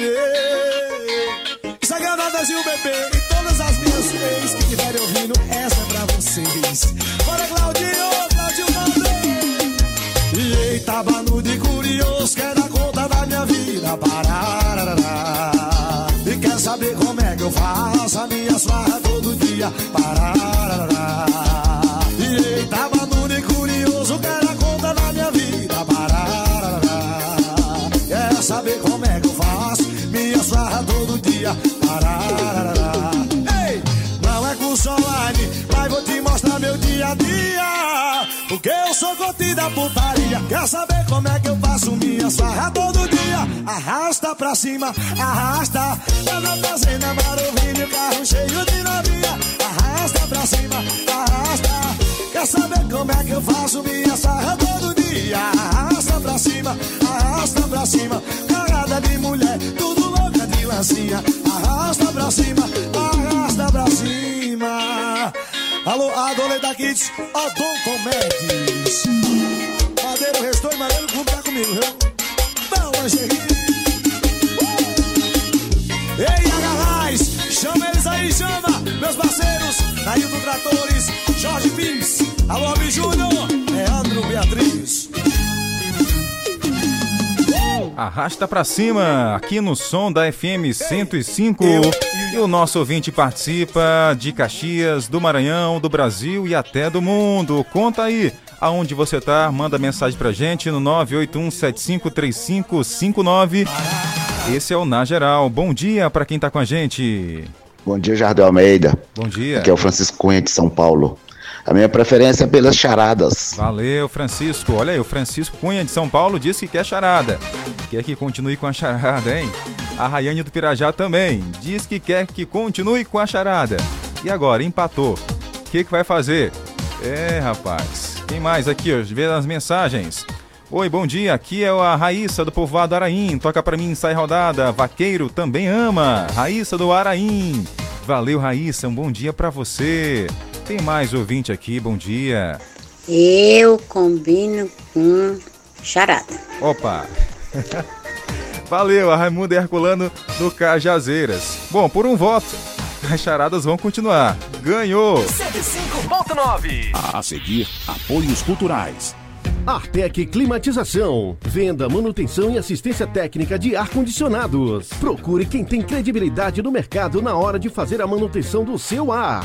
bebê. Aqui é o bebê. E todas as minhas ex que estiverem ouvindo, essa é pra vocês. Bora, Claudinho, Claudinho também. E eita, banu de curioso, quer dar conta da minha vida. Parararará. E quer saber como é que eu faço a minha farra todo dia. Parararará. Porque eu sou goti da putaria. Quer saber como é que eu faço minha farra todo dia? Arrasta pra cima, arrasta. Tá na fazenda, Marovinho, carro cheio de novinha. Arrasta pra cima, arrasta. Quer saber como é que eu faço minha farra todo dia? Arrasta pra cima, arrasta pra cima. Carada de mulher, tudo louca de lancinha. Arrasta pra cima, arrasta pra cima. Alô, Adoleta Kids, Odonton Mendes. Madeiro, restou e madeiro, clube tá comigo, viu? Não, lingerie. Ei, Agarrais, chama eles aí, chama. Meus parceiros, Nailton Tratores, Jorge Pins. Alô, Júnior, Arrasta pra cima, aqui no som da FM 105. E o nosso ouvinte participa de Caxias, do Maranhão, do Brasil e até do mundo. Conta aí aonde você tá, manda mensagem pra gente no 981753559. Esse é o Na Geral. Bom dia pra quem tá com a gente. Bom dia, Jardel Almeida. Bom dia. Aqui é o Francisco Cunha de São Paulo. A minha preferência é pelas charadas. Valeu, Francisco. Olha aí, o Francisco Cunha de São Paulo disse que quer charada. Quer que continue com a charada, hein? A Rayane do Pirajá também diz que quer que continue com a charada. E agora, empatou. O que, que vai fazer? É, rapaz. Quem mais aqui, ó? Vê as mensagens. Oi, bom dia. Aqui é a Raíssa do povoado Araim. Toca pra mim, sai rodada. Vaqueiro também ama. Raíssa do Araim. Valeu, Raíssa. Um bom dia pra você. Tem mais ouvinte aqui, bom dia. Eu combino com charada. Opa! Valeu, a Raimundo Herculano do Cajazeiras. Bom, por um voto, as charadas vão continuar. Ganhou! 105.9 A seguir, apoios culturais. Artec Climatização. Venda, manutenção e assistência técnica de ar-condicionados. Procure quem tem credibilidade no mercado na hora de fazer a manutenção do seu ar.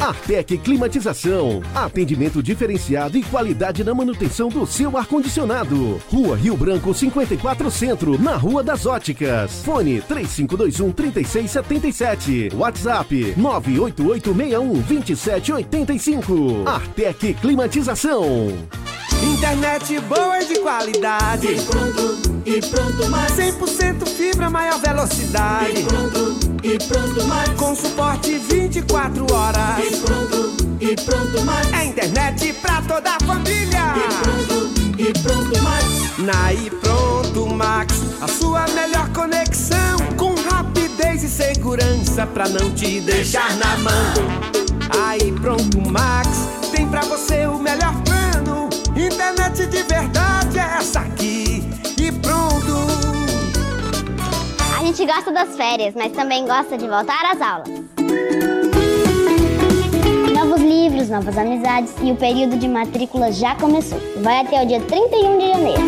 Artec Climatização. Atendimento diferenciado e qualidade na manutenção do seu ar-condicionado. Rua Rio Branco 54 Centro, na Rua das Óticas. Fone 3521 3677. WhatsApp 98861 2785. Artec Climatização. Internet boa e de qualidade. E pronto, e pronto mais. 100% fibra, maior velocidade. E pronto, e pronto mais. Com suporte 24 horas. E pronto, e pronto mais. É internet pra toda a família. E pronto, e pronto mais. Na e pronto Max, a sua melhor conexão. Com rapidez e segurança pra não te deixar na mão. Aí pronto Max, tem pra você o melhor plano. Internet de verdade é essa aqui. E pronto. A gente gosta das férias, mas também gosta de voltar às aulas. Novos livros, novas amizades e o período de matrícula já começou. Vai até o dia 31 de janeiro.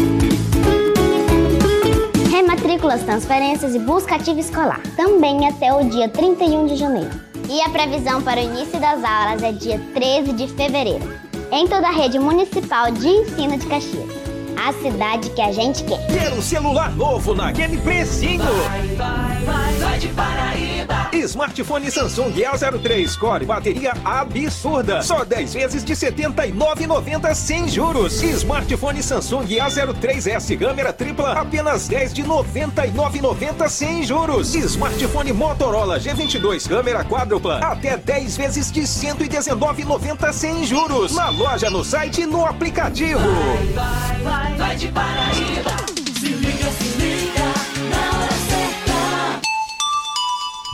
Rematrículas, transferências e busca ativa escolar. Também até o dia 31 de janeiro. E a previsão para o início das aulas é dia 13 de fevereiro. Em toda a rede municipal de ensino de Caxias. A cidade que a gente quer. Ter um celular novo naquele precinho. Vai, vai, vai, vai de Paraíba. Smartphone Samsung A03 Core, bateria absurda. Só 10 vezes de R$ 79,90 sem juros. Smartphone Samsung A03S, câmera tripla, apenas 10 de R$ 99,90 sem juros. Smartphone Motorola G22, câmera quádrupla, até 10 vezes de R$ 119,90 sem juros. Na loja, no site e no aplicativo. Vai, vai, vai de Paraíba. Se liga, se liga, na hora certa.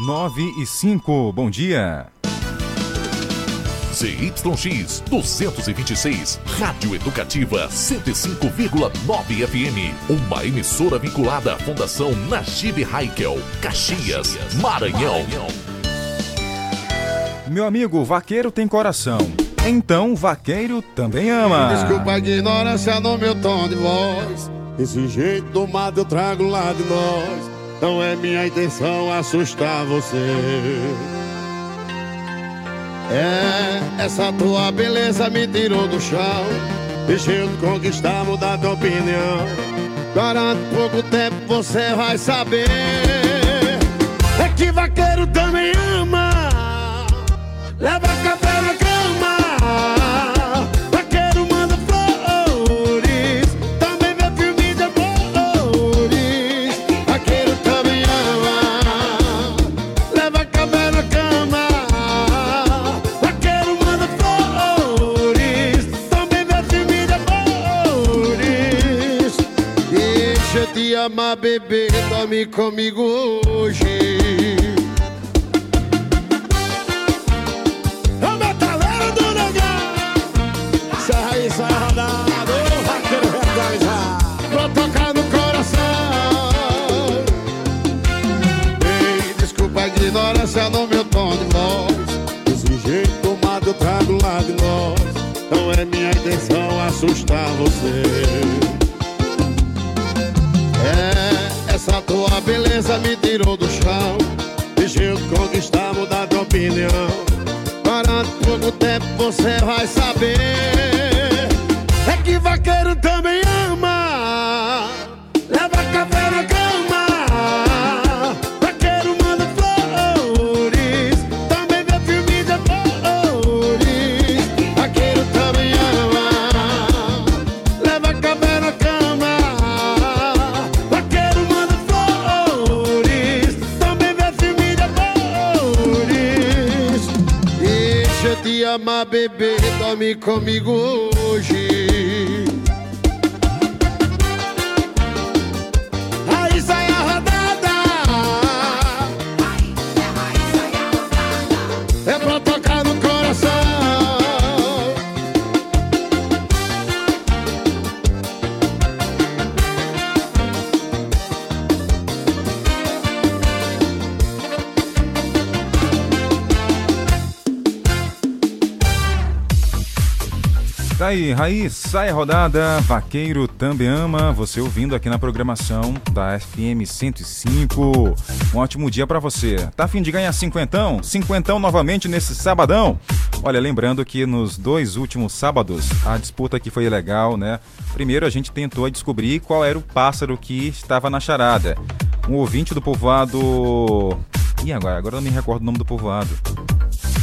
9 e 5, bom dia. ZYX 226, Rádio Educativa 105,9 FM. Uma emissora vinculada à Fundação Najib Haikel, Caxias, Maranhão. Meu amigo, vaqueiro tem coração. Então, vaqueiro também ama. Desculpa a ignorância no meu tom de voz. Esse jeito domado eu trago lá de nós. Não é minha intenção assustar você. É, essa tua beleza me tirou do chão. Deixei eu conquistar, mudar tua opinião. Garanto pouco tempo você vai saber. É que vaqueiro também ama. Leva café Amar, bebê. Dorme comigo hoje. É o metaleiro do negão. Serra aí, sai rodado. O vaqueiro realizar. Pra tocar no coração. Ei, desculpa a ignorância no meu tom de voz. Desse jeito tomado eu trago lá de nós. Não é minha intenção assustar você. Beleza me tirou do chão. Te conquistar, mudar de opinião. Durante pouco tempo você vai saber. É que vaqueiro também ama. Dorme comigo hoje. Tá aí, Raiz, sai a rodada, Vaqueiro também ama, você ouvindo aqui na programação da FM 105. Um ótimo dia pra você. Tá afim de ganhar cinquentão? Cinquentão novamente nesse sabadão? Olha, lembrando que nos dois últimos sábados a disputa aqui foi legal, né? Primeiro a gente tentou descobrir qual era o pássaro que estava na charada. Um ouvinte do povoado... E agora? Agora eu não me recordo o nome do povoado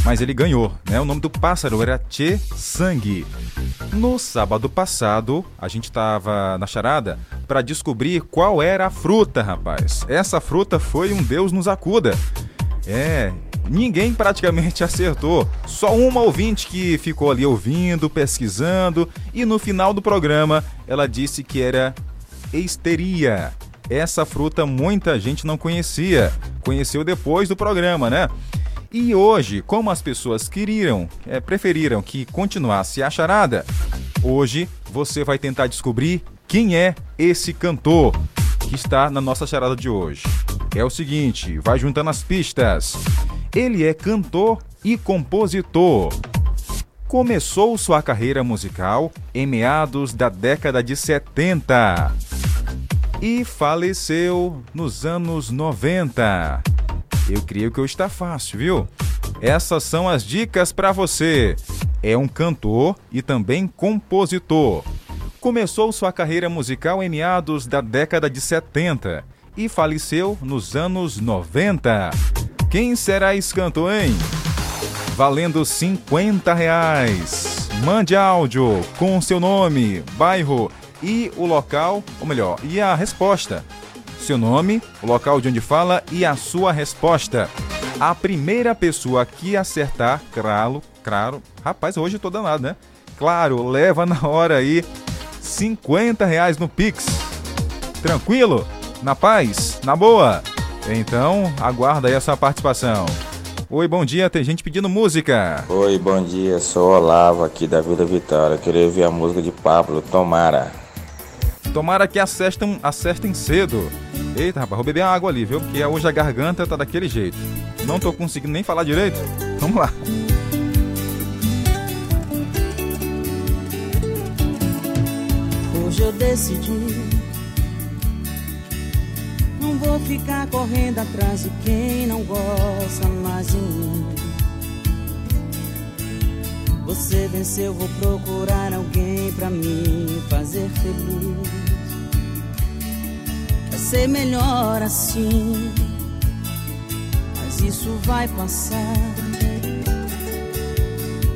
mas ele ganhou, né? O nome do pássaro era Tchê Sangue. No sábado passado, a gente estava na charada para descobrir qual era a fruta, rapaz. Essa fruta foi um Deus nos acuda. É, ninguém praticamente acertou. Só uma ouvinte que ficou ali ouvindo, pesquisando e no final do programa ela disse que era histeria. Essa fruta muita gente não conhecia. Conheceu depois do programa, né? E hoje, como as pessoas queriam, é, preferiram que continuasse a charada, hoje você vai tentar descobrir quem é esse cantor que está na nossa charada de hoje. É o seguinte, vai juntando as pistas. Ele é cantor e compositor. Começou sua carreira musical em meados da década de 70 e faleceu nos anos 90. Eu creio que hoje está fácil, viu? Essas são as dicas para você. É um cantor e também compositor. Começou sua carreira musical em meados da década de 70 e faleceu nos anos 90. Quem será esse cantor, hein? Valendo 50 reais. Mande áudio com seu nome, bairro e o local, ou melhor, e a resposta seu nome, o local de onde fala e a sua resposta. A primeira pessoa que acertar, claro, claro, rapaz, hoje eu tô danado, né? Claro, leva na hora aí 50 reais no Pix. Tranquilo? Na paz? Na boa? Então, aguarda aí a sua participação. Oi, bom dia, tem gente pedindo música. Oi, bom dia, sou Olavo aqui da Vila Vitória. Queria ouvir a música de Pablo, Tomara. Tomara que acertem, acertem cedo. Eita, rapaz, vou beber água ali, viu? Porque hoje a garganta tá daquele jeito. Não tô conseguindo nem falar direito. Vamos lá. Hoje eu decidi. Não vou ficar correndo atrás de quem não gosta mais de mim. Você venceu, vou procurar alguém pra me fazer feliz. Vai ser melhor assim, mas isso vai passar.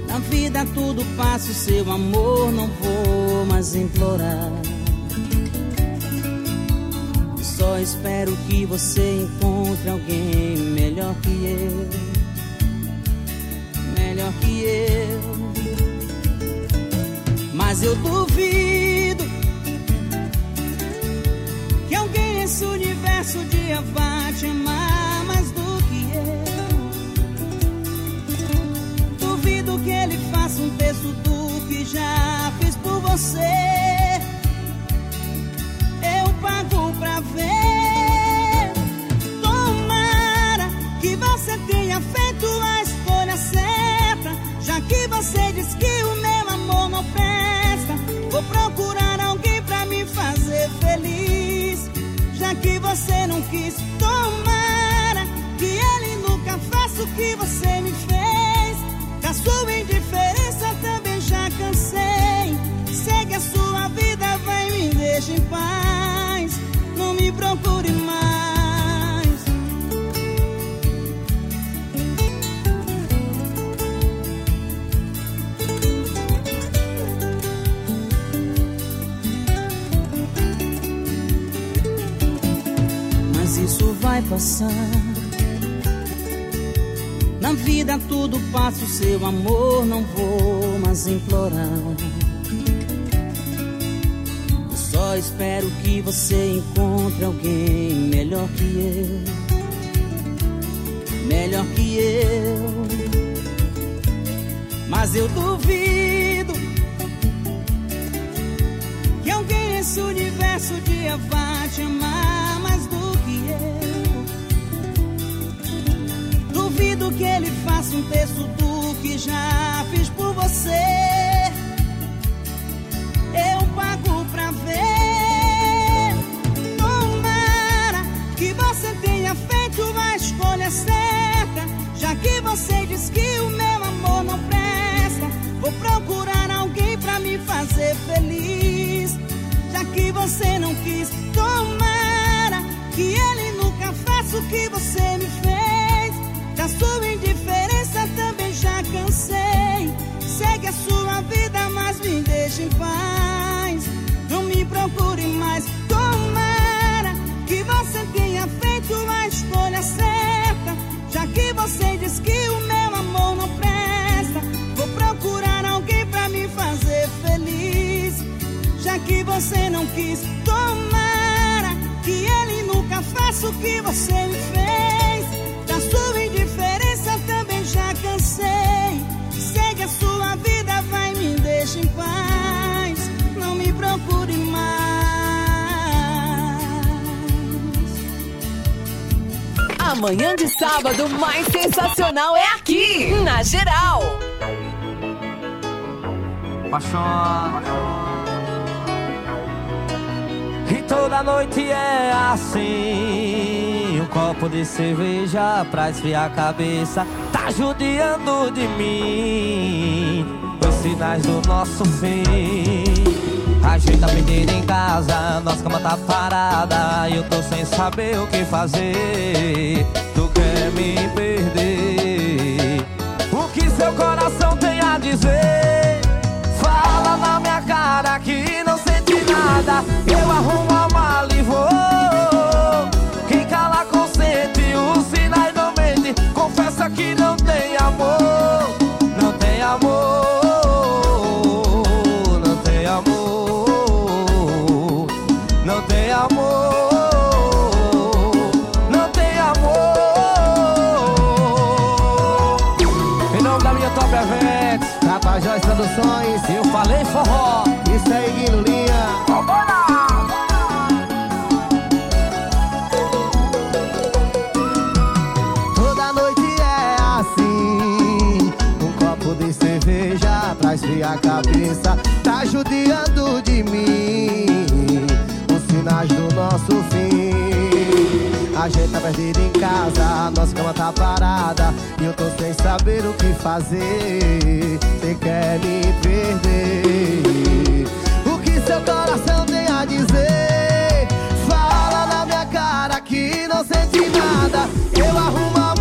Na vida tudo passa, o seu amor não vou mais implorar. Só espero que você encontre alguém melhor que eu. Melhor que eu. Mas eu duvido que alguém nesse universo um dia vá te amar mais do que eu. Duvido que ele faça um terço do que já fiz por você. Você não quis, tomara que ele nunca faça o que você me fez. Da sua indiferença também já cansei. Segue a sua vida, vai me deixa em paz. Na vida tudo passa, o seu amor não vou mais implorar. Eu só espero que você encontre alguém melhor que eu. Melhor que eu. Mas eu duvido que alguém nesse universo dia vá que ele faça um terço do que já fiz por você. Eu pago pra ver. Tomara que você tenha feito a escolha certa. Já que você diz que o meu amor não presta, vou procurar alguém pra me fazer feliz. Já que você não quis, tomara que ele nunca faça o que você me fez. Indiferença também já cansei. Segue a sua vida, mas me deixe em paz. Não me procure mais. Tomara que você tenha feito a escolha certa. Já que você diz que o meu amor não presta, vou procurar alguém pra me fazer feliz. Já que você não quis, tomara que ele nunca faça o que você me fez. Cansei. Segue a sua vida, vai me deixa em paz. Não me procure mais. Amanhã de sábado mais sensacional é aqui, na geral. Paixão. E toda noite é assim. Um copo de cerveja pra esfriar a cabeça. Tá judiando de mim. Os sinais do nosso fim. Ajeita a pedeira em casa, nossa cama tá parada. Eu tô sem saber o que fazer. Tu quer me perder? O que seu coração tem a dizer? Fala na minha cara que não sente nada. Eu arrumo Eu falei forró. Isso aí, Guilherme Linha. Toda noite é assim. Um copo de cerveja pra esfriar a cabeça. Tá judiando de mim. Os sinais do nosso fim. A gente tá perdido em casa, nossa cama tá parada. E eu tô sem saber o que fazer. Você quer me perder? O que seu coração tem a dizer? Fala na minha cara que não sente nada. Eu arrumo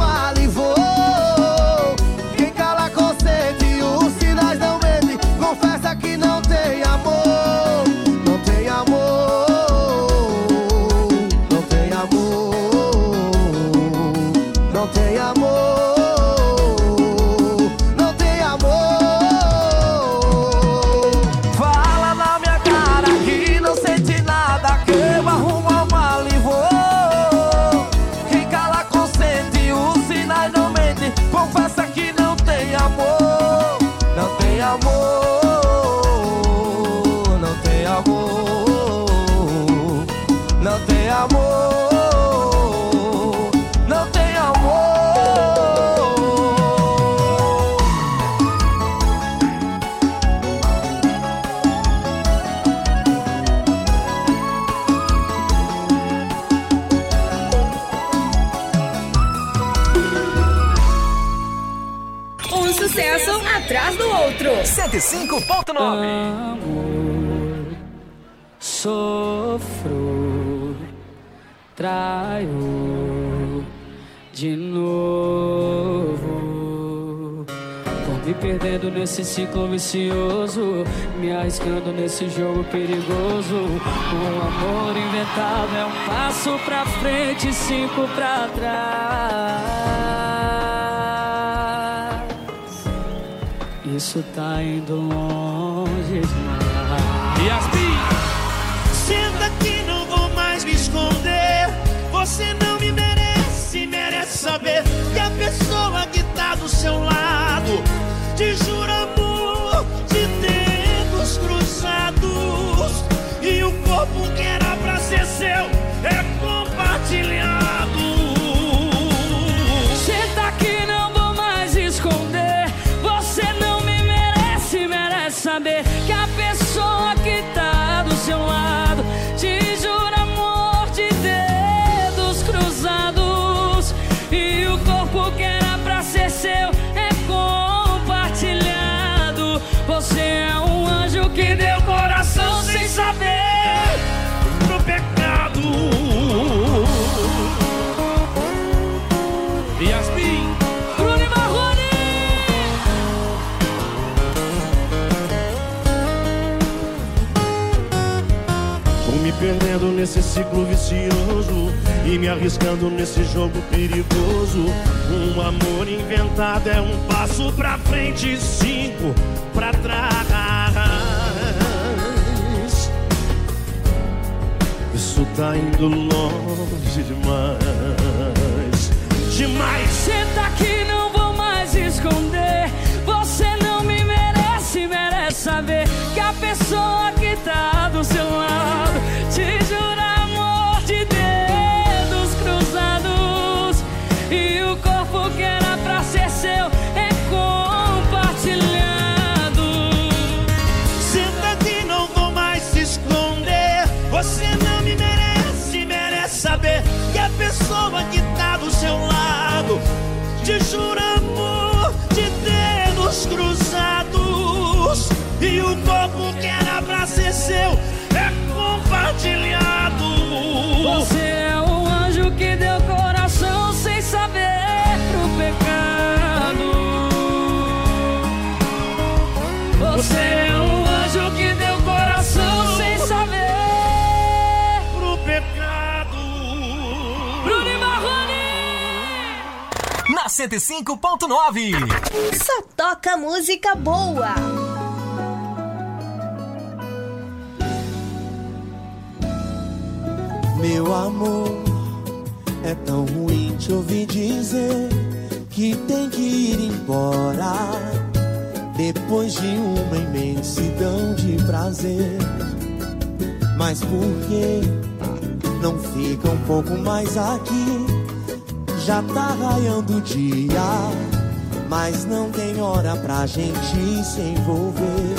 105.9 Amor, sofro, traio de novo. Vou me perdendo nesse ciclo vicioso, me arriscando nesse jogo perigoso. Um amor inventado é um passo pra frente, cinco pra trás. Isso tá indo longe demais. Yasmin! Senta que não vou mais me esconder. Você não me merece, merece saber que a pessoa que tá do seu lado te jura amor de dedos cruzados. E o corpo que era pra ser seu é compartilhado. Nesse ciclo vicioso e me arriscando nesse jogo perigoso. Um amor inventado é um passo pra frente e cinco pra trás. Isso tá indo longe demais. Demais! Senta que não vou mais esconder. Você não me merece, merece saber que a pessoa que tá do seu lado te te jura amor de dedos cruzados. E o corpo que era pra ser seu 105.9 Só toca música boa. Meu amor, é tão ruim te ouvir dizer que tem que ir embora. Depois de uma imensidão de prazer. Mas por que não fica um pouco mais aqui? Já tá raiando o dia, mas não tem hora pra gente se envolver.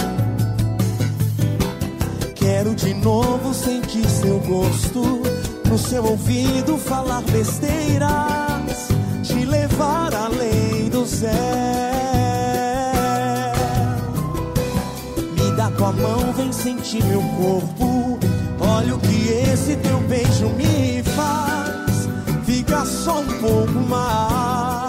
Quero de novo sentir seu gosto no seu ouvido falar besteiras, te levar além do céu. Me dá tua mão, vem sentir meu corpo. Olha o que esse teu beijo me faz. Fica só um pouco mais.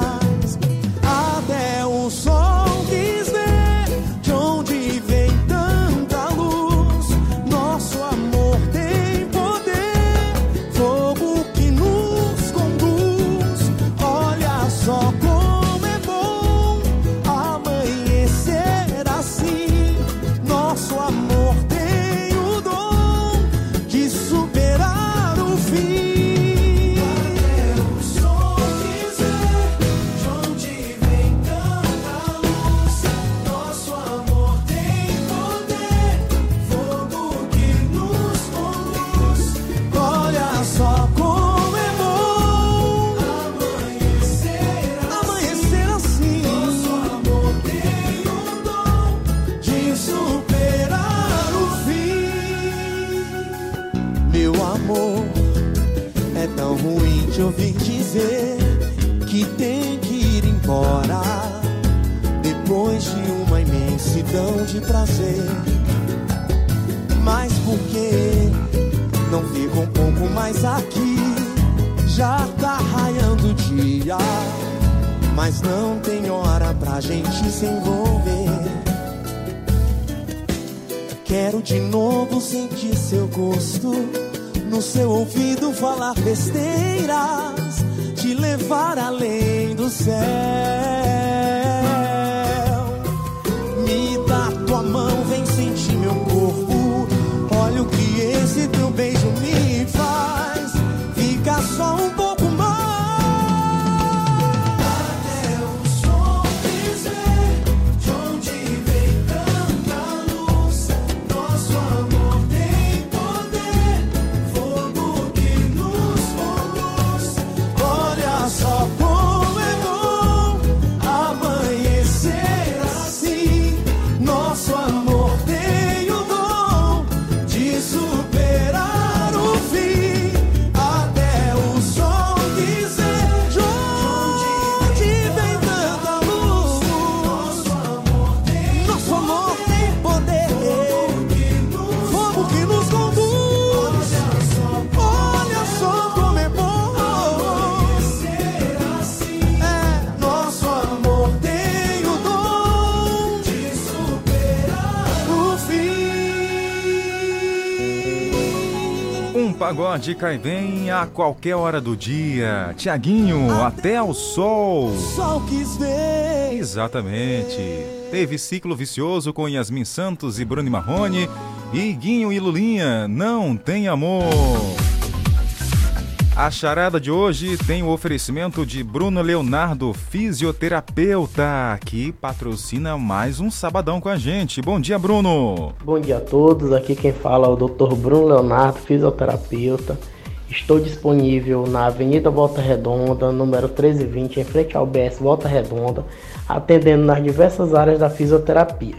Prazer. Mas por que não fica um pouco mais aqui? Já tá raiando o dia, mas não tem hora pra gente se envolver. Quero de novo sentir seu gosto no seu ouvido falar besteiras, te levar além do céu. Fica só um pouco mais. Dizer de onde vem tanta luz. Nosso amor Pagode cai bem a qualquer hora do dia. Tiaguinho, até ao sol. Sol quis ver. Exatamente. Teve ciclo vicioso com Yasmin Santos e Bruno Marrone. E Guinho e Lulinha, não tem amor. A charada de hoje tem o oferecimento de Bruno Leonardo, fisioterapeuta, que patrocina mais um sabadão com a gente. Bom dia, Bruno. Bom dia a todos, aqui quem fala é o Dr. Bruno Leonardo, fisioterapeuta. Estou disponível na Avenida Volta Redonda, número 1320, em frente ao BS Volta Redonda, atendendo nas diversas áreas da fisioterapia.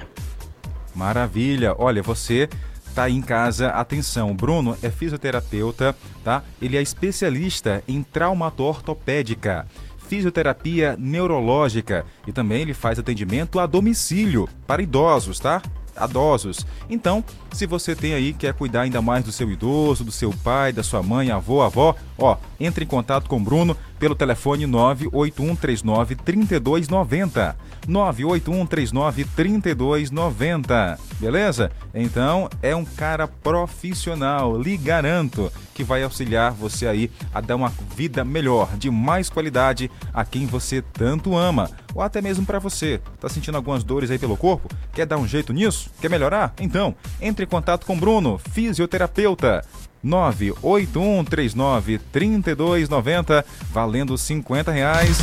Maravilha. Olha, você tá aí em casa, atenção, Bruno é fisioterapeuta, tá? Ele é especialista em traumato-ortopédica, fisioterapia neurológica e também ele faz atendimento a domicílio para idosos, tá? Idosos. Então, se você tem aí quer cuidar ainda mais do seu idoso, do seu pai, da sua mãe, avô, avó, ó, entre em contato com o Bruno pelo telefone 98139 3290. 98139 3290. Beleza? Então, é um cara profissional, lhe garanto, que vai auxiliar você aí a dar uma vida melhor, de mais qualidade a quem você tanto ama, ou até mesmo para você. Tá sentindo algumas dores aí pelo corpo? Quer dar um jeito nisso? Quer melhorar? Então, entre em contato com o Bruno, fisioterapeuta. 981393290, valendo 50 reais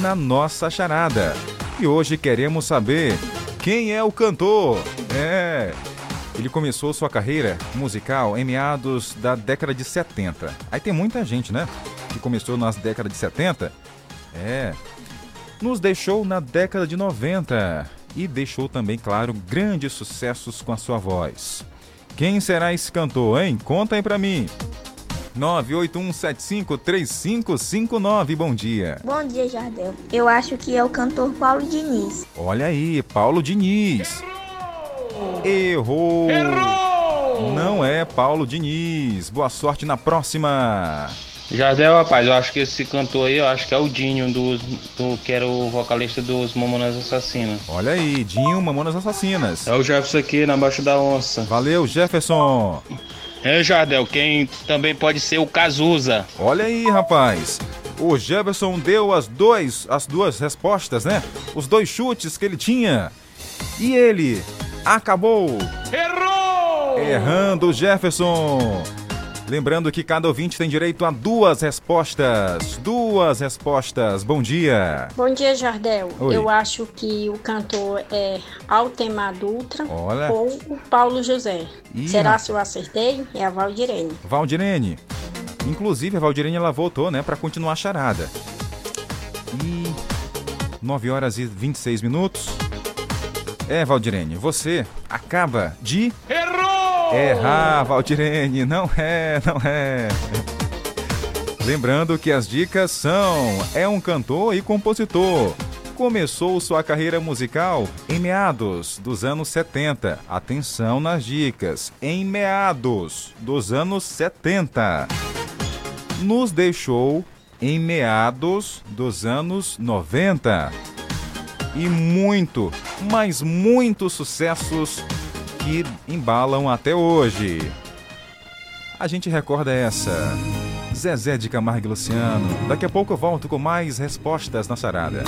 na nossa charada. E hoje queremos saber quem é o cantor? É. Ele começou sua carreira musical em meados da década de 70. Aí tem muita gente, né? Que começou nas décadas de 70. É. Nos deixou na década de 90 e deixou também, claro, grandes sucessos com a sua voz. Quem será esse cantor, hein? Conta aí pra mim. 981753559, bom dia. Bom dia, Jardel. Eu acho que é o cantor Paulo Diniz. Olha aí, Paulo Diniz. Errou. Errou. Não é Paulo Diniz. Boa sorte na próxima. Jardel, rapaz, eu acho que esse cantor aí, eu acho que é o Dinho, do, do, que era o vocalista dos Mamonas Assassinas. Olha aí, Dinho, Mamonas Assassinas. É o Jefferson aqui, na Baixa da Onça. Valeu, Jefferson. É, Jardel, quem também pode ser o Cazuza. Olha aí, rapaz. O Jefferson deu as, dois, as duas respostas, né? Os dois chutes que ele tinha. E ele acabou. Errou! Errando, Jefferson. Lembrando que cada ouvinte tem direito a duas respostas. Duas respostas. Bom dia. Bom dia, Jardel. Oi. Eu acho que o cantor é Altemar Dutra Olha. ou o Paulo José. Ih, Será se eu acertei? É a Valdirene. Valdirene. Inclusive, a Valdirene ela voltou, né, para continuar a charada. E 9 horas e 26 minutos. É, Valdirene, você acaba de Errou! Errar, Valdirene. Não é, não é. Lembrando que as dicas são: é um cantor e compositor. Começou sua carreira musical em meados dos anos 70. Atenção nas dicas. Em meados dos anos 70. Nos deixou em meados dos anos 90. E muito, mas muitos sucessos que embalam até hoje. A gente recorda essa. Zezé de Camargo e Luciano. Daqui a pouco eu volto com mais respostas na charada.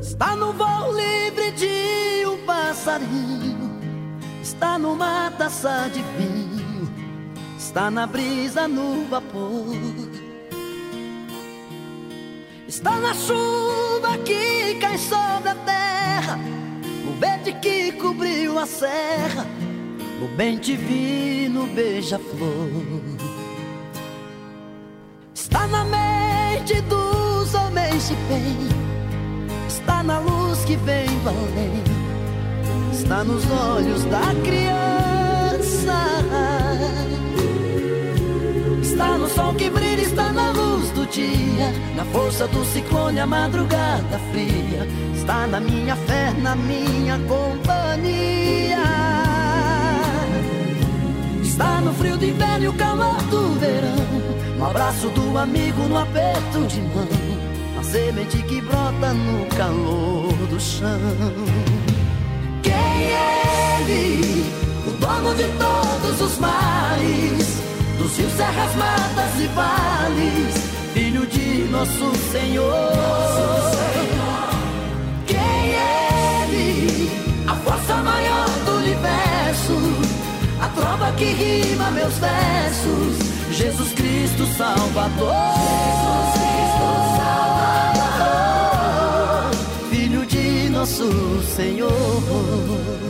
Está no voo livre de um passarinho, está numa taça de vinho, está na brisa no vapor. Está na chuva que cai sobre a terra, no verde que cobriu a serra, no bem divino beija-flor. Está na mente dos homens de bem, está na luz que vem além, está nos olhos da criança. Está no sol que brilha, está na luz do dia, na força do ciclone, a madrugada fria. Está na minha fé, na minha companhia. Está no frio do inverno e o calor do verão, no abraço do amigo, no aperto de mão, na semente que brota no calor do chão. Quem é ele? O dono de todos os mares dos rios, serras, matas e vales, filho de nosso Senhor. Quem é Ele? A força maior do universo, a trova que rima meus versos, Jesus Cristo Salvador. Jesus Cristo Salvador, filho de nosso Senhor.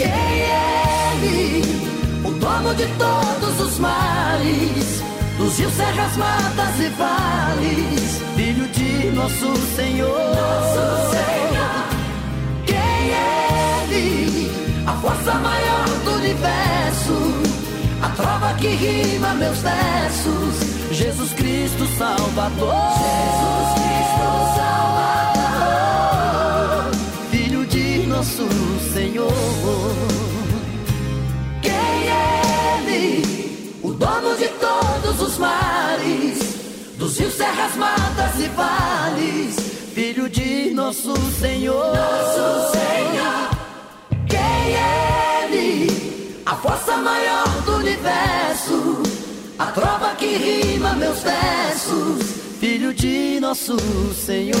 Quem é ele? O dono de todos os mares. Dos rios, serras, matas e vales. Filho de nosso Senhor. Nosso Senhor. Quem é ele? A força maior do universo. A trova que rima meus versos. Jesus Cristo Salvador. Jesus Cristo Salvador. Nosso Senhor. Quem é Ele? O dono de todos os mares, dos rios, serras, matas e vales. Filho de nosso Senhor. Nosso Senhor. Quem é Ele? A força maior do universo. A trova que rima meus versos. Filho de nosso Senhor.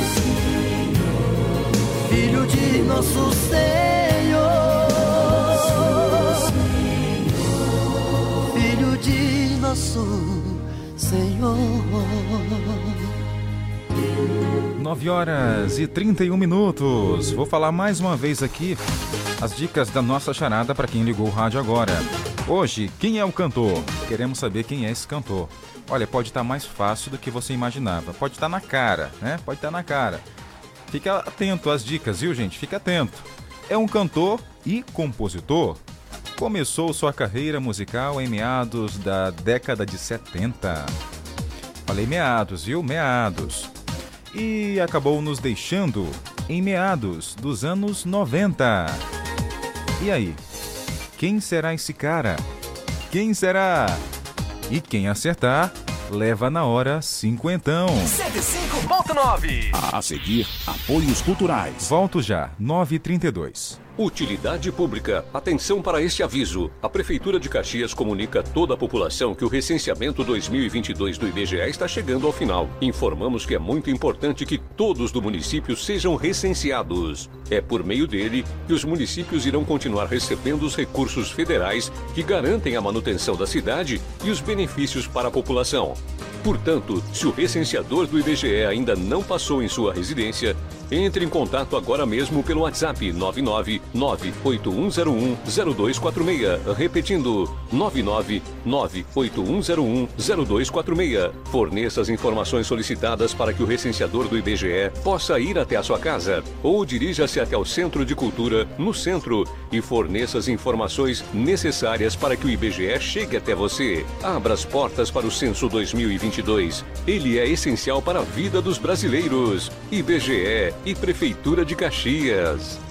De nosso Senhor. Filho de nosso Senhor. 9 horas e 31 minutos. Vou falar mais uma vez aqui as dicas da nossa charada para quem ligou o rádio agora. Hoje, quem é o cantor? Queremos saber quem é esse cantor. Olha, pode estar mais fácil do que você imaginava. Pode estar na cara, né? Pode estar na cara. Fica atento às dicas, viu, gente? Fica atento. É um cantor e compositor. Começou sua carreira musical em meados da década de 70. Falei meados, viu? Meados e acabou nos deixando em meados dos anos 90. E aí? Quem será esse cara? Quem será? E quem acertar, leva na hora cinquentão. 105.9 A seguir, apoios culturais. Volto já, 9h32. Utilidade pública. Atenção para este aviso. A Prefeitura de Caxias comunica a toda a população que o recenseamento 2022 do IBGE está chegando ao final. Informamos que é muito importante que todos do município sejam recenseados. É por meio dele que os municípios irão continuar recebendo os recursos federais que garantem a manutenção da cidade e os benefícios para a população. Portanto, se o recenseador do IBGE ainda não passou em sua residência, entre em contato agora mesmo pelo WhatsApp 99981010246. Repetindo, 99981010246. Forneça as informações solicitadas para que o recenseador do IBGE possa ir até a sua casa ou dirija-se até o Centro de Cultura, no centro, e forneça as informações necessárias para que o IBGE chegue até você. Abra as portas para o censo 2022. Ele é essencial para a vida dos brasileiros. IBGE e Prefeitura de Caxias.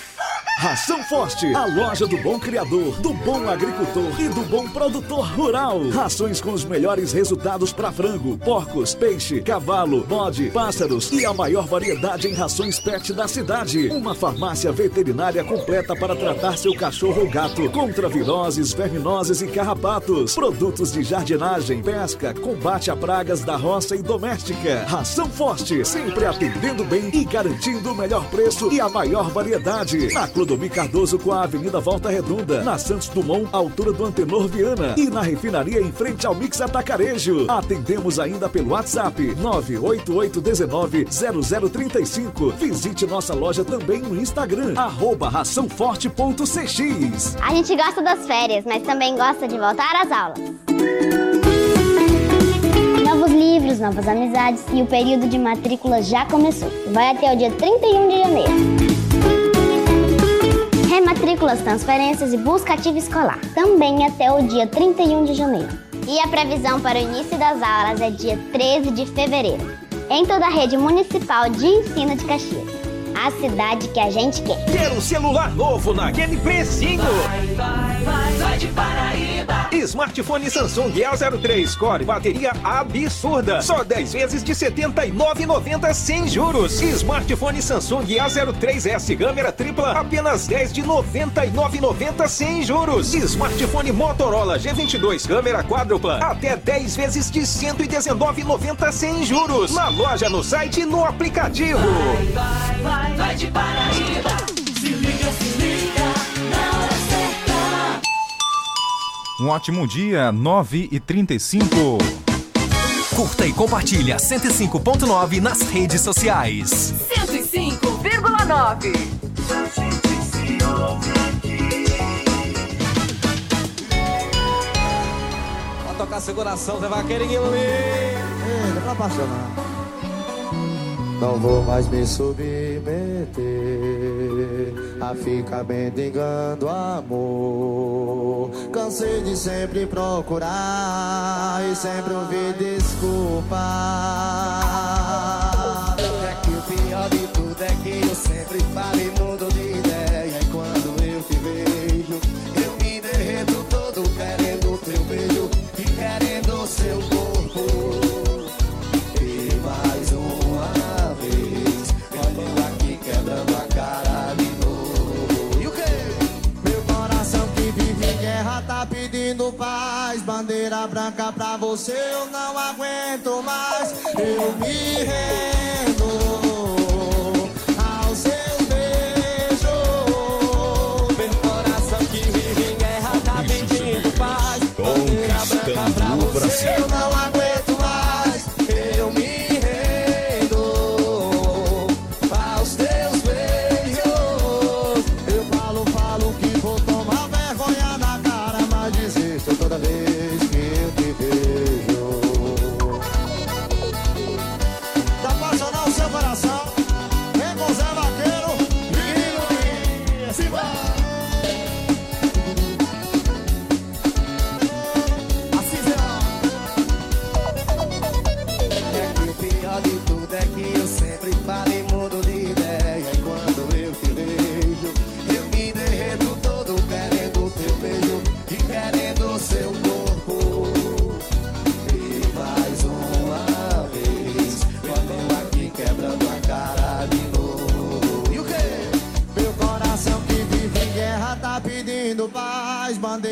Ração Forte, a loja do bom criador, do bom agricultor e do bom produtor rural. Rações com os melhores resultados para frango, porcos, peixe, cavalo, bode, pássaros e a maior variedade em rações pet da cidade. Uma farmácia veterinária completa para tratar seu cachorro ou gato contra viroses, verminoses e carrapatos. Produtos de jardinagem, pesca, combate a pragas da roça e doméstica. Ração Forte, sempre atendendo bem e garantindo o melhor preço e a maior variedade. Na Clodomir Cardoso com a Avenida Volta Redonda, na Santos Dumont, altura do Antenor Viana e na refinaria em frente ao Mix Atacarejo. Atendemos ainda pelo WhatsApp 988190035. Visite nossa loja também no Instagram, arroba raçãoforte.cx. A gente gosta das férias, mas também gosta de voltar às aulas. Novos livros, novas amizades e o período de matrícula já começou. Vai até o dia 31 de janeiro. Rematrículas, transferências e busca ativa escolar. Também até o dia 31 de janeiro. E a previsão para o início das aulas é dia 13 de fevereiro. Em toda a rede municipal de ensino de Caxias a cidade que a gente quer. Quer um celular novo naquele precinho? Vai, vai, vai, vai de Paraíba. Smartphone Samsung A03 Core, bateria absurda. Só 10 vezes de R$ 79,90 sem juros. Smartphone Samsung A03S, câmera tripla, apenas 10 de R$ 99,90 sem juros. Smartphone Motorola G22, câmera quádrupla, até 10 vezes de R$ 119,90 sem juros. Na loja, no site e no aplicativo. Vai, vai, vai, vai de Paraíba. Se liga, se liga, na hora certa. Um ótimo dia, 9 e 35 Curta e compartilha 105.9 nas redes sociais. 105,9. Pra tocar seu coração, Zé Vaqueiro e Guilherme. Ei, não pra apaixonar. Não vou mais me submeter a ficar mendigando amor. Cansei de sempre procurar e sempre ouvir desculpa. Bandeira branca pra você eu não aguento mais. Eu me rendo aos seus beijos. Meu coração que vive em guerra tá pedindo paz. Bandeira branca pra você eu não aguento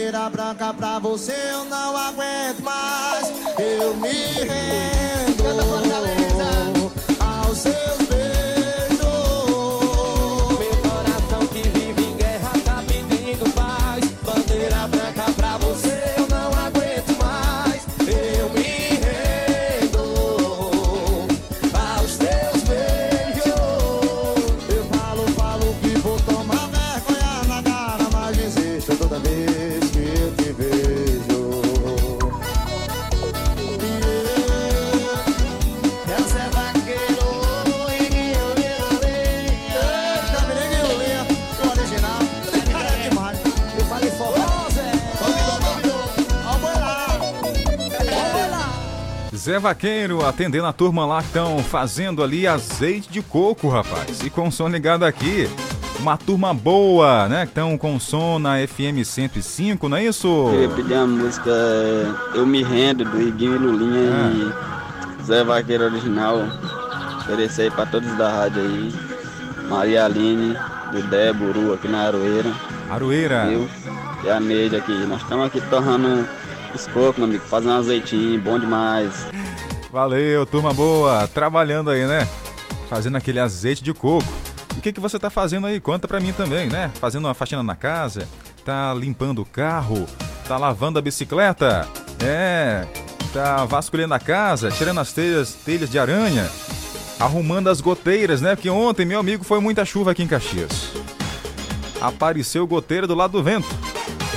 Bandeira branca pra você eu não aguento mais. Eu me rendo Zé Vaqueiro atendendo a turma lá que estão fazendo ali azeite de coco, rapaz. E com o som ligado aqui. Uma turma boa, né? Que estão com som na FM 105, não é isso? Eu ia pedir a música é, Eu Me Rendo, do Iguinho e Lulinha Ah. e Zé Vaqueiro Original. Oferecer aí pra todos da rádio aí. Maria Aline, do Déboro, aqui na Aroeira. Aroeira. Eu e a Neide aqui. Nós estamos aqui torrando os meu amigo, fazendo um azeitinho, bom demais. Valeu, turma boa. Trabalhando aí, né? Fazendo aquele azeite de coco. O que, que você tá fazendo aí? Conta pra mim também, né? Fazendo uma faxina na casa, tá limpando o carro, tá lavando a bicicleta, é, tá vasculhando a casa, tirando as telhas, telhas de aranha, arrumando as goteiras, né? Porque ontem, meu amigo, foi muita chuva aqui em Caxias. Apareceu goteira do lado do vento.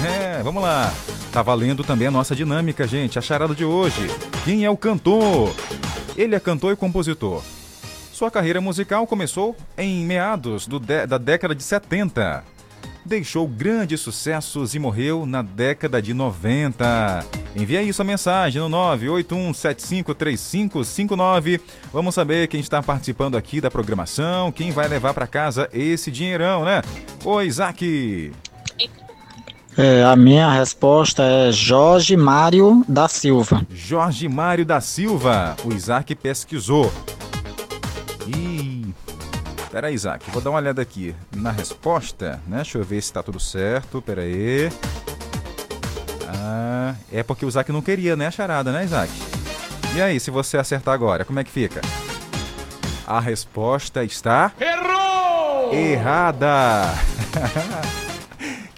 É, vamos lá. Tá valendo também a nossa dinâmica, gente. A charada de hoje. Quem é o cantor? Ele é cantor e compositor. Sua carreira musical começou em meados do dé- da década de 70. Deixou grandes sucessos e morreu na década de 90. Envie aí sua mensagem no 981753559. Vamos saber quem está participando aqui da programação, quem vai levar para casa esse dinheirão, né? Oi, Isaac. É, a minha resposta é Jorge Mário da Silva. Jorge Mário da Silva. O Isaac pesquisou. Ih. Pera aí, Isaac. Vou dar uma olhada aqui na resposta, né? Deixa eu ver se tá tudo certo. Pera aí. Ah, é porque o Isaac não queria, né, a charada, né, Isaac? E aí, se você acertar agora, como é que fica? A resposta está. Errou! Errada!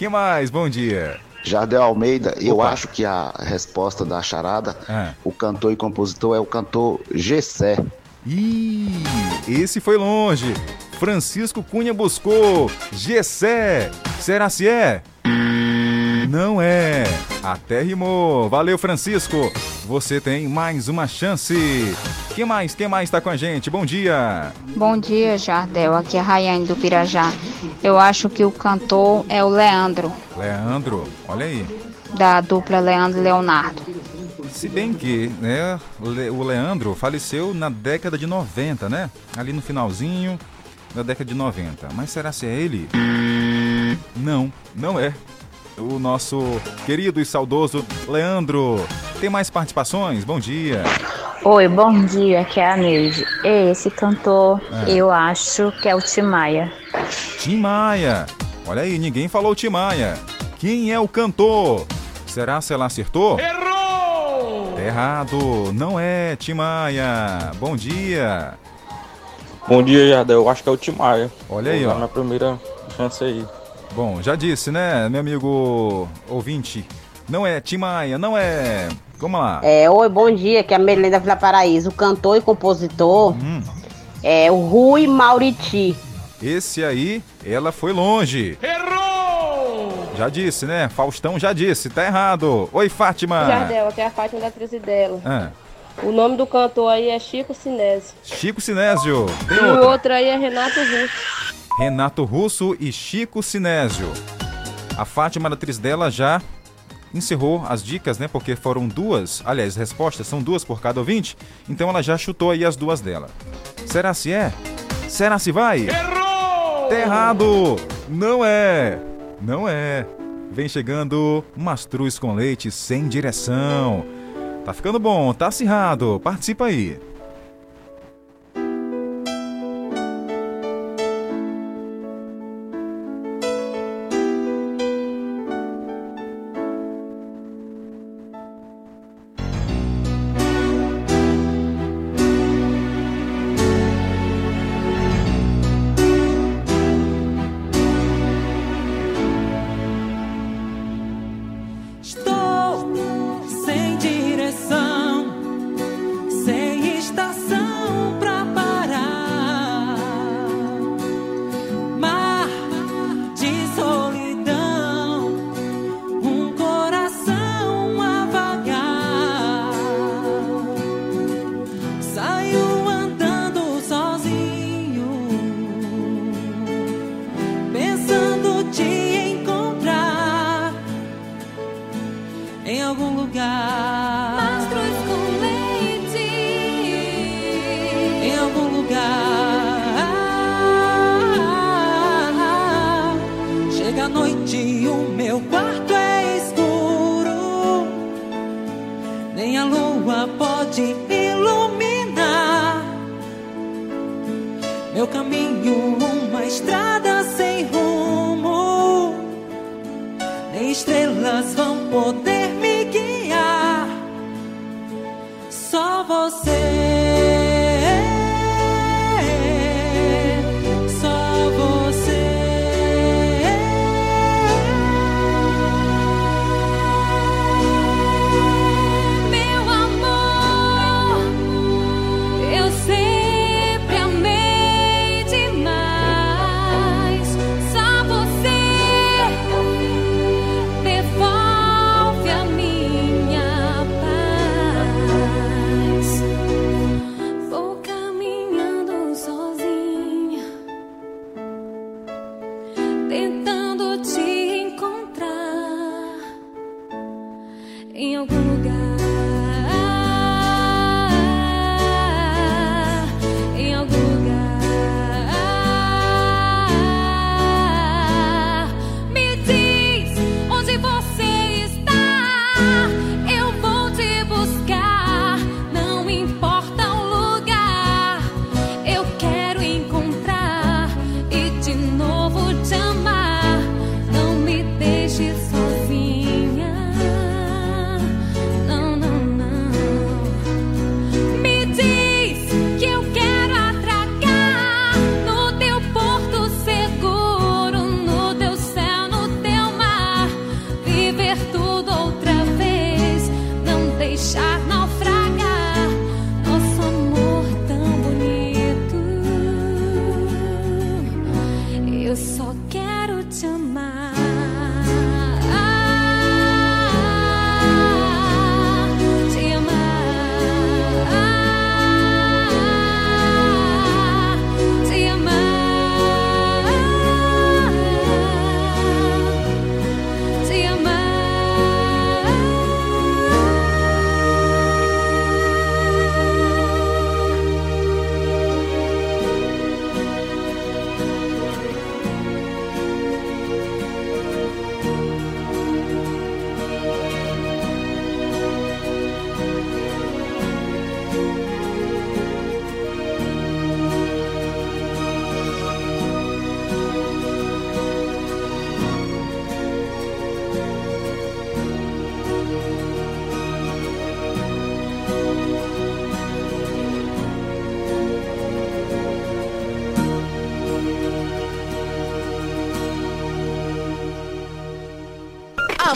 que mais? Bom dia. Jardel Almeida, eu Opa. acho que a resposta da charada, Ah. o cantor e compositor é o cantor Gessé. Ih, esse foi longe. Francisco Cunha buscou. Gessé. Será se é? Não é. Até rimou. Valeu, Francisco. Você tem mais uma chance. Quem mais? Quem mais tá com a gente? Bom dia. Bom dia, Jardel. Aqui é a Rayane do Pirajá. Eu acho que o cantor é o Leandro, Leandro, olha aí. da dupla Leandro e Leonardo. Se bem que, né, o Leandro faleceu na década de 90, né? Ali no finalzinho da década de 90. Mas será se é ele? Não, não é. O nosso querido e saudoso Leandro. Tem mais participações? Bom dia. Oi, bom dia, aqui é a Neide. Esse cantor, É. eu acho que é o Tim Maia. Tim Maia. Olha aí, ninguém falou Tim Maia. Quem é o cantor? Será se ela acertou? Errou! Errado, não é Tim Maia. Bom dia. Bom dia, Jardel. Eu acho que é o Timaia. Olha aí, Vou dar ó. minha primeira chance aí. Bom, já disse, né, meu amigo ouvinte? Não é Tim Maia, não é. Vamos lá. É, oi, bom dia, que é a Melina da Vila Paraíso. O cantor e compositor Hum. é o Rui Mauriti. Esse aí, ela foi longe. Errou! Já disse, né? Faustão já disse, tá errado. Oi, Fátima. Jardel, aqui é a Fátima da Trizidela. Ah, O nome do cantor aí é Chico Sinésio. Chico Sinésio. Tem E o outro. outro aí é Renato Russo. Renato Russo e Chico Sinésio. A Fátima da atriz dela já encerrou as dicas, né? Porque foram duas, aliás, respostas são duas por cada ouvinte. Então ela já chutou aí as duas dela. Será se é? Será se vai? Errou! Tá errado! Não é! Não é! Vem chegando Mastruz com leite sem direção. Tá ficando bom, tá acirrado. Participa aí.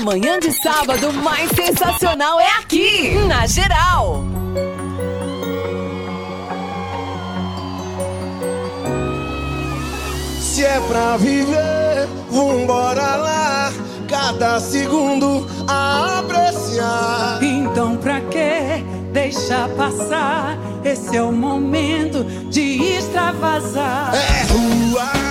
manhã de sábado mais sensacional é aqui, na geral. Se é pra viver, vambora lá. Cada segundo a apreciar. Então pra que deixar passar. Esse é o momento de extravasar. É rua.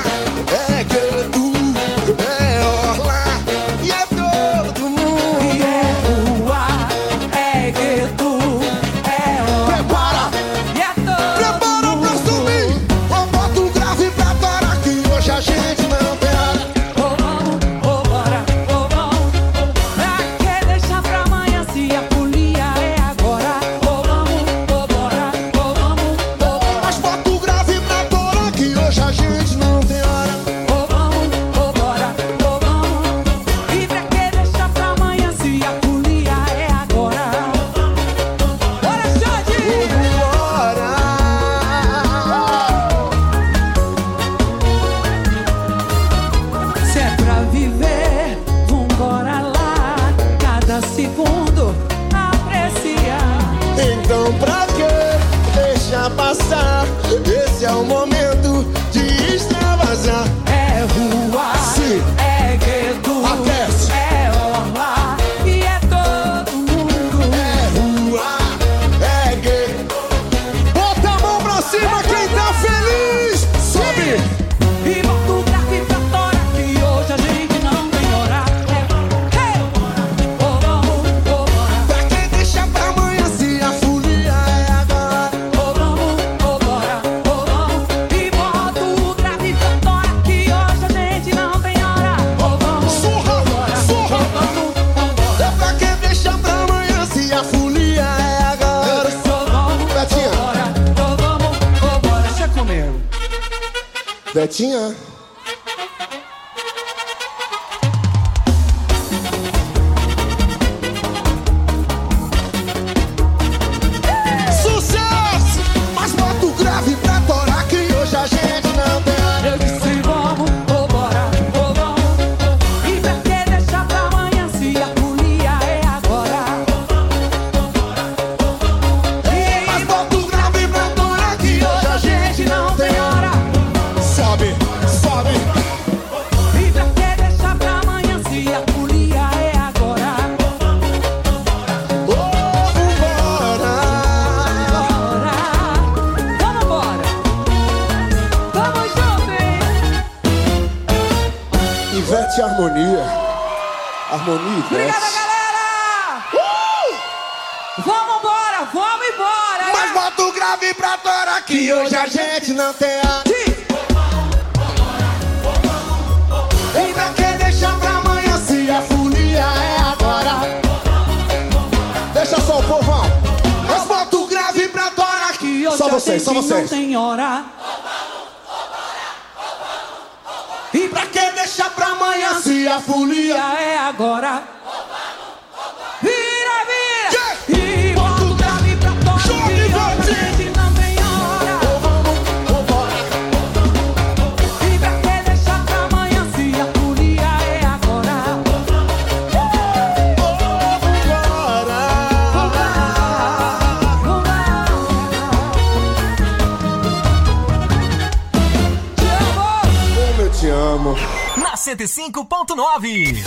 105.9.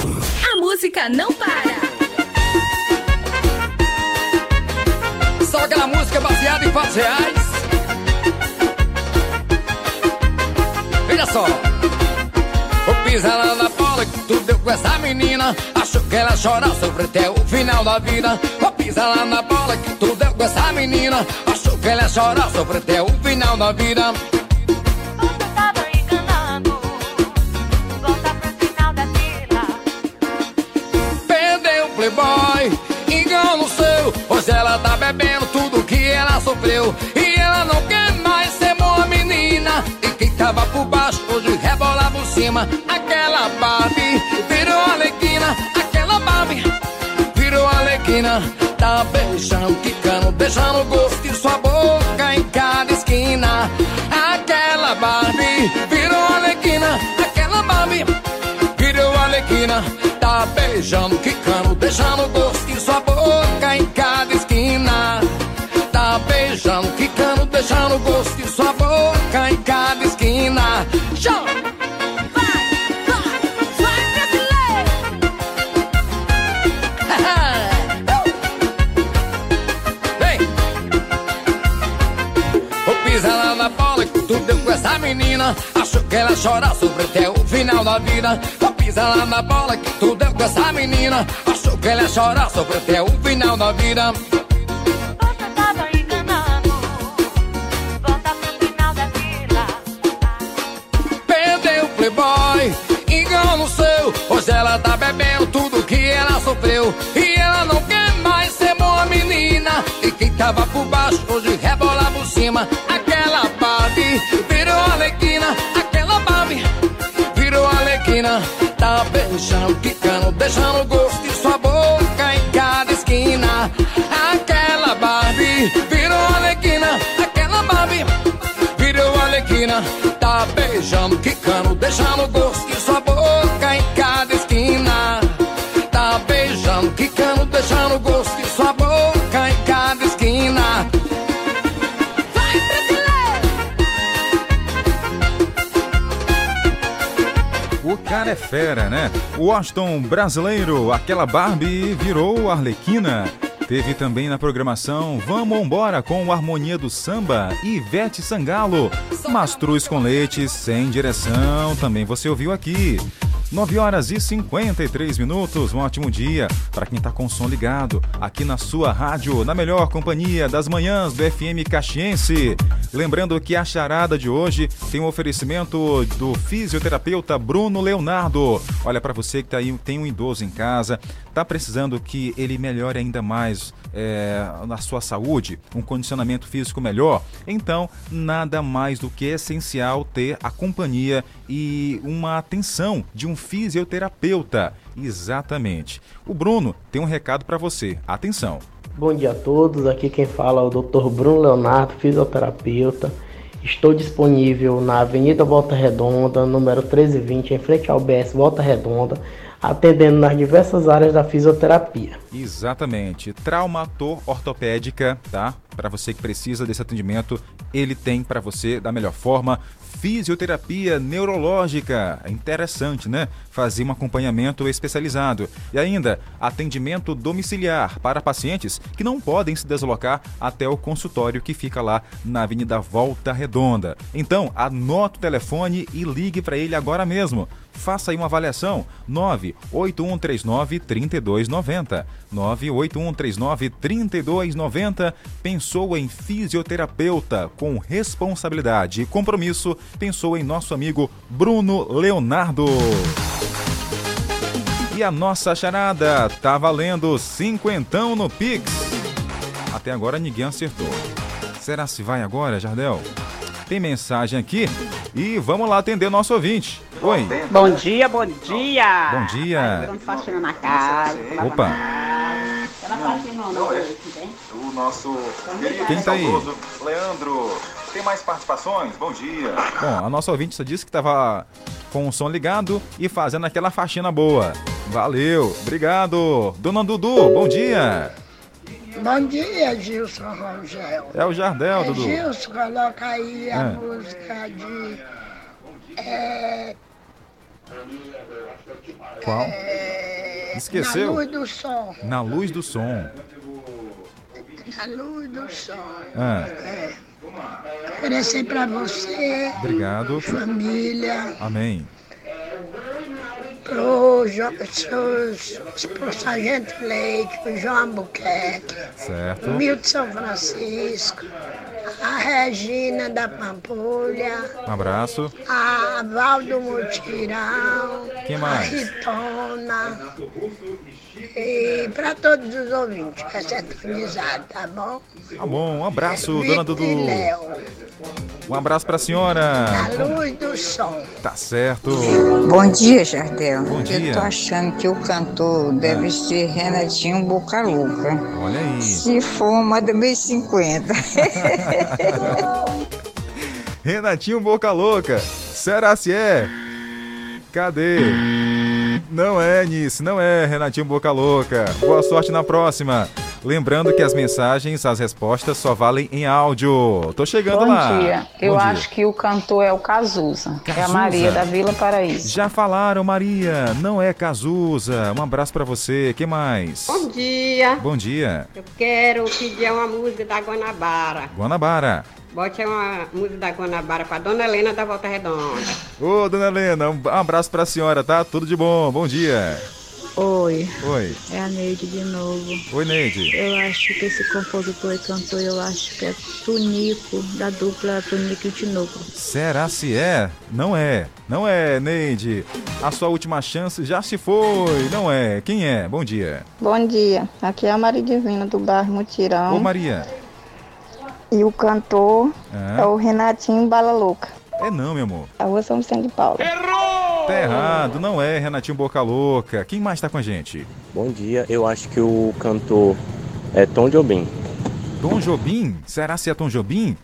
A música não para. Só aquela música baseada em fatos reais. Veja só. vou pisar lá na bola que tu deu com essa menina. Achou que ela chora, sofre até o final da vida. vou pisar lá na bola que tu deu com essa menina. Achou que ela chora, sofre até o final da vida. ela beijando, quicando, beijando o gosto de sua boca em cada esquina. Aquela Barbie virou alequina, aquela Barbie virou alequina. Tá beijando, quicando, beijando o gosto de sua boca em cada esquina. Tá beijando, quicando, beijando o gosto. Que ela chora sobre até o final da vida. Vou pisar lá na bola que tu deu com essa menina. Acho que ela chora sobre até o final da vida. Tava enganando. Volta pro final da fila. Perdeu o playboy, engano seu. Hoje ela tá bebendo tudo que ela sofreu. E ela não quer mais ser boa menina. E quem tava por baixo hoje rebola por cima. Aquela Barbie virou Alequina. Beijando, quicando, deixando gosto de sua boca em cada esquina. Aquela Barbie virou Alequina. Aquela Barbie virou Alequina. Tá beijando, quicando, deixando gosto é fera, né? Washington brasileiro, aquela Barbie virou Arlequina. Teve também na programação Vamos Embora com Harmonia do Samba e Ivete Sangalo. Mastruz com leite, sem direção, também você ouviu aqui. 9 horas e 53 minutos, um ótimo dia para quem tá com o som ligado aqui na sua rádio, na melhor companhia das manhãs do FM Caxiense. Lembrando que a charada de hoje tem um oferecimento do fisioterapeuta Bruno Leonardo. Olha para você que tá aí, tem um idoso em casa, tá precisando que ele melhore ainda mais é, na sua saúde, um condicionamento físico melhor, então nada mais do que essencial ter a companhia e uma atenção de um fisioterapeuta. Exatamente. O Bruno tem um recado para você. Atenção. Bom dia a todos, aqui quem fala é o Dr. Bruno Leonardo, fisioterapeuta. Estou disponível na Avenida Volta Redonda, número 1320, em frente ao BS Volta Redonda, atendendo nas diversas áreas da fisioterapia. Exatamente. Traumator ortopédica, tá? Para você que precisa desse atendimento, ele tem para você da melhor forma. Fisioterapia neurológica. É interessante, né? Fazer um acompanhamento especializado. E ainda, atendimento domiciliar para pacientes que não podem se deslocar até o consultório que fica lá na Avenida Volta Redonda. Então, anota o telefone e ligue para ele agora mesmo. Faça aí uma avaliação. 98139 3290. 98139 3290. Pensou em fisioterapeuta com responsabilidade e compromisso? Pensou em nosso amigo Bruno Leonardo. E a nossa charada tá valendo cinquentão no Pix. Até agora ninguém acertou. Será se vai agora, Jardel? Tem mensagem aqui e vamos lá atender nosso ouvinte. Oi. Bom dia, bom dia. Bom dia. Dando faxina na casa. Opa. Ela faxina não, não. O nosso Quem tá aí? Leandro, tem mais participações? Bom dia. Bom, a nossa ouvinte só disse que tava com o som ligado e fazendo aquela faxina boa. Valeu, obrigado. Dona Dudu, bom dia. Bom dia, Gilson Rangel. É o Jardel, É, Dudu. Gilson, coloca aí a É. música de. É, Qual? é, Esqueceu? Na luz do som. Na luz do som. Na luz do som. Ah. É. Oferecer pra você, Obrigado. família, Amém. Seus- pro Sargento Leite, pro João Albuquerque, Certo. Milton São Francisco, a Regina da Pampulha, Um abraço. a Valdo Mutirão, Quem a mais? Ritona e para todos os ouvintes, é sintonizado, tá bom? Tá bom, um abraço, Vitor dona Dudu. e Léo, Um abraço pra senhora. na luz do som. Tá certo. Bom dia, Jardel. Bom dia. Eu tô achando que o cantor deve ser Renatinho Boca Louca. Olha aí. Se for uma do mês 50. Renatinho Boca Louca. Será se é? Cadê? Não é, Nice, não é, Renatinho Boca Louca. Boa sorte na próxima. Lembrando que as mensagens, as respostas só valem em áudio. Tô chegando Bom lá. dia. Eu Bom dia. acho que o cantor é o Cazuza. É a Cazuza. Maria da Vila Paraíso. Já falaram, Maria. Não é Cazuza. Um abraço pra você. Quem mais? Bom dia. Bom dia. Eu quero pedir uma música da Guanabara. Guanabara. Bote uma música da Guanabara pra Dona Helena da Volta Redonda. Ô, dona Helena, um abraço pra senhora, tá? Tudo de bom. Bom dia. Oi, Oi. é a Neide de novo. Oi, Neide. Eu acho que esse compositor e cantor, eu acho que é Tunico, da dupla Tunico e Tinoco. Será se é? Não é. Não é, Neide. A sua última chance já se foi. Não é. Quem é? Bom dia. Bom dia. Aqui é a Maria Divina do bairro Mutirão. Ô, Maria. E o cantor É? é o Renatinho Bala Louca. É não, meu amor. A rua São Vicente de Paulo. Tá errado. Não é, Renatinho Boca Louca. Quem mais tá com a gente? Bom dia, eu acho que o cantor é Tom Jobim. Tom Jobim? Será se é Tom Jobim?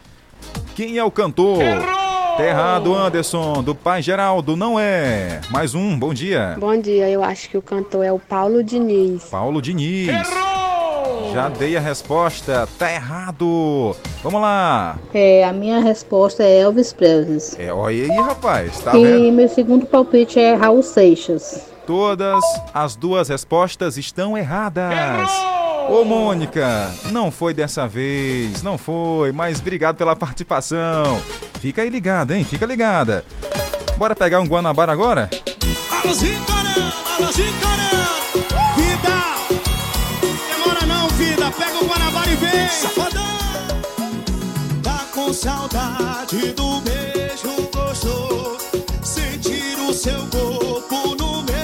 Quem é o cantor? Tá errado, Anderson. Do Pai Geraldo. Não é. Mais um. Bom dia. Bom dia, eu acho que o cantor é o Paulo Diniz. Paulo Diniz. Já dei a resposta. Tá errado. Vamos lá. É, a minha resposta é Elvis Presley. É, olha aí, rapaz. Tá e vendo? meu segundo palpite é Raul Seixas. Todas as duas respostas estão erradas. Ô, Mônica, não foi dessa vez, não foi, mas obrigado pela participação. Fica aí ligada, hein? Fica ligada. Bora pegar um Guanabara agora? Alôzinho, caramba, alôzinho, caramba. Pega o Guanabara e vem. Safadão. Tá com saudade do beijo gostoso. Sentir o seu corpo no meu.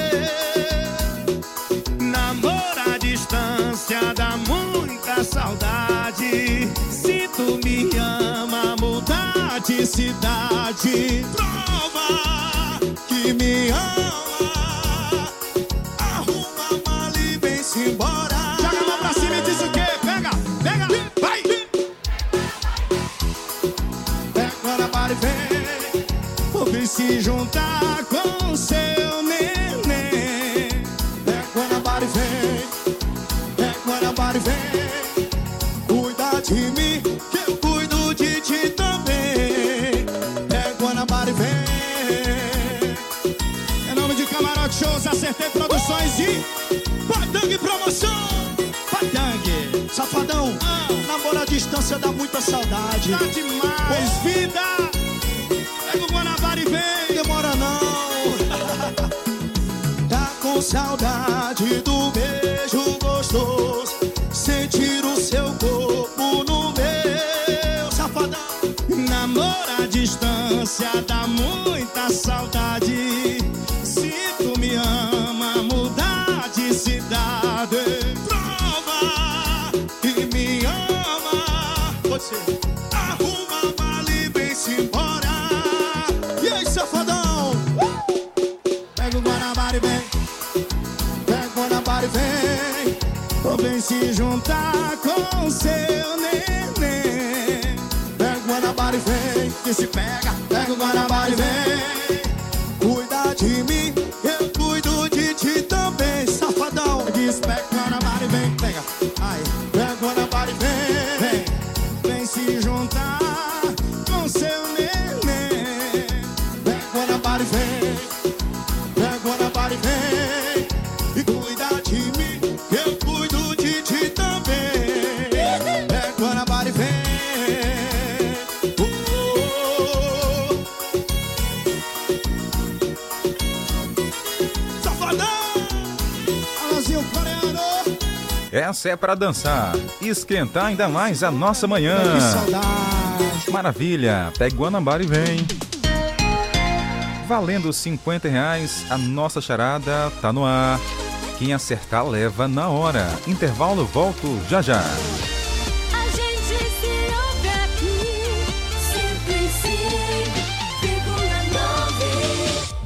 Namoro à distância dá muita saudade. Se tu me ama, mudar de cidade. Prova que me ama. Se juntar com seu neném. Pega Guanabara vem. Pega Guanabara vem. Cuida de mim, que eu cuido de ti também. Pega Guanabara vem. Em nome de Camarote Shows, Acertei Produções e Padang Promoção. Padang, safadão, namoro à distância dá muita saudade. Tá demais. Pois vida, e vem. Demora não. tá com saudade do beijo gostoso. Sentir o seu corpo no meu, safadão. Namoro à distância dá muita saudade. Se tu me ama, mudar de cidade. Prova que me ama. Ser. Arruma a mala e vem-se embora. Vem se juntar com seu neném. Pega o Guanabara e vem. Que se pega. Pega o Guanabara e vem. Essa é pra dançar, esquentar ainda mais a nossa manhã. Que saudade! Maravilha, pega o Guanabara e vem. Valendo 50 reais, a nossa charada tá no ar. Quem acertar leva na hora. Intervalo, volto já já.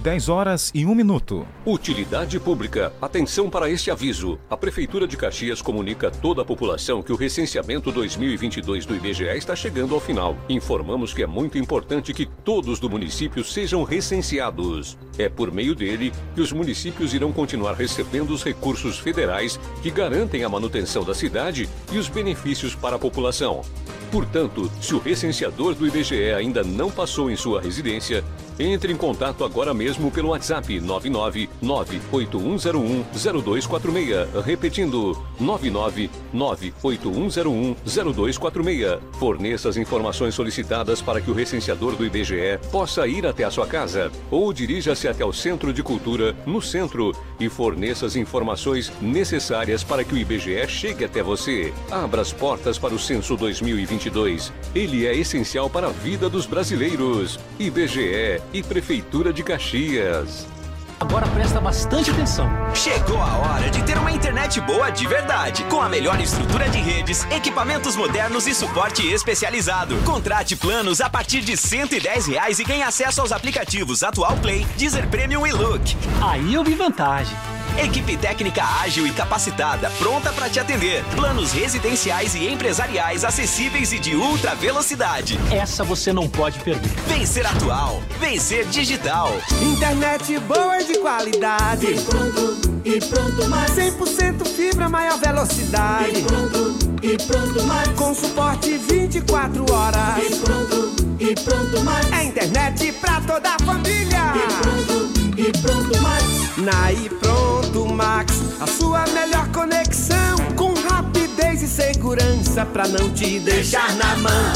10 horas e 1 minuto. Utilidade pública. Atenção para este aviso. A Prefeitura de Caxias comunica a toda a população que o recenseamento 2022 do IBGE está chegando ao final. Informamos que é muito importante que todos do município sejam recenseados. É por meio dele que os municípios irão continuar recebendo os recursos federais que garantem a manutenção da cidade e os benefícios para a população. Portanto, se o recenseador do IBGE ainda não passou em sua residência, entre em contato agora mesmo pelo WhatsApp 99981010246. Repetindo, 99981010246. Forneça as informações solicitadas para que o recenseador do IBGE possa ir até a sua casa ou dirija-se até o Centro de Cultura no centro e forneça as informações necessárias para que o IBGE chegue até você. Abra as portas para o censo 2022. Ele é essencial para a vida dos brasileiros. IBGE e Prefeitura de Caxias. Agora presta bastante atenção. Chegou a hora de ter uma internet boa de verdade, com a melhor estrutura de redes, equipamentos modernos e suporte especializado. Contrate planos a partir de 110 reais e ganhe acesso aos aplicativos Atual Play, Deezer Premium e Look. Aí eu vi vantagem. Equipe técnica ágil e capacitada, pronta para te atender. Planos residenciais e empresariais acessíveis e de ultra velocidade. Essa você não pode perder. Vencer atual, vencer digital. Internet boa e de qualidade. E pronto, e pronto mais. 100% fibra, maior velocidade. E pronto, e pronto mais. Com suporte 24 horas. E pronto, e pronto mais. É internet pra toda a família. E pronto, e pronto mais. Na e pronto Max, a sua melhor conexão. Com rapidez e segurança pra não te deixar na mão.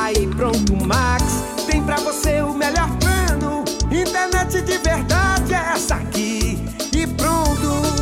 Aí pronto Max, tem pra você o melhor plano. Internet de verdade é essa aqui. E pronto.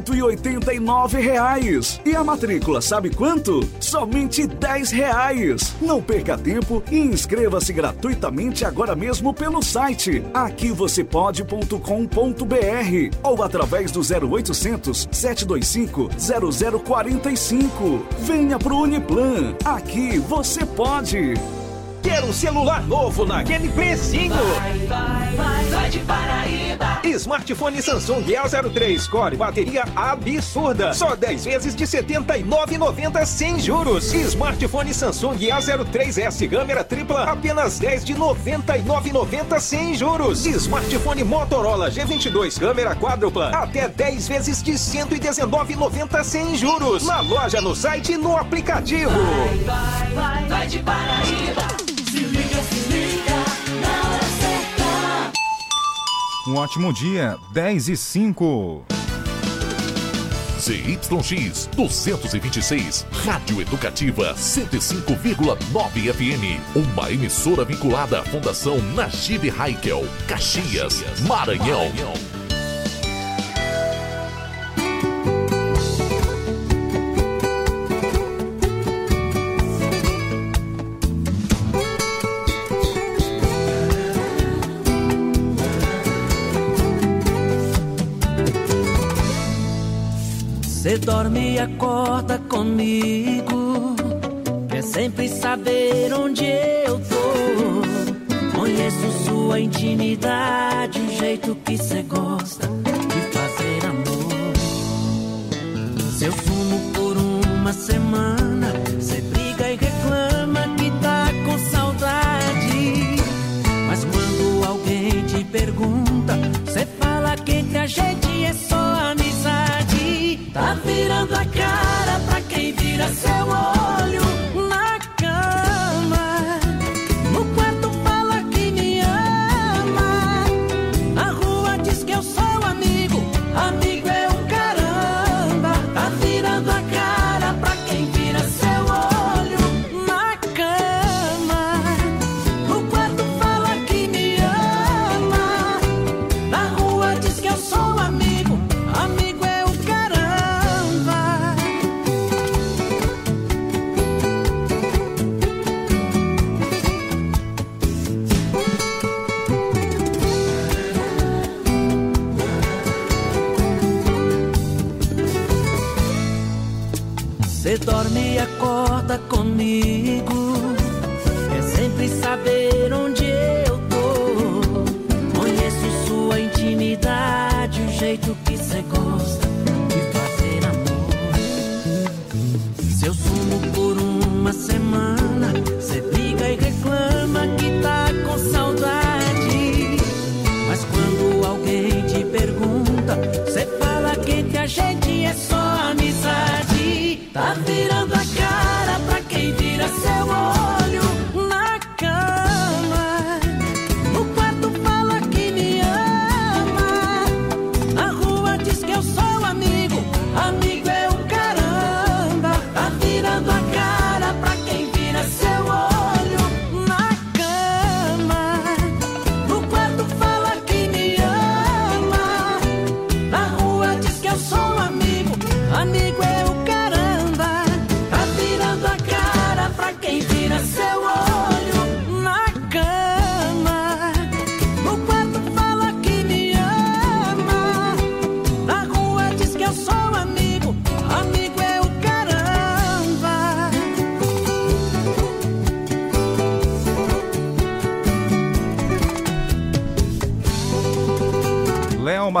189 reais. E a matrícula sabe quanto? Somente 10 reais. Não perca tempo e inscreva-se gratuitamente agora mesmo pelo site aquivocêpode.com.br ou através do 0800 725 0045. Venha pro Uniplan. Aqui você pode. Quer um celular novo naquele precinho? Vai, vai, vai, vai de Paraíba. Smartphone Samsung A03 Core, bateria absurda. Só 10 vezes de R$ 79,90 sem juros. Smartphone Samsung A03S câmera tripla, apenas 10 de R$ 99,90 sem juros. Smartphone Motorola G22 câmera quádrupla, até 10 vezes de R$ 119,90 sem juros. Na loja, no site e no aplicativo. Vai, vai, vai, vai de Paraíba. Um ótimo dia, 10 e 5. ZYX 226, Rádio Educativa 105,9 FM. Uma emissora vinculada à Fundação Najib Haikel, Caxias, Maranhão. Você dorme e acorda comigo. Quer sempre saber onde eu tô. Conheço sua intimidade, o jeito que você gosta de fazer amor. Se eu sumo por uma semana, vira seu olho acorda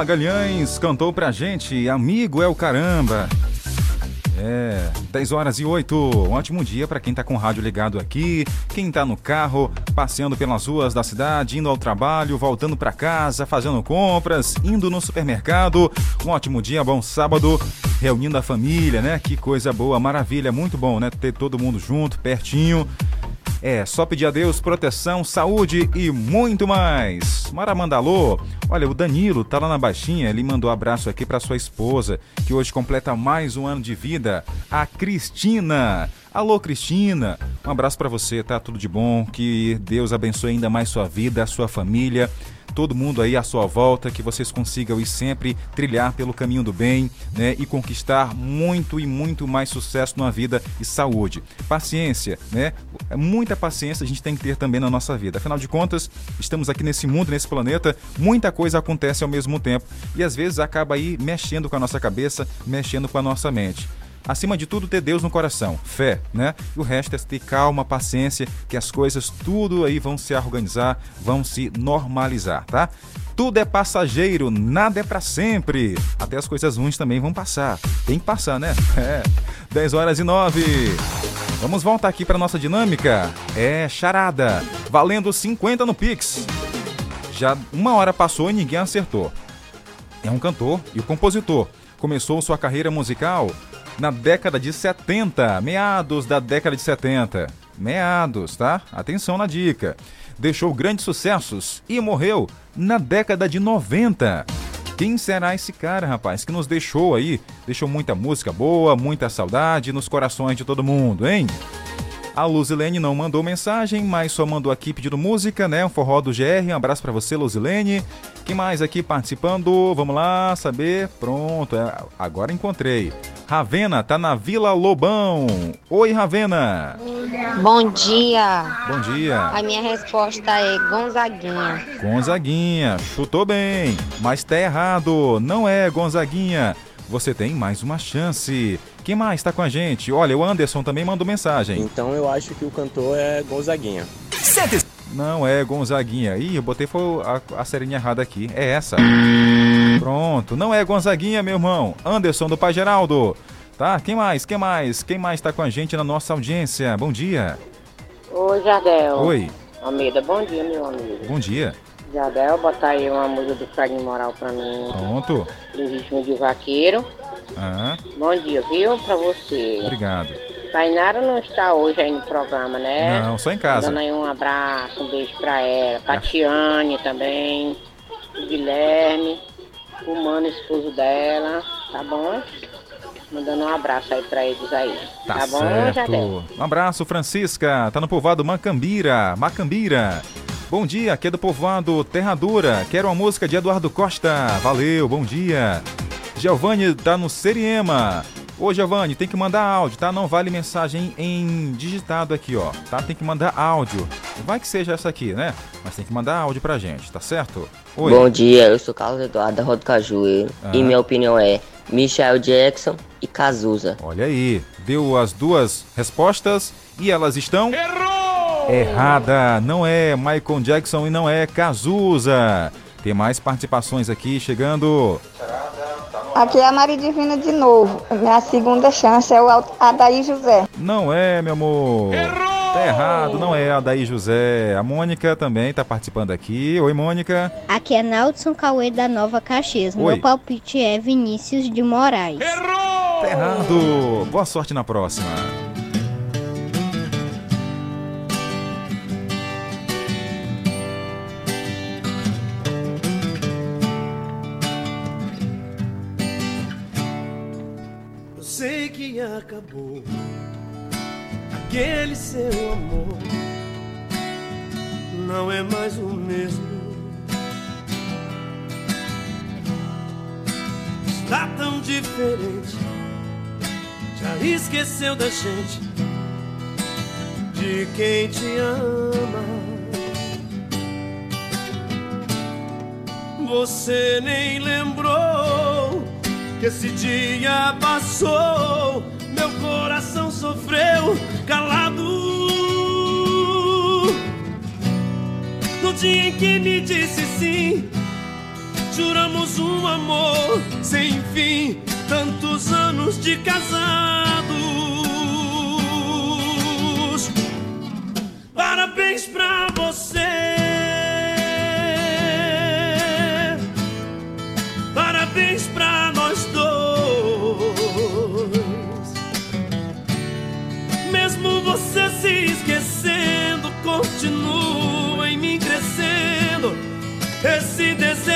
Magalhães cantou pra gente, amigo é o caramba. É, 10 horas e 8. Um ótimo dia para quem tá com o rádio ligado aqui, quem tá no carro, passeando pelas ruas da cidade, indo ao trabalho, voltando para casa, fazendo compras, indo no supermercado. Um ótimo dia, bom sábado, reunindo a família, né? Que coisa boa, maravilha, muito bom, né? Ter todo mundo junto, pertinho. É, só pedir a Deus proteção, saúde e muito mais. Mara Mandalô, olha, o Danilo tá lá na baixinha, ele mandou um abraço aqui para sua esposa, que hoje completa mais um ano de vida, a Cristina. Alô, Cristina, um abraço para você, tá? Tudo de bom, que Deus abençoe ainda mais sua vida, sua família, todo mundo aí à sua volta, que vocês consigam ir sempre trilhar pelo caminho do bem, né? E conquistar muito e muito mais sucesso na vida e saúde. Paciência, né? Muita paciência a gente tem que ter também na nossa vida. Afinal de contas, estamos aqui nesse mundo, nesse planeta, muita coisa acontece ao mesmo tempo e às vezes acaba aí mexendo com a nossa cabeça, mexendo com a nossa mente. Acima de tudo, ter Deus no coração, fé, né? E o resto é ter calma, paciência, que as coisas tudo aí vão se organizar, vão se normalizar, tá? Tudo é passageiro, nada é para sempre. Até as coisas ruins também vão passar. Tem que passar, né? É. 10 horas e 9. Vamos voltar aqui para nossa dinâmica. É charada, valendo 50 no Pix. Já uma hora passou e ninguém acertou. É um cantor e o compositor. Começou sua carreira musical na década de 70, meados da década de 70. Meados, tá? Atenção na dica. Deixou grandes sucessos e morreu na década de 90. Quem será esse cara, rapaz, que nos deixou aí? Deixou muita música boa, muita saudade nos corações de todo mundo, hein? A Luzilene não mandou mensagem, mas só mandou aqui pedindo música, né? Um forró do GR. Um abraço pra você, Luzilene. Quem mais aqui participando? Vamos lá saber. Pronto, é, agora encontrei. Ravena tá na Vila Lobão. Oi, Ravena. Bom dia. Bom dia. A minha resposta é Gonzaguinha. Gonzaguinha, chutou bem, mas tá errado. Não é Gonzaguinha. Você tem mais uma chance. Quem mais está com a gente? Olha, o Anderson também mandou mensagem. Então eu acho que o cantor é Gonzaguinha. Não é Gonzaguinha. Ih, eu botei foi a, a serinha errada aqui. É essa. Pronto. Não é Gonzaguinha, meu irmão. Anderson do Pai Geraldo. Tá? Quem mais? Quem mais? Quem mais está com a gente na nossa audiência? Bom dia. Oi, Jardel. Oi. Almeida, bom dia, meu amigo. Bom dia. Jardel, bota aí uma música do Fred Moral pra mim. Pronto. Do ritmo de vaqueiro. Bom dia, viu? Pra você. obrigado. Tainara não está hoje aí no programa, né? Não, só em casa. Dando aí um abraço, um beijo pra ela. Pra Tiane também. O Guilherme. O mano, esposo dela. Tá bom? Mandando um abraço aí pra eles aí. Tá, bom, certo. Jardel? Um abraço, Francisca. Tá no povoado Macambira. Macambira. Bom dia, aqui é do povoado Terra Dura. Quero uma música de Eduardo Costa. Valeu, bom dia. Giovanni tá no Seriema. Ô Giovanni, tem que mandar áudio, tá? Não vale mensagem em digitado aqui, ó, tá? Tem que mandar áudio. Vai que seja essa aqui, né? Mas tem que mandar áudio pra gente, tá certo? Oi. Bom dia, eu sou Carlos Eduardo da Rodo Cajueiro Ah. e minha opinião é Michael Jackson e Cazuza. Olha aí, deu as duas respostas e elas estão. Errou! Errada, não é Michael Jackson e não é Cazuza. Tem mais participações aqui chegando. Aqui é a Maria Divina de novo. Minha segunda chance é o Adair José. Não é, meu amor. Errou! Tá errado, não é a Daí José. A Mônica também tá participando aqui. Oi, Mônica. Aqui é Naldson Cauê da Nova Caxias. Oi. Meu palpite é Vinícius de Moraes. Tá errado. Boa sorte na próxima. Acabou aquele seu amor. Não é mais o mesmo. Está tão diferente. Já esqueceu da gente, de quem te ama. Você nem lembrou que esse dia passou, meu coração sofreu calado. No dia em que me disse sim, juramos um amor sem fim, tantos anos de casados.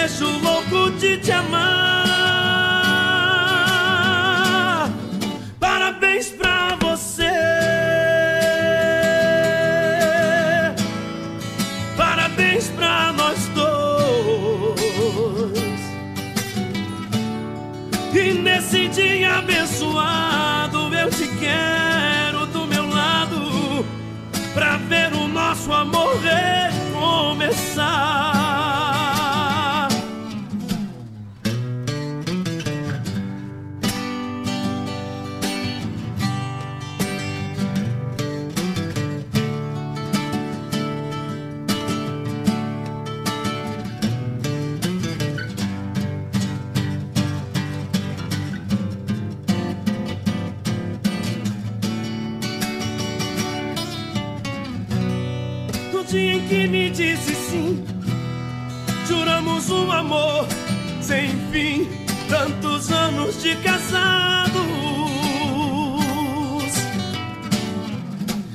Desejo louco de te amar.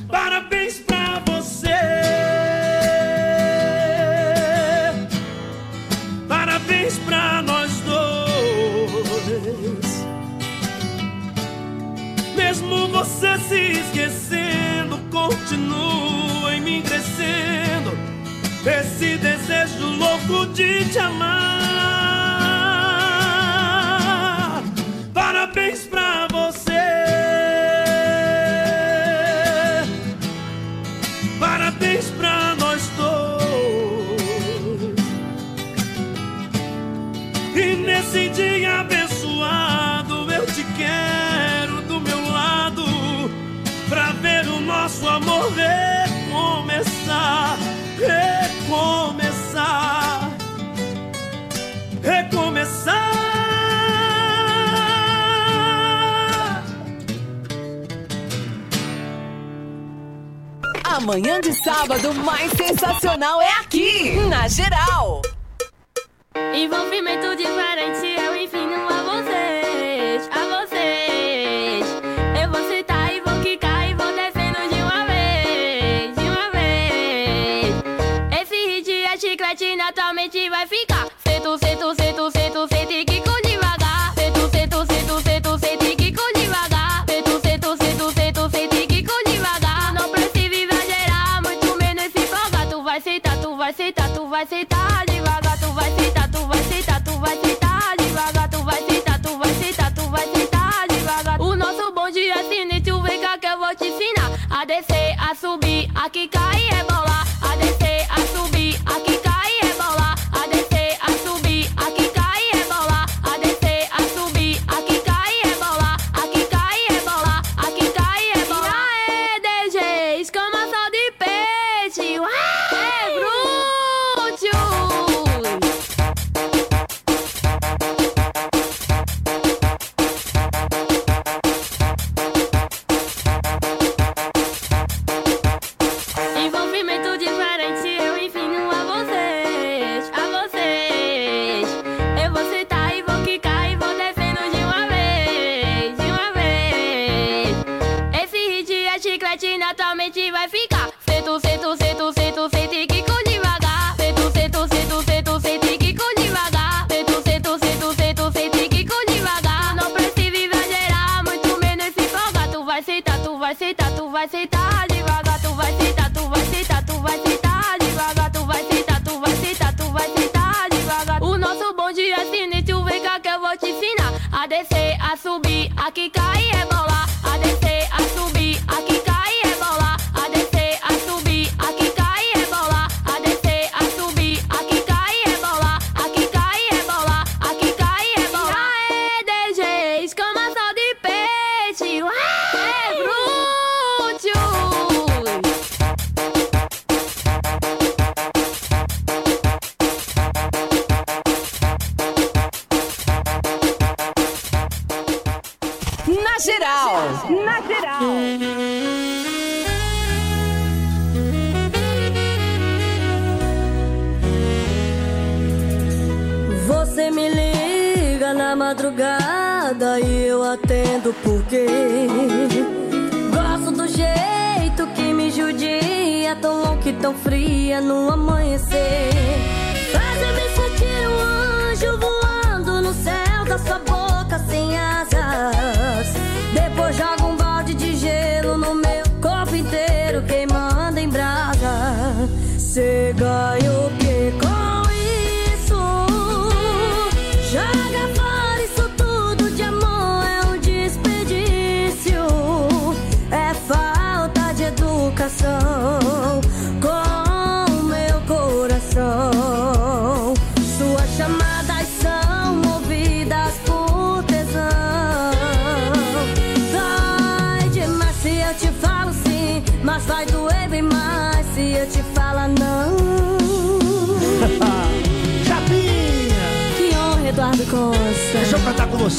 Parabéns pra você. Parabéns pra nós dois. Mesmo você se esquecendo, continua em mim crescendo. Esse desejo louco de te amar. Amanhã de sábado mais sensacional é aqui, na Geral. Envolvimento diferente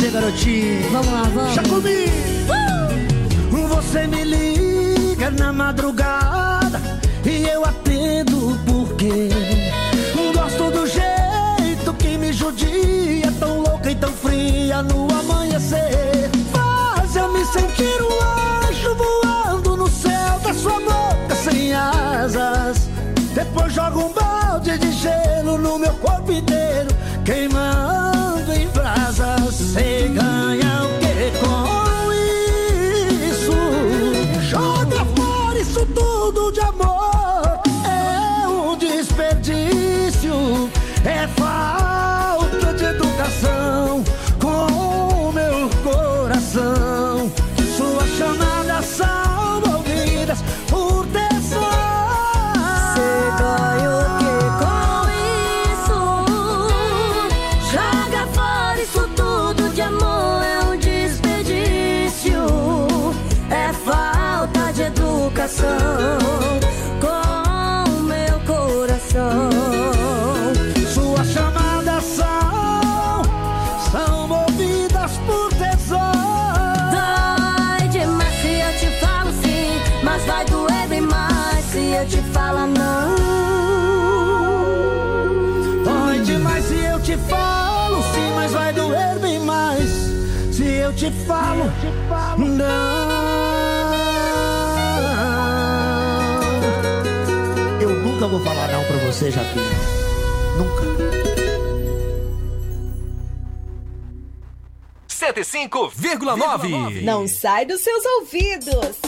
você, garotinho. Vamos lá, vamos. Já comi. Uh! Você me liga na madrugada e eu atendo porque gosto do jeito que me judia, tão louca e tão fria no amanhecer. Faz eu me sentir um anjo voando no céu da sua boca sem asas. Depois joga um balde de gelo no meu corpo inteiro, queimando. Sega te falo, não. Eu nunca vou falar não pra você, Japinha. Nunca. 105,9. Não sai dos seus ouvidos.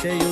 cheio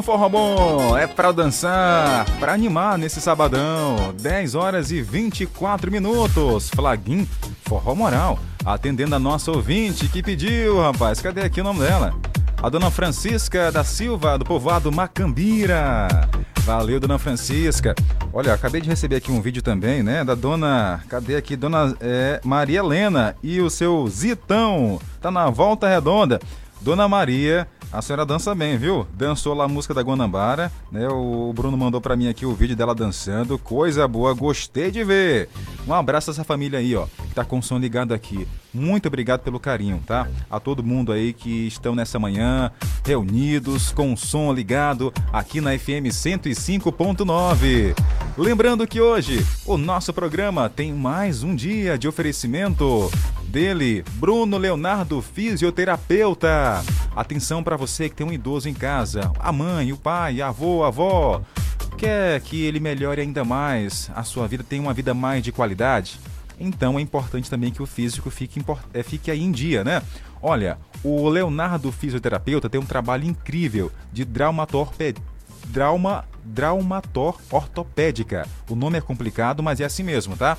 no forró bom, é pra dançar, pra animar nesse sabadão. 10 horas e 24 minutos. Flaguim, forró moral. Atendendo a nossa ouvinte que pediu, rapaz. Cadê aqui o nome dela? A dona Francisca da Silva, do povoado Macambira. Valeu, dona Francisca. Olha, acabei de receber aqui um vídeo também, né? Da dona. Cadê aqui? Dona é, Maria Helena e o seu Zitão. Tá na volta redonda. Dona Maria, a senhora dança bem, viu? Dançou lá a música da Guanabara, né? O Bruno mandou pra mim aqui o vídeo dela dançando. Coisa boa, gostei de ver. Um abraço a essa família aí, ó, que tá com o som ligado aqui. Muito obrigado pelo carinho, tá? A todo mundo aí que estão nessa manhã reunidos com o som ligado aqui na FM 105.9. Lembrando que hoje o nosso programa tem mais um dia de oferecimento dele, Bruno Leonardo, fisioterapeuta. Atenção para você que tem um idoso em casa, a mãe, o pai, a avô, a avó. Quer que ele melhore ainda mais, a sua vida tenha uma vida mais de qualidade? Então é importante também que o físico fique, eh, fique aí em dia, né? Olha, o Leonardo Fisioterapeuta tem um trabalho incrível de traumatorpe... Trauma... Traumator ortopédica. O nome é complicado, mas é assim mesmo, tá?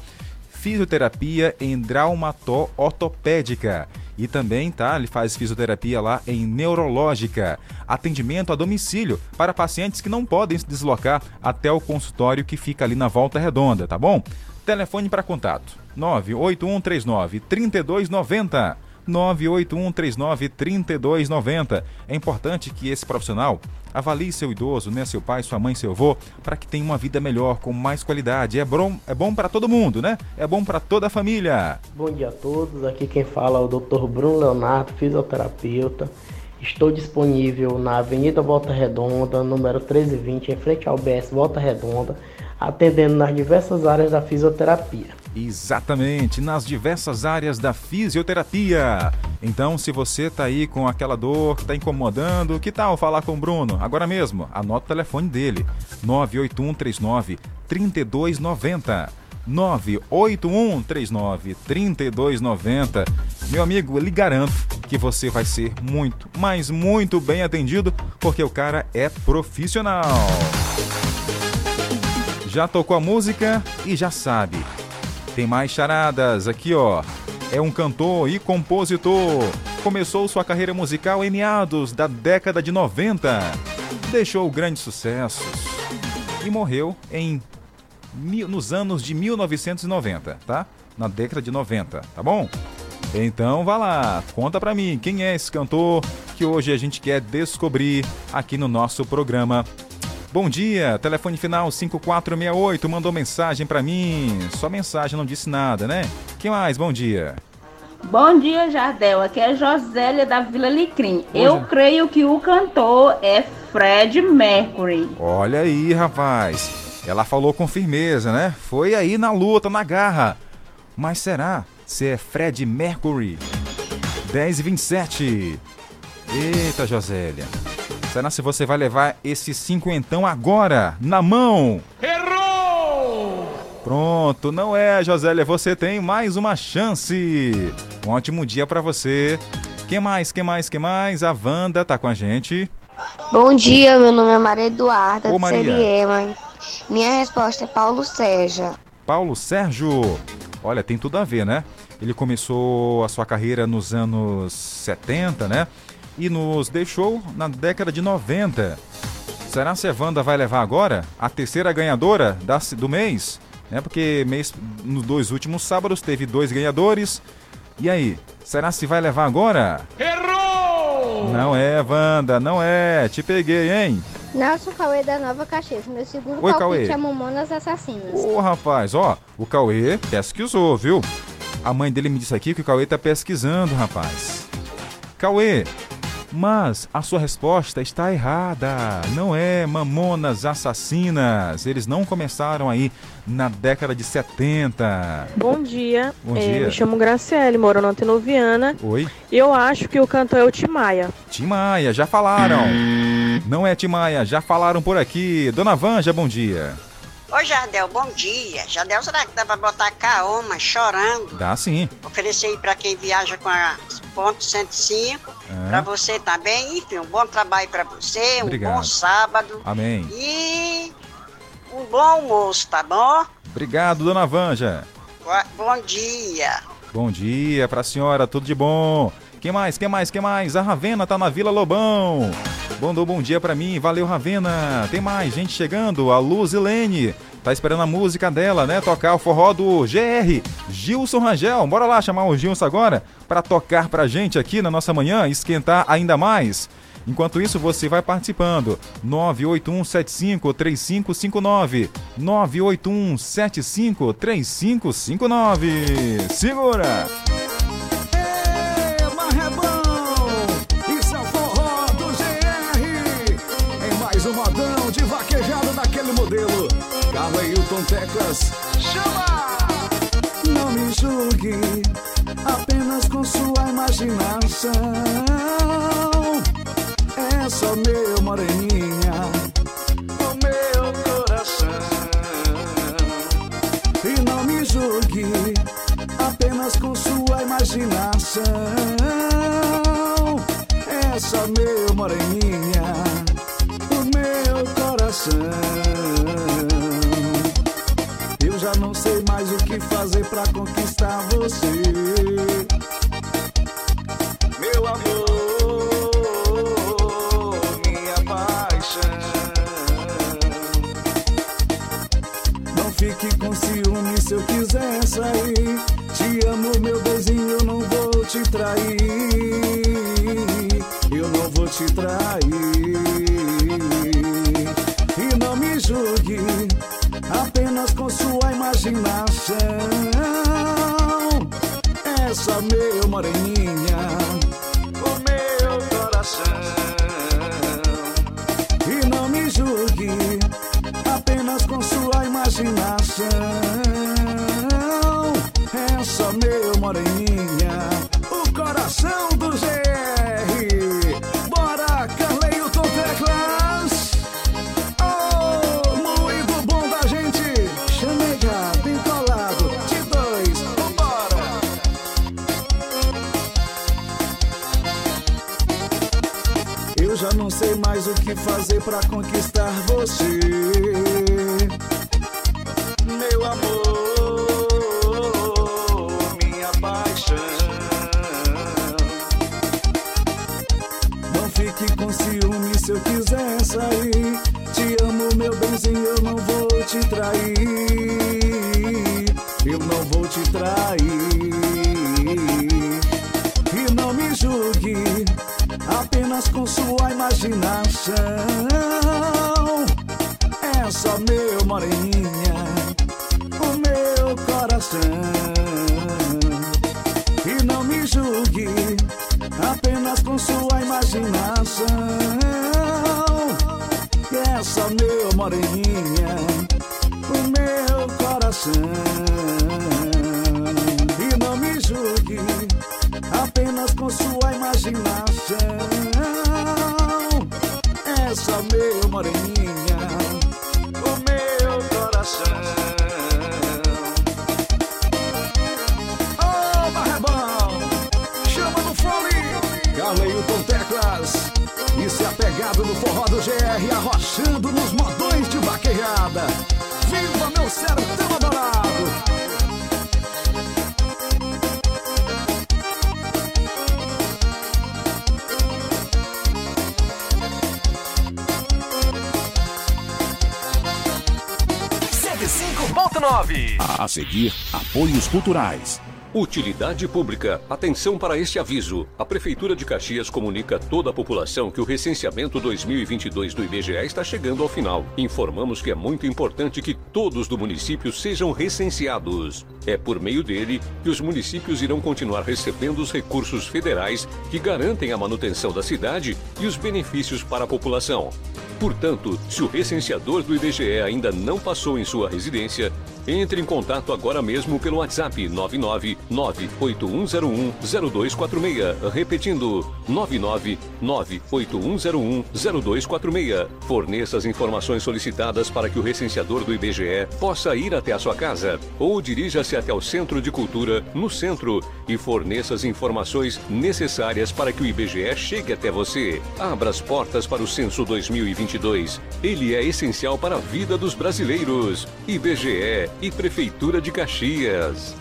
Fisioterapia em traumator ortopédica. E também, tá? Ele faz fisioterapia lá em neurológica. Atendimento a domicílio para pacientes que não podem se deslocar até o consultório que fica ali na Volta Redonda, tá bom? Telefone para contato: 98139 3290. 98139 3290. É importante que esse profissional avalie seu idoso, né, seu pai, sua mãe, seu avô, para que tenha uma vida melhor, com mais qualidade. É bom, é bom para todo mundo, né? É bom para toda a família. Bom dia a todos, aqui quem fala é o Dr. Bruno Leonardo, fisioterapeuta. Estou disponível na Avenida Volta Redonda, número 1320, em frente ao BS Volta Redonda, atendendo nas diversas áreas da fisioterapia. Exatamente, nas diversas áreas da fisioterapia. Então, se você tá aí com aquela dor que tá incomodando, que tal falar com o Bruno? Agora mesmo, anota o telefone dele: 98139 3290. 98139 3290. Meu amigo, eu lhe garanto que você vai ser muito, mas muito bem atendido, porque o cara é profissional. Já tocou a música e já sabe. Tem mais charadas aqui, ó. É um cantor e compositor. Começou sua carreira musical em meados da década de 90. Deixou grandes sucessos e morreu em nos anos de 1990, tá? Na década de 90, tá bom? Então vá lá, conta pra mim quem é esse cantor que hoje a gente quer descobrir aqui no nosso programa. Bom dia, telefone final 5468, mandou mensagem pra mim. Só mensagem, não disse nada, né? Quem mais? Bom dia. Bom dia, Jardel. Aqui é Josélia da Vila Licrim. Eu creio que o cantor é Fred Mercury. Olha aí, rapaz. Ela falou com firmeza, né? Foi aí na luta, na garra. Mas será se é Fred Mercury? 10 e 27. Eita, Josélia. Será se você vai levar esse cinquentão agora, na mão? Errou! Pronto, não é, Josélia. Você tem mais uma chance. Um ótimo dia pra você. Quem mais, quem mais, quem mais? A Wanda tá com a gente. Bom dia, meu nome é Maria Eduarda, Ô, de Maria. Seriema. Minha resposta é Paulo Sérgio. Paulo Sérgio. Olha, tem tudo a ver, né? Ele começou a sua carreira nos anos 70, né? E nos deixou na década de 90. Será se a Wanda vai levar agora a terceira ganhadora do mês? Né? Porque mês, nos dois últimos sábados teve dois ganhadores. E aí, será se vai levar agora? Errou! Não é, Wanda, não é. Te peguei, hein? Nelson Cauê da Nova Caxias. Meu segundo Oi, palpite Cauê. é Mamonas Assassinas. Ô, rapaz, ó, o Cauê pesquisou, viu? A mãe dele me disse aqui que o Cauê tá pesquisando, rapaz. Cauê, mas a sua resposta está errada. Não é Mamonas Assassinas. Eles não começaram aí na década de 70. Bom dia, Bom É, dia. me chamo Graciele, moro na Antenoviana Oi? e eu acho que o cantor é o Tim Maia. Tim Maia, já falaram. Não é Tim Maia, já falaram por aqui. Dona Vanja, bom dia. Ô Jardel, bom dia. Jardel, será que dá pra botar Kaoma chorando? Dá sim. Oferecer aí pra quem viaja com a ponto 105. É. Pra você também. Enfim, um bom trabalho pra você, um Obrigado. bom sábado. Amém. E um bom almoço, tá bom? Obrigado, Dona Vanja. Bom dia. Bom dia pra senhora, tudo de bom. Quem mais, quem mais, quem mais? A Ravena tá na Vila Lobão. Mandou bom dia pra mim, valeu Ravena. Tem mais gente chegando, a Luzilene. Tá esperando a música dela, né? Tocar o forró do GR, Gilson Rangel. Bora lá chamar o Gilson agora pra tocar pra gente aqui na nossa manhã, esquentar ainda mais. Enquanto isso, você vai participando. 981753559. 981753559. Segura! Hilton Teclas. Chama! Não me julgue, apenas com sua imaginação. É só meu moreninha, o meu coração. E não me julgue, apenas com sua imaginação. É só meu moreninha, o meu coração. Não sei mais o que fazer pra conquistar você. Meu amor, minha paixão. Não fique com ciúme se eu quiser sair. Te amo, meu beijinho, eu não vou te trair. Eu não vou te trair. Culturais. Utilidade pública. Atenção para este aviso. A Prefeitura de Caxias comunica a toda a população que o recenseamento 2022 do IBGE está chegando ao final. Informamos que é muito importante que todos do município sejam recenseados. É por meio dele que os municípios irão continuar recebendo os recursos federais que garantem a manutenção da cidade e os benefícios para a população. Portanto, se o recenseador do IBGE ainda não passou em sua residência, entre em contato agora mesmo pelo WhatsApp 99981010246. Repetindo, 99981010246. Forneça as informações solicitadas para que o recenseador do IBGE possa ir até a sua casa ou dirija-se até o Centro de Cultura, no centro, e forneça as informações necessárias para que o IBGE chegue até você. Abra as portas para o censo 2022. Ele é essencial para a vida dos brasileiros. IBGE e Prefeitura de Caxias.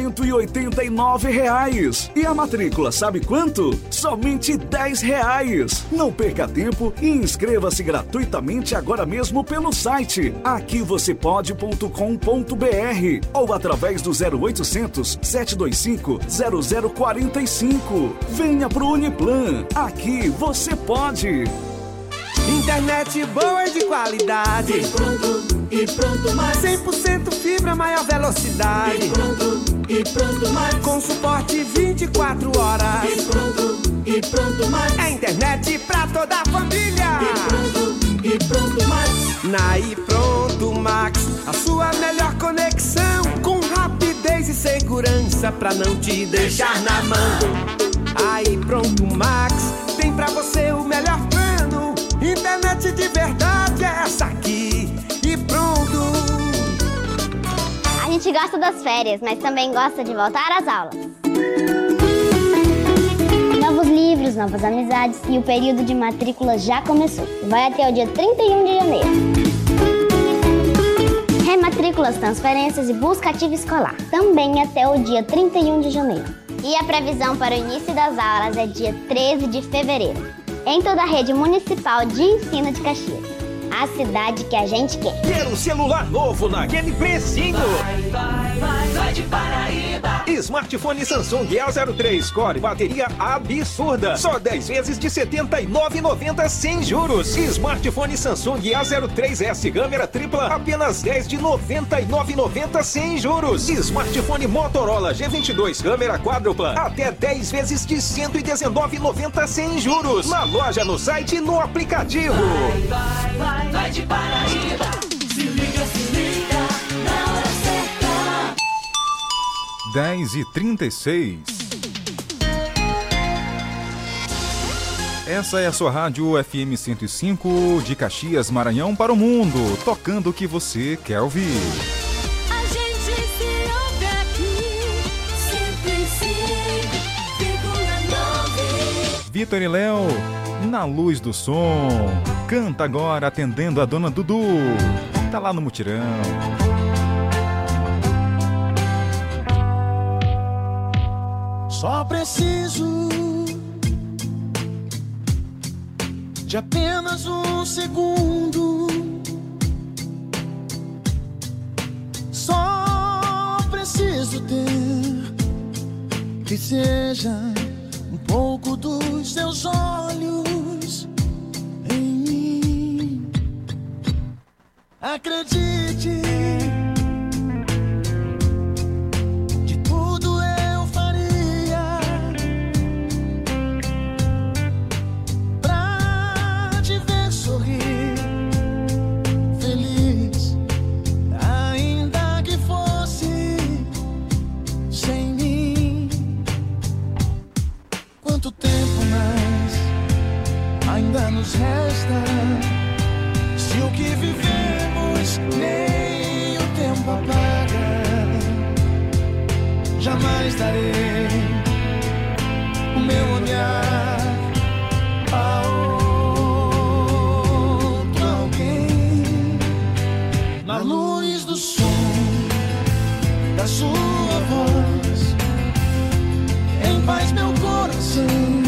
189 reais. E a matrícula sabe quanto? Somente 10 reais. Não perca tempo e inscreva-se gratuitamente agora mesmo pelo site aquivocêpode.com.br ou através do 0800 725 0045. Venha pro Uniplan. Aqui você pode. Internet boa e de qualidade. E pronto, e pronto mais. 100% fibra, maior velocidade. E pronto, e pronto mais. Com suporte 24 horas. E pronto, e pronto mais. É internet pra toda a família. E pronto, e pronto mais. Na e pronto Max, a sua melhor conexão. Com rapidez e segurança pra não te deixar na mão. Aí pronto Max, tem pra você o melhor. Internet de verdade é essa aqui. E pronto. A gente gosta das férias, mas também gosta de voltar às aulas. Novos livros, novas amizades e o período de matrícula já começou. Vai até o dia 31 de janeiro. Rematrículas, transferências e busca ativa escolar. Também até o dia 31 de janeiro. E a previsão para o início das aulas é dia 13 de fevereiro. Em toda a rede municipal de ensino de Caxias. A cidade que a gente quer. Quer um celular novo naquele precinho? Vai, vai, vai, vai de Paraíba. Smartphone Samsung A03 Core, bateria absurda. Só 10 vezes de R$ 79,90 sem juros. Smartphone Samsung A03S câmera tripla, apenas 10 de R$ 99,90 sem juros. Smartphone Motorola G22 câmera quádrupla, até 10 vezes de R$ 119,90 sem juros. Na loja, no site e no aplicativo. Vai, vai, vai, vai de Paraíba. Se liga, se liga, na hora certa. 10 e 36. Essa é a sua rádio FM 105 de Caxias, Maranhão para o mundo, tocando o que você quer ouvir. A gente se ouve aqui, 105,9. Vitor e Léo, na luz do som. Canta agora atendendo a dona Dudu. Tá lá no mutirão. Só preciso de apenas um segundo. Só preciso ter que seja um pouco dos seus olhos Acredite. De tudo eu faria pra te ver sorrir, feliz, ainda que fosse sem mim. Quanto tempo mais ainda nos resta? Darei o meu olhar a outro alguém. Na luz do som da sua voz, em paz meu coração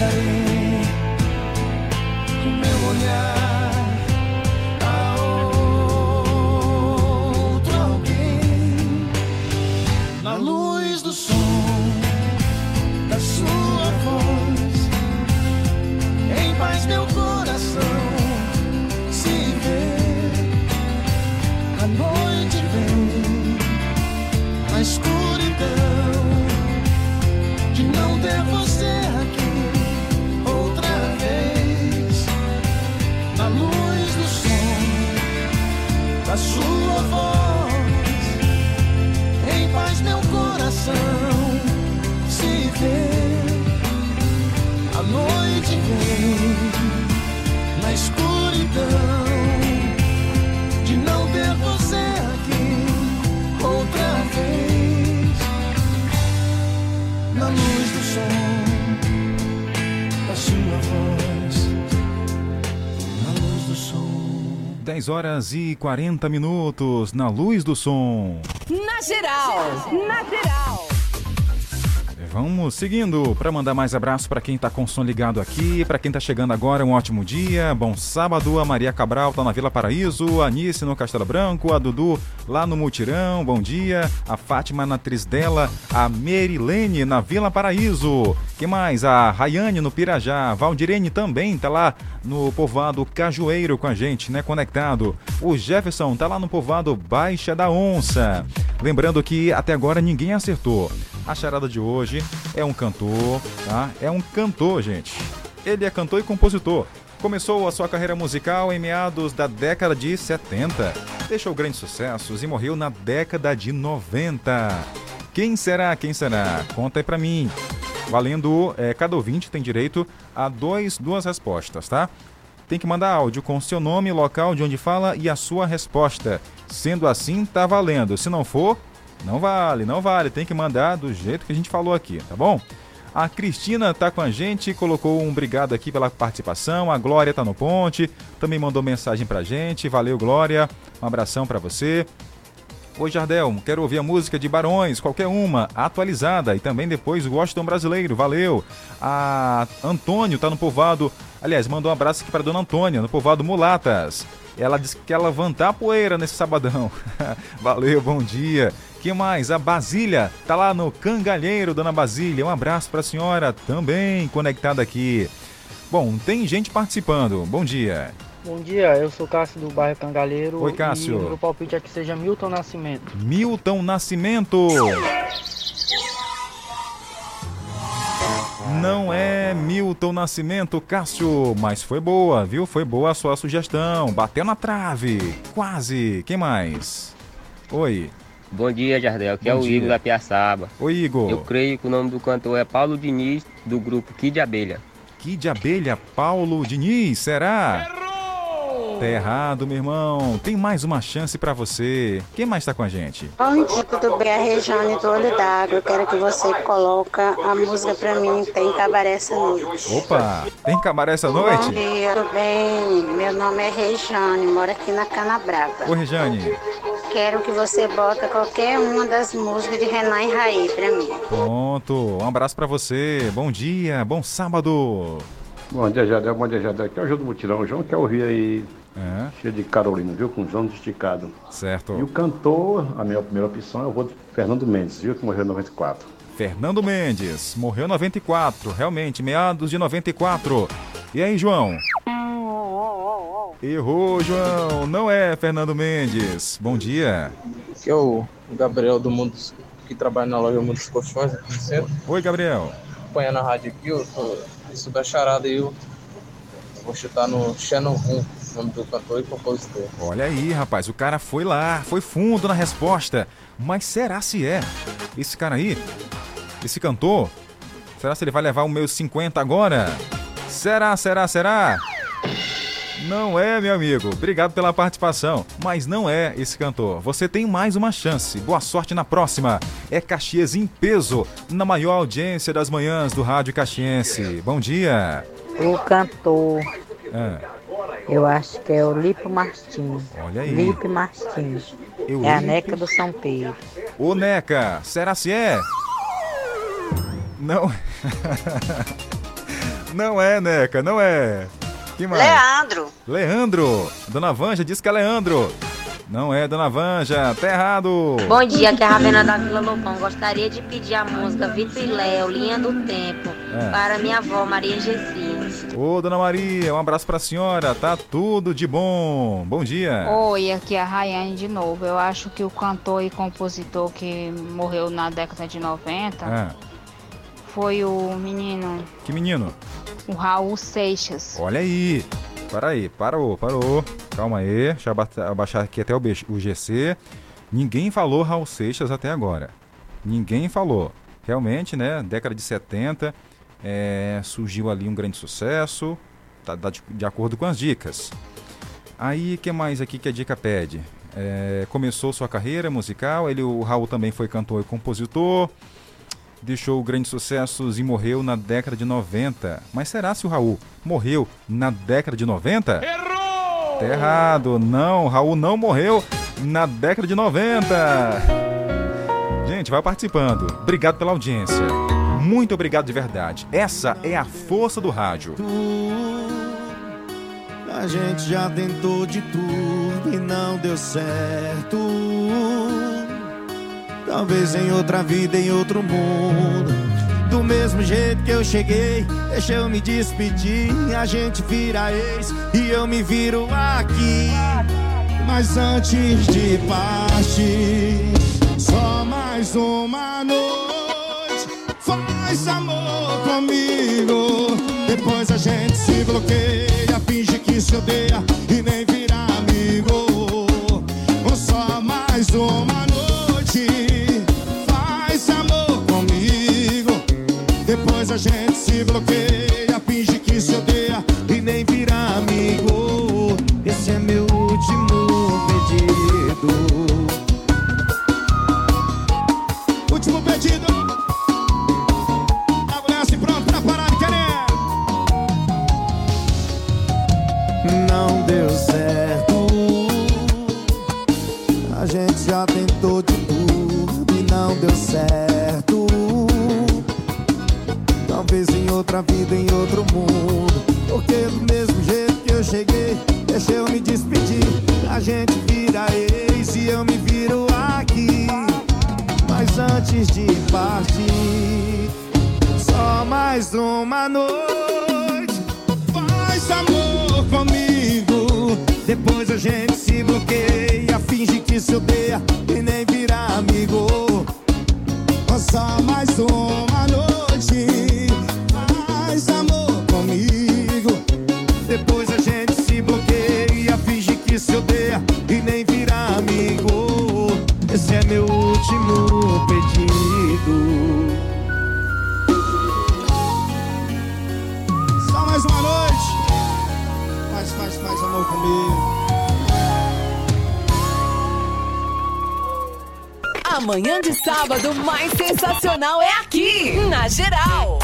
Jerusalem. 10 horas e 40 minutos na luz do som. Na geral. Na geral. Vamos seguindo para mandar mais abraço para quem tá com o som ligado aqui, para quem tá chegando agora, um ótimo dia, bom sábado. A Maria Cabral tá na Vila Paraíso, a Anice no Castelo Branco, a Dudu lá no Mutirão, bom dia. A Fátima na Trisdela, a Merilene na Vila Paraíso. Que mais? A Rayane no Pirajá, Valdirene também tá lá no povoado Cajueiro com a gente, né, conectado. O Jefferson tá lá no povoado Baixa da Onça. Lembrando que até agora ninguém acertou. A charada de hoje é um cantor, tá? É um cantor, gente. Ele é cantor e compositor. Começou a sua carreira musical em meados da década de 70. Deixou grandes sucessos e morreu na década de 90. Quem será? Quem será? Conta aí pra mim. Valendo, é, cada ouvinte tem direito a dois, duas respostas, tá? Tem que mandar áudio com seu nome, local de onde fala e a sua resposta. Sendo assim, tá valendo. Se não for, não vale, não vale. Tem que mandar do jeito que a gente falou aqui, tá bom? A Cristina tá com a gente, colocou um obrigado aqui pela participação. A Glória tá no ponte, também mandou mensagem pra gente. Valeu, Glória. Um abração pra você. Oi, Jardel, quero ouvir a música de Barões, qualquer uma, atualizada. E também depois o Washington Brasileiro, valeu. A Antônio tá no povoado Aliás, mandou um abraço aqui para Dona Antônia, no povoado Mulatas. Ela disse que quer levantar a poeira nesse sabadão. Valeu, bom dia. Que mais? A Basília tá lá no Cangalheiro, Dona Basília. Um abraço para a senhora também conectada aqui. Bom, tem gente participando. Bom dia. Bom dia, eu sou Cássio do bairro Cangalheiro. Oi, Cássio. E o meu palpite é que seja Milton Nascimento. Milton Nascimento. Não é Milton Nascimento, Cássio, mas foi boa, viu? Foi boa a sua sugestão. Bateu na trave. Quase. Quem mais? Oi. Bom dia, Jardel. Aqui é Bom o dia. Igor da Piaçaba. Oi, Igor. Eu creio que o nome do cantor é Paulo Diniz, do grupo Kid Abelha. Kid Abelha, Paulo Diniz, será? Tá errado, meu irmão. Tem mais uma chance pra você. Quem mais tá com a gente? Bom dia, tudo bem? A Rejane do Olho d'Água. Eu quero que você coloca a música pra mim, tem cabaré essa noite. Opa, tem camaré essa noite? Bom dia, tudo bem? Meu nome é Rejane, moro aqui na Canabrava. Ô, Rejane. Quero que você bota qualquer uma das músicas de Renan e Raí pra mim. Pronto, um abraço pra você. Bom dia, bom sábado. Bom dia, Jadel. Bom dia, Jadel. Aqui é o João do Mutirão. O João quer ouvir aí, cheio de Carolina, viu? Com os ombros esticados. Certo. E o cantor, a minha primeira opção, eu vou de Fernando Mendes, viu? Que morreu em 94. Fernando Mendes, morreu em 94, realmente, meados de 94. E aí, João? Errou, João. Não é Fernando Mendes. Bom dia. Aqui é o Gabriel do Mundo que trabalha na loja Mundo dos Colchões centro. Oi, Gabriel. Acompanhando a rádio aqui, eu tô isso da charada aí, eu vou chutar no Shannon Hun, nome do cantor e compositor. Olha aí, rapaz, o cara foi lá, foi fundo na resposta. Mas será se é? Esse cara aí, esse cantor, será se ele vai levar o meu 50 agora? Será, será, será? Não é, meu amigo. Obrigado pela participação. Mas não é esse cantor. Você tem mais uma chance. Boa sorte na próxima. É Caxias em peso, na maior audiência das manhãs do Rádio Caxiense. Bom dia. O cantor, Ah, eu acho que é o Lipe Martins. Olha aí. Lipe Martins. Eu é a Neca do São Pedro. Ô, Neca, será se é? Não. não é, Neca, não é. Que mais? Leandro. Leandro. Dona Vanja disse que é Leandro. Não é, Dona Vanja. Tá errado. Bom dia, aqui é a Ravena da Vila Lobão. Gostaria de pedir a música Vitor e Léo, Linha do Tempo, É. para minha avó Maria Gessi. Ô, Dona Maria, um abraço pra senhora. Tá tudo de bom. Bom dia. Oi, aqui é a Rayane de novo. Eu acho que o cantor e compositor que morreu na década de 90 Ah, foi o menino, que menino? o Raul Seixas. Olha aí. Para aí, parou, parou. Calma aí. Deixa eu aba- abaixar aqui até o, GC. Ninguém falou Raul Seixas até agora. Ninguém falou. Realmente, né? Década de 70, é, surgiu ali um grande sucesso. Tá, tá de, de acordo com as dicas. Aí, o que mais aqui que a dica pede? É, começou sua carreira musical. Ele, o Raul também foi cantor e compositor. Deixou grandes sucessos e morreu na década de 90. Mas será se o Raul morreu na década de 90? Errou! Tá errado. Não, Raul não morreu na década de 90. Gente, vai participando. Obrigado pela audiência. Muito obrigado de verdade. Essa é a força do rádio. A gente já tentou de tudo e não deu certo. Talvez em outra vida, em outro mundo. Do mesmo jeito que eu cheguei, deixa eu me despedir. A gente vira ex e eu me viro aqui. Mas antes de partir, só mais uma noite. Faz amor comigo. Depois a gente se bloqueia, finge que se odeia e nem se bloqueia, Talvez em outra vida, em outro mundo. Porque do deixa eu me despedir. A gente vira ex e eu me viro aqui. Mas antes de partir, só mais uma noite. Faz amor comigo. Depois a gente se bloqueia, finge que se odeia e nem vira amigo. Só mais uma noite. Último pedido. Só mais uma noite. Faz, faz, faz amor comigo. Amanhã de sábado mais sensacional é aqui, na geral.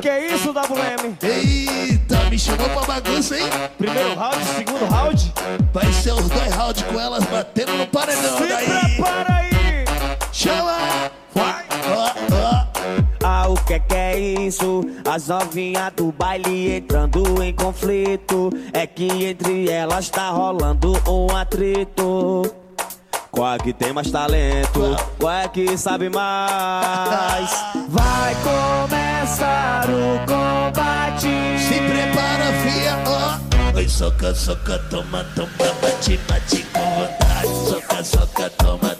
Que isso, WM? Eita, me chamou pra bagunça, hein? Primeiro round, segundo round? Vai ser os dois rounds com elas batendo no paredão. Se daí. prepara aí! Chama! Vai! Ah, o que é que é isso? As novinhas do baile entrando em conflito. É que entre elas tá rolando um atrito. Qual é que tem mais talento? Qual é que sabe mais? Vai começar o combate. Se prepara, fia, ó. Oi, soca, soca, toma, toma, bate, bate com vontade. Soca, soca, toma, toma,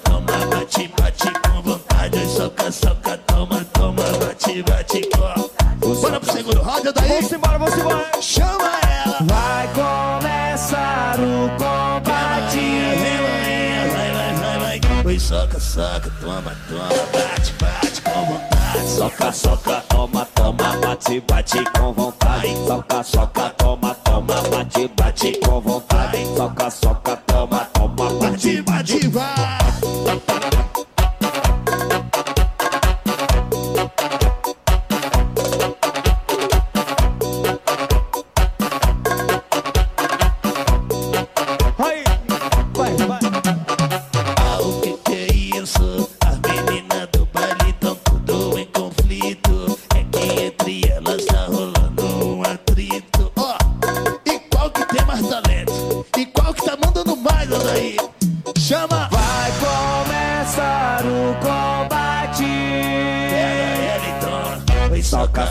bate, bate com vontade. Soca, soca, toma, toma, bate, bate com. Bora pro segundo round, daí. Vamos embora, vamos embora. Chama ela. Vai começar o combate. Vem, vai, vai, vai, vai. Oi, soca, soca, toma, toma, bate, bate com vontade. Soca, soca, toma, toma, bate, bate com vontade. Soca, soca, toma, toma, bate, bate com vontade. Soca, soca, toma, toma, bate, bate, vai.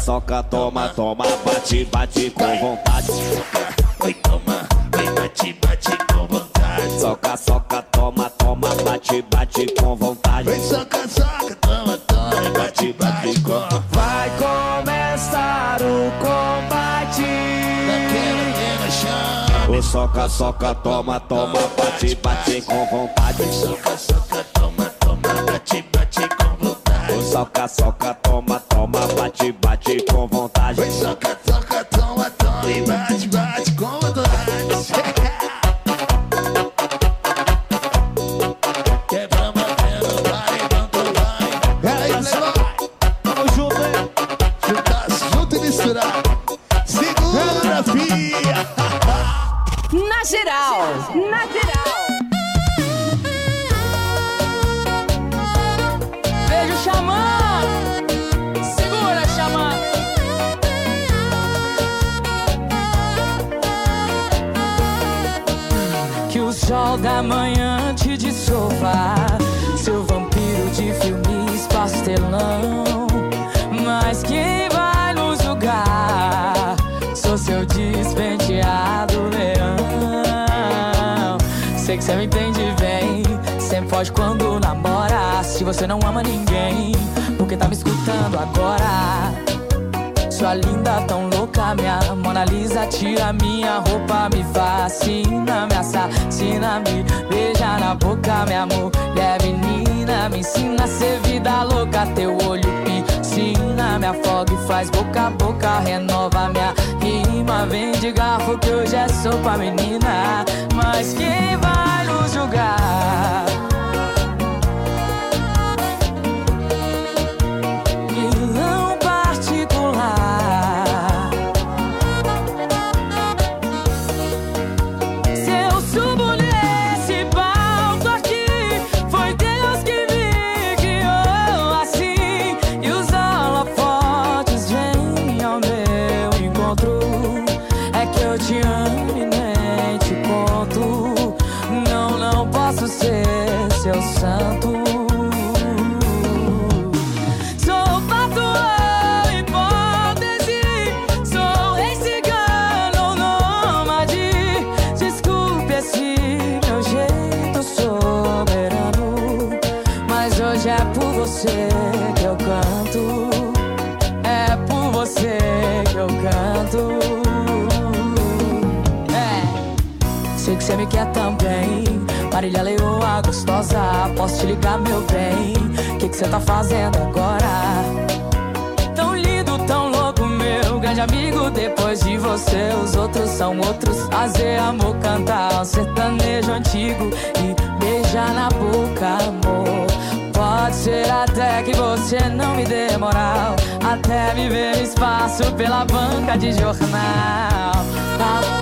Soca, toma, toma, bate, bate com vontade. Oi, toma, oi, bate, bate com vontade. Soca, soca, toma, toma, bate, bate com vontade. Oi, soca, soca, toma, toma, bate, bate com. Vai começar o combate. Daquela que no chão. O soca, soca, toma, toma, bate, bate com vontade. Soca, soca, toma, toma, soca, soca, toma, toma, bate, bate com vontade. Soca, soca, toma, sol da manhã te de sofá Seu vampiro de filmes pastelão. Mas quem vai nos julgar? Sou seu despenteado leão. Sei que você me entende bem. Sempre foge quando namora. Se você não ama ninguém Porque tá me escutando agora sua linda, tão louca, minha Mona Lisa Tira minha roupa, me fascina Me assassina, me beija na boca Minha mulher menina Me ensina a ser vida louca Teu olho piscina Me afoga e faz boca a boca Renova minha rima Vem de garfo que hoje é sopa, menina Mas quem vai nos julgar? Gostosa, posso te ligar, meu bem? O que que cê tá fazendo agora? Tão lindo, tão louco, meu grande amigo. Depois de você, os outros são outros. Fazer amor, cantar um sertanejo antigo e beijar na boca, amor. Pode ser até que você não me dê moral. Até me ver espaço pela banca de jornal. Pa,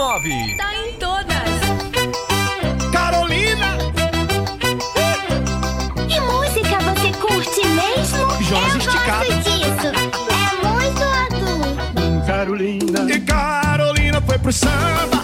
105.9. Tá em todas. Carolina! Que música você curte mesmo? Jonas Eu Esticado. gosto disso. É muito adulto. Carolina. E Carolina foi pro samba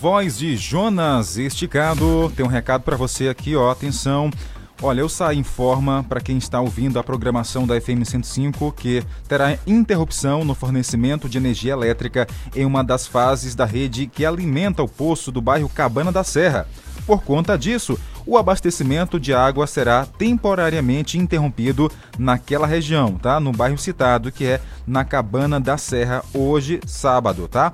voz de Jonas Esticado. Tem um recado para você aqui, ó, atenção. Olha, eu saí em forma para quem está ouvindo a programação da FM 105 que terá interrupção no fornecimento de energia elétrica em uma das fases da rede que alimenta o poço do bairro Cabana da Serra. Por conta disso, o abastecimento de água será temporariamente interrompido naquela região, tá? No bairro citado, que é na Cabana da Serra, hoje, sábado, tá?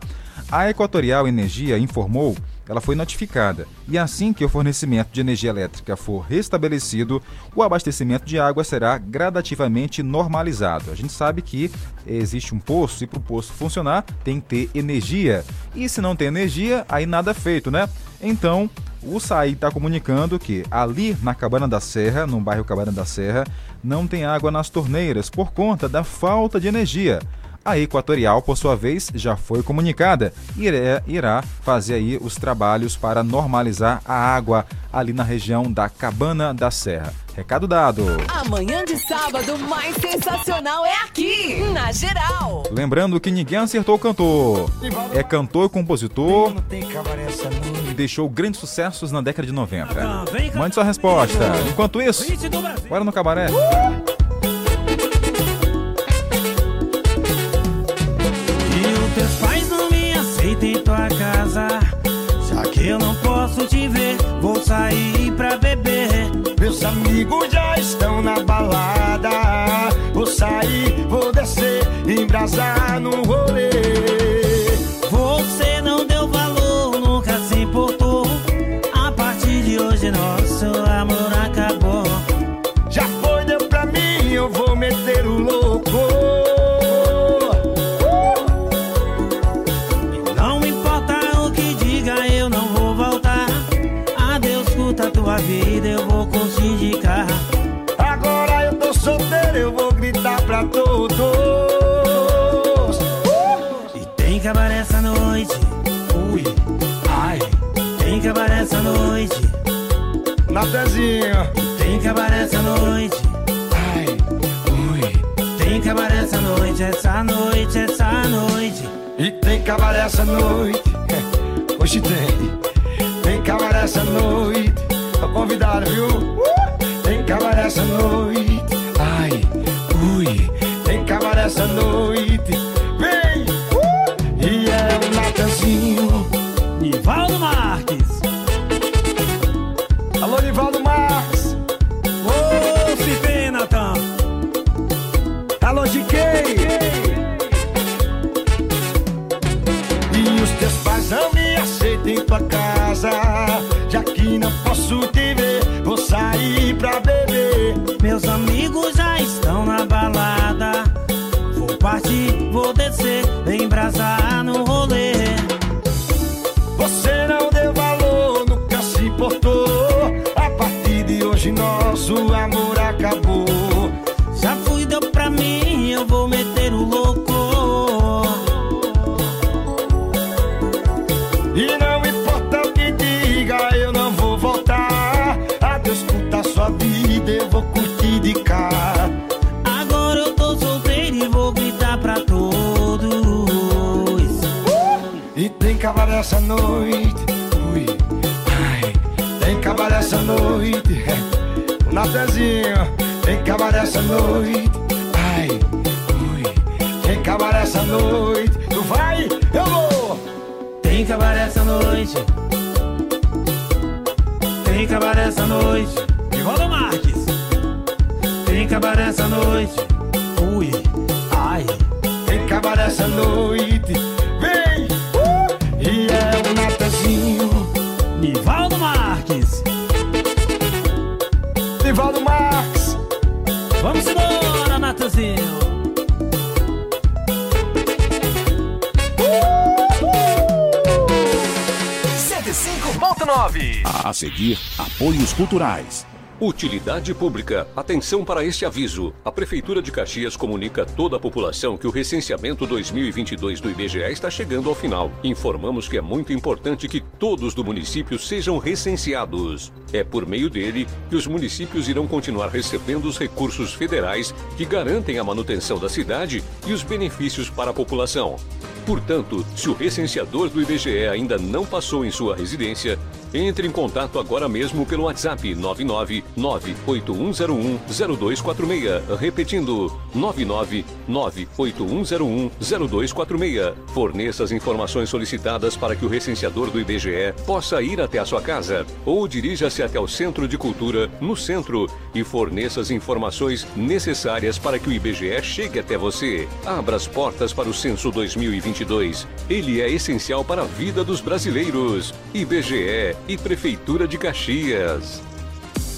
A Equatorial Energia informou, ela foi notificada, e assim que o fornecimento de energia elétrica for restabelecido, o abastecimento de água será gradativamente normalizado. A gente sabe que existe um poço e para o poço funcionar tem que ter energia. E se não tem energia, aí nada é feito, né? Então, o SAI está comunicando que ali na Cabana da Serra, no bairro Cabana da Serra, não tem água nas torneiras por conta da falta de energia. A Equatorial, por sua vez, já foi comunicada e irá- irá fazer aí os trabalhos para normalizar a água ali na região da Cabana da Serra. Recado dado. Amanhã de sábado mais sensacional é aqui, na geral. Lembrando que ninguém acertou o cantor. É cantor e compositor e deixou grandes sucessos na década de 90. Mande sua resposta. Enquanto isso, bora no cabaré. casa. Já que eu não posso te ver, vou sair pra beber. Meus amigos já estão na balada. Vou sair, vou descer, embrasar no rolê. Cabaré essa noite. Natezinho. Tem cabaré essa noite. Ai, ui. Tem cabaré essa noite, essa noite, essa noite. E tem cabaré essa noite. Hoje tem. Tem cabaré essa noite. Tô convidado, viu? Uh! Tem cabaré essa noite. Ai, ui. Tem cabaré essa noite. Tem cabaré essa noite. Ai, ui, tem cabaré essa noite. Tu vai, eu vou. Tem cabaré essa noite. Tem cabaré essa noite. Nivaldo Marques. Tem cabaré essa noite. Ui, ai. Tem cabaré essa noite. A seguir, apoios culturais. Utilidade pública. Atenção para este aviso. A Prefeitura de Caxias comunica a toda a população que o recenseamento 2022 do IBGE está chegando ao final. Informamos que é muito importante que todos do município sejam recenseados. É por meio dele que os municípios irão continuar recebendo os recursos federais que garantem a manutenção da cidade e os benefícios para a população. Portanto, se o recenseador do IBGE ainda não passou em sua residência, entre em contato agora mesmo pelo WhatsApp 99981010246. Repetindo, 99981010246. Forneça as informações solicitadas para que o recenseador do IBGE possa ir até a sua casa ou dirija-se até o Centro de Cultura, no centro, e forneça as informações necessárias para que o IBGE chegue até você. Abra as portas para o censo 2022. Ele é essencial para a vida dos brasileiros. IBGE e Prefeitura de Caxias.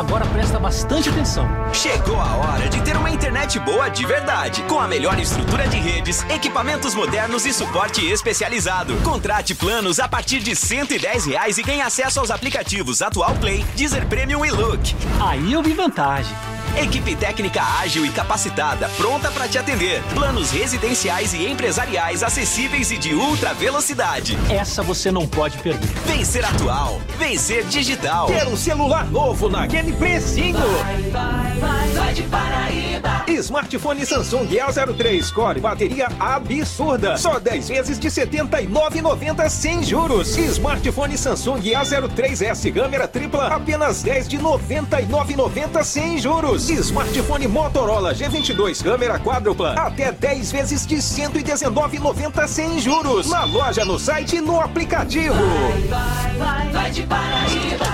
Agora presta bastante atenção. Chegou a hora de ter uma internet boa de verdade, com a melhor estrutura de redes, equipamentos modernos e suporte especializado. Contrate planos a partir de 110 reais e ganhe acesso aos aplicativos Atual Play, Deezer Premium e Look. Aí eu vi vantagem. Equipe técnica ágil e capacitada, pronta para te atender. Planos residenciais e empresariais acessíveis e de ultra velocidade. Essa você não pode perder. Vencer atual, vencer digital. Ter um celular novo naquele precinho. Vai, vai, vai, vai de Paraíba. Smartphone Samsung A03 Core, bateria absurda. Só 10 vezes de R$ 79,90 sem juros. Smartphone Samsung A03S câmera tripla, apenas 10 de R$ 99,90 sem juros. Smartphone Motorola G22 câmera quádrupla, até 10 vezes de R$ 119,90 sem juros. Na loja, no site e no aplicativo. Vai, vai, vai, vai de Paraíba.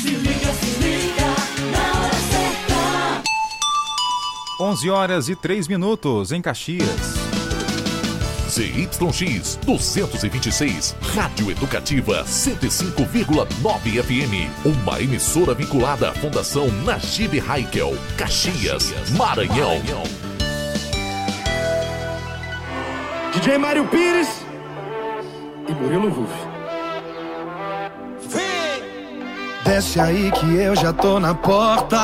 Se liga, se liga, na hora certa. 11 horas e 3 minutos em Caxias. ZYX 226, Rádio Educativa 105,9 FM. Uma emissora vinculada à Fundação Najib Haikel, Caxias, Maranhão. DJ Mário Pires e Murilo Ruf. Desce aí que eu já tô na porta.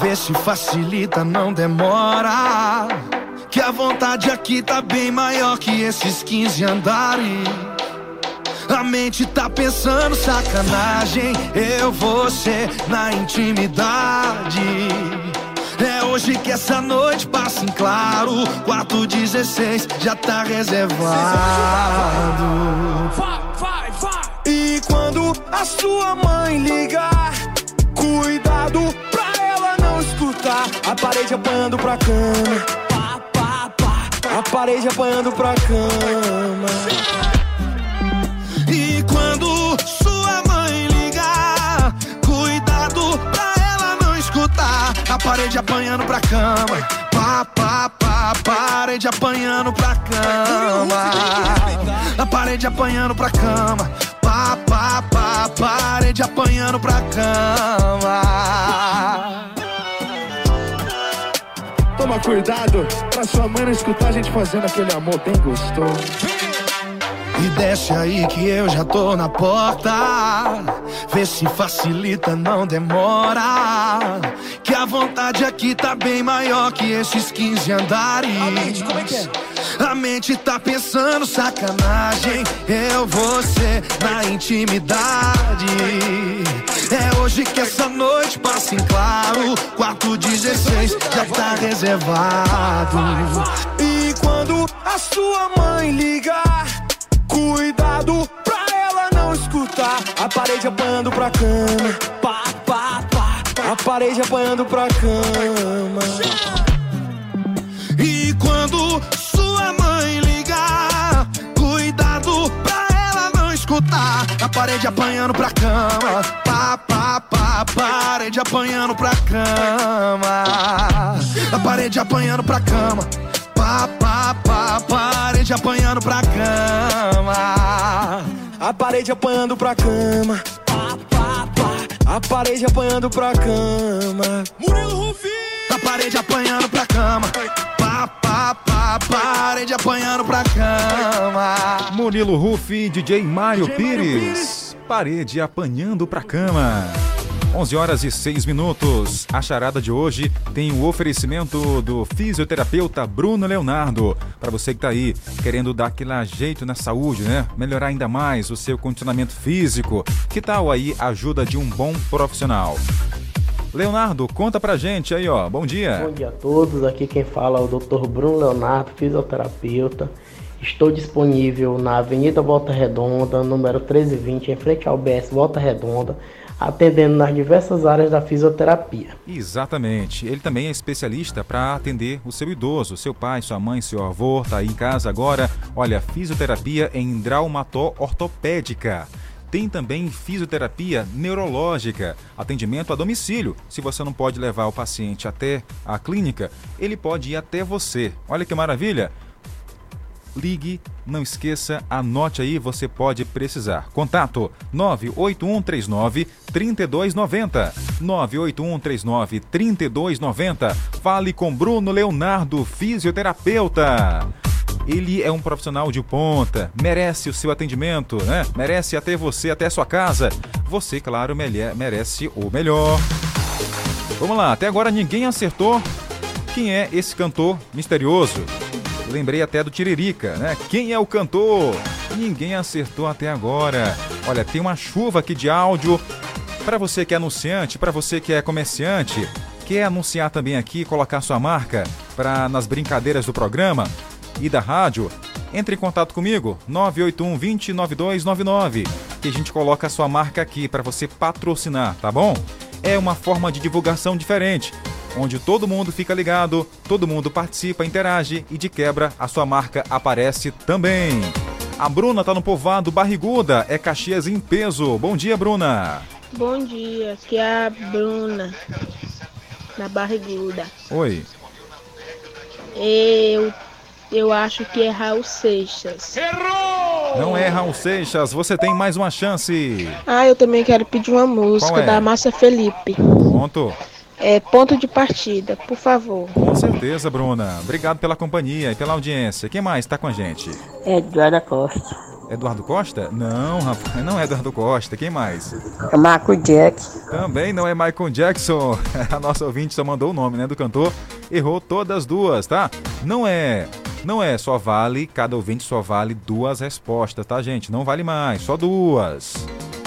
Vê se facilita, não demora. Que a vontade aqui tá bem maior que esses 15 andares. A mente tá pensando sacanagem. Eu, você, na intimidade. É hoje que essa noite passa em claro. 416 já tá reservado. E quando a sua mãe ligar, cuidado pra ela não escutar. A parede apanhando pra cama. A parede apanhando pra cama. E quando sua mãe ligar, cuidado pra ela não escutar. A parede apanhando pra cama. Pá, pá, pá, parede apanhando pra cama. A parede apanhando pra cama. Pá, pá, pá, parede apanhando pra cama. Toma cuidado pra sua mãe não escutar a gente fazendo aquele amor bem gostoso. E desce aí que eu já tô na porta. Vê se facilita, não demora. Que a vontade aqui tá bem maior que esses 15 andares. A mente tá pensando sacanagem. Eu, você, na intimidade. É hoje que essa noite passa em claro. Quarto 16 já tá reservado. E quando a sua mãe ligar. Cuidado pra ela não escutar. A parede apanhando pra cama. Pá, pá, pá. A parede apanhando pra cama. E quando sua mãe ligar, cuidado pra ela não escutar. A parede apanhando pra cama. Pá, pá, pá. Parede apanhando pra cama. A parede apanhando pra cama. Pá, pá, pá, parede apanhando pra cama. A parede apanhando pra cama. Pá, pá, pá. A parede apanhando pra cama. Murilo Rufi. A parede apanhando pra cama. Pá, pá, pá, parede apanhando pra cama. Murilo Rufi, DJ Mário Pires. Parede apanhando pra cama. 11 horas e 6 minutos. A charada de hoje tem o oferecimento do fisioterapeuta Bruno Leonardo. Para você que tá aí querendo dar aquele jeito na saúde, né? Melhorar ainda mais o seu condicionamento físico. Que tal aí a ajuda de um bom profissional? Leonardo, conta pra gente aí, ó. Bom dia. Bom dia a todos. Aqui quem fala é o Dr. Bruno Leonardo, fisioterapeuta. Estou disponível na Avenida Volta Redonda, número 1320, em frente ao BS Volta Redonda, atendendo nas diversas áreas da fisioterapia. Exatamente. Ele também é especialista para atender o seu idoso, seu pai, sua mãe, seu avô, tá aí em casa agora. Olha, fisioterapia em traumató ortopédica. Tem também fisioterapia neurológica, atendimento a domicílio. Se você não pode levar o paciente até a clínica, ele pode ir até você. Olha que maravilha! Ligue, não esqueça, anote aí, você pode precisar. Contato 98139 3290. 98139 3290. Fale com Bruno Leonardo, fisioterapeuta. Ele é um profissional de ponta, merece o seu atendimento, né? Merece até você, até sua casa. Você, claro, merece o melhor. Vamos lá, até agora ninguém acertou quem é esse cantor misterioso. Lembrei até do Tiririca, né? Quem é o cantor? Ninguém acertou até agora. Olha, tem uma chuva aqui de áudio. Para você que é anunciante, para você que é comerciante, quer anunciar também aqui, colocar sua marca para nas brincadeiras do programa e da rádio, entre em contato comigo, 981 20 9299, que a gente coloca a sua marca aqui para você patrocinar, tá bom? É uma forma de divulgação diferente, onde todo mundo fica ligado, todo mundo participa, interage e de quebra a sua marca aparece também. A Bruna tá no povoado Barriguda, é Caxias em peso. Bom dia, Bruna. Bom dia, aqui é a Bruna, da Barriguda. Oi. Eu, eu acho que é Raul Seixas. Não é Raul Seixas, você tem mais uma chance. Ah, eu também quero pedir uma música é? da Márcia Felipe. Pronto. É Ponto de Partida, por favor. Com certeza, Bruna. Obrigado pela companhia e pela audiência. Quem mais está com a gente? Eduardo Costa. Eduardo Costa? Não, rapaz, não é Eduardo Costa. Quem mais? É Marco Jackson. Também não é Michael Jackson. A nossa ouvinte só mandou o nome, né, do cantor. Errou todas as duas, tá? Não é. Não é, só vale, cada ouvinte só vale duas respostas, tá, gente? Não vale mais, só duas.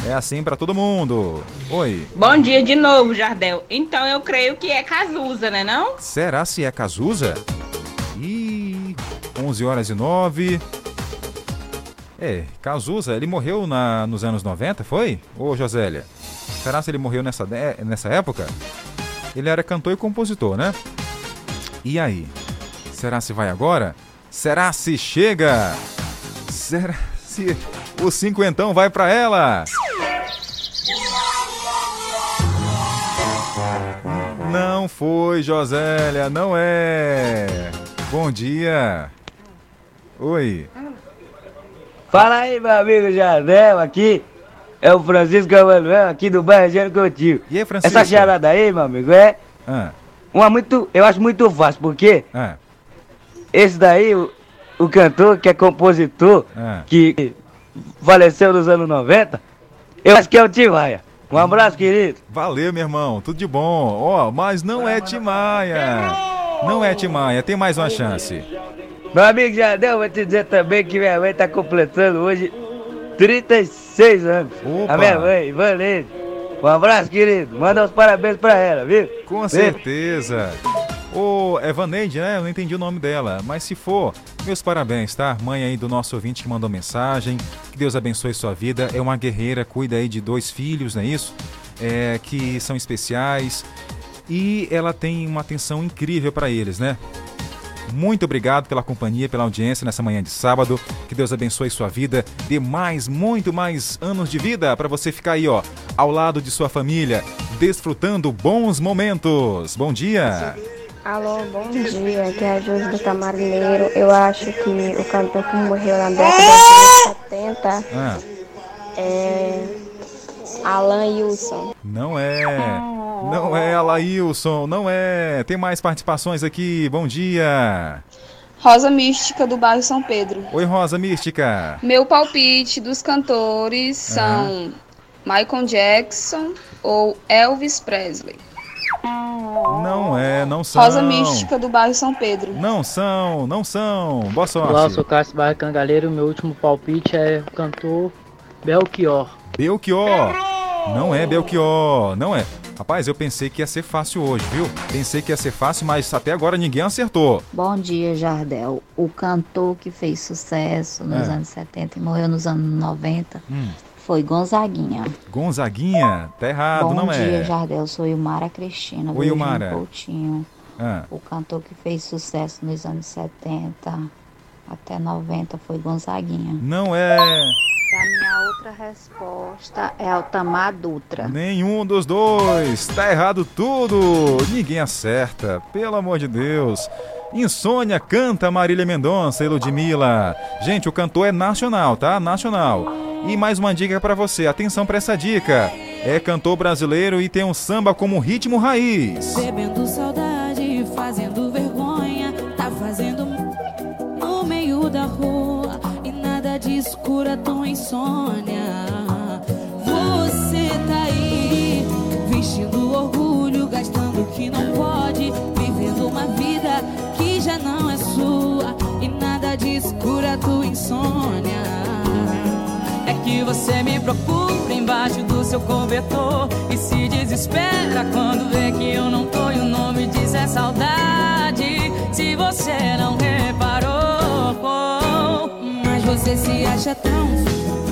É assim pra todo mundo. Oi. Bom dia de novo, Jardel. Então eu creio que é Cazuza, né não? Será se é Cazuza? Ih, 11 horas e 9. É, Cazuza, ele morreu na, nos anos 90, foi? Ô, Josélia? Será se ele morreu nessa, nessa época? Ele era cantor e compositor, né? E aí? Será se vai agora? Será se chega? Será se o cinquentão vai pra ela? Não foi, Josélia, não é. Bom dia. Oi. Fala aí, meu amigo Jardel, aqui é o Francisco Emanuel, aqui do bairro Gênero Coutinho. E aí, Francisco? Essa charada aí, meu amigo, é Ah, uma muito, eu acho muito fácil, porque ah, esse daí, o, o cantor que é compositor, ah. que faleceu nos anos 90, eu acho que é o Tim Maia. Um abraço, querido. Valeu, meu irmão. Tudo de bom. Ó, mas não é Timaya. Não é Timaya. Tem mais uma chance. Meu amigo Jardel, vou te dizer também que minha mãe tá completando hoje 36 anos. Opa. A minha mãe, Ivanete. Um abraço, querido. Manda os parabéns pra ela, viu? Com Viu? certeza. Ô, Evaneide, né? Eu não entendi o nome dela. Mas se for, meus parabéns, tá? Mãe aí do nosso ouvinte que mandou mensagem. Que Deus abençoe sua vida. É uma guerreira, cuida aí de dois filhos, não é isso? É, que são especiais. E ela tem uma atenção incrível para eles, né? Muito obrigado pela companhia, pela audiência nessa manhã de sábado. Que Deus abençoe sua vida, dê mais, muito mais anos de vida para você ficar aí, ó, ao lado de sua família, desfrutando bons momentos. Bom dia. Alô, bom dia. Aqui é a Josi do Camaroneiro. Eu acho que o cantor que morreu na década de 70 Ah, é Alan Wilson. não é. Não é Alailson, não é. Tem mais participações aqui. Bom dia. Rosa Mística do bairro São Pedro. Oi, Rosa Mística. Meu palpite dos cantores são Michael Jackson ou Elvis Presley. Não é, não são. Rosa Mística do bairro São Pedro. Não são, não são. Boa sorte. Olá, eu sou Cássio Barra Cangaleiro. Meu último palpite é o cantor Belchior. Belchior. Não é Belchior, não é. Rapaz, eu pensei que ia ser fácil hoje, viu? Pensei que ia ser fácil, mas até agora ninguém acertou. Bom dia, Jardel. O cantor que fez sucesso nos É. anos 70 e morreu nos anos 90 Hum. foi Gonzaguinha. Gonzaguinha, tá errado, Bom não dia, é? Jardel. Sou Ilmara Cristina. Oi, Ilmara. Coutinho. Ah, O cantor que fez sucesso nos anos 70 até 90 foi Gonzaguinha. não é A minha outra resposta é Altamar Dutra. nenhum dos dois. Tá errado tudo. Ninguém acerta, pelo amor de Deus. Insônia canta Marília Mendonça e Ludmilla. Gente, o cantor é nacional, tá? Nacional. E mais uma dica para você, atenção para essa dica. É cantor brasileiro e tem um samba como ritmo raiz. Bebendo saudade, fazendo disso cura tua insônia. Você tá aí, vestindo orgulho, gastando o que não pode, vivendo uma vida que já não é sua e nada disso cura tua insônia. É que você me procura embaixo do seu cobertor E se desespera quando vê que eu não tô E o nome diz é saudade Se você não reparou você se acha tão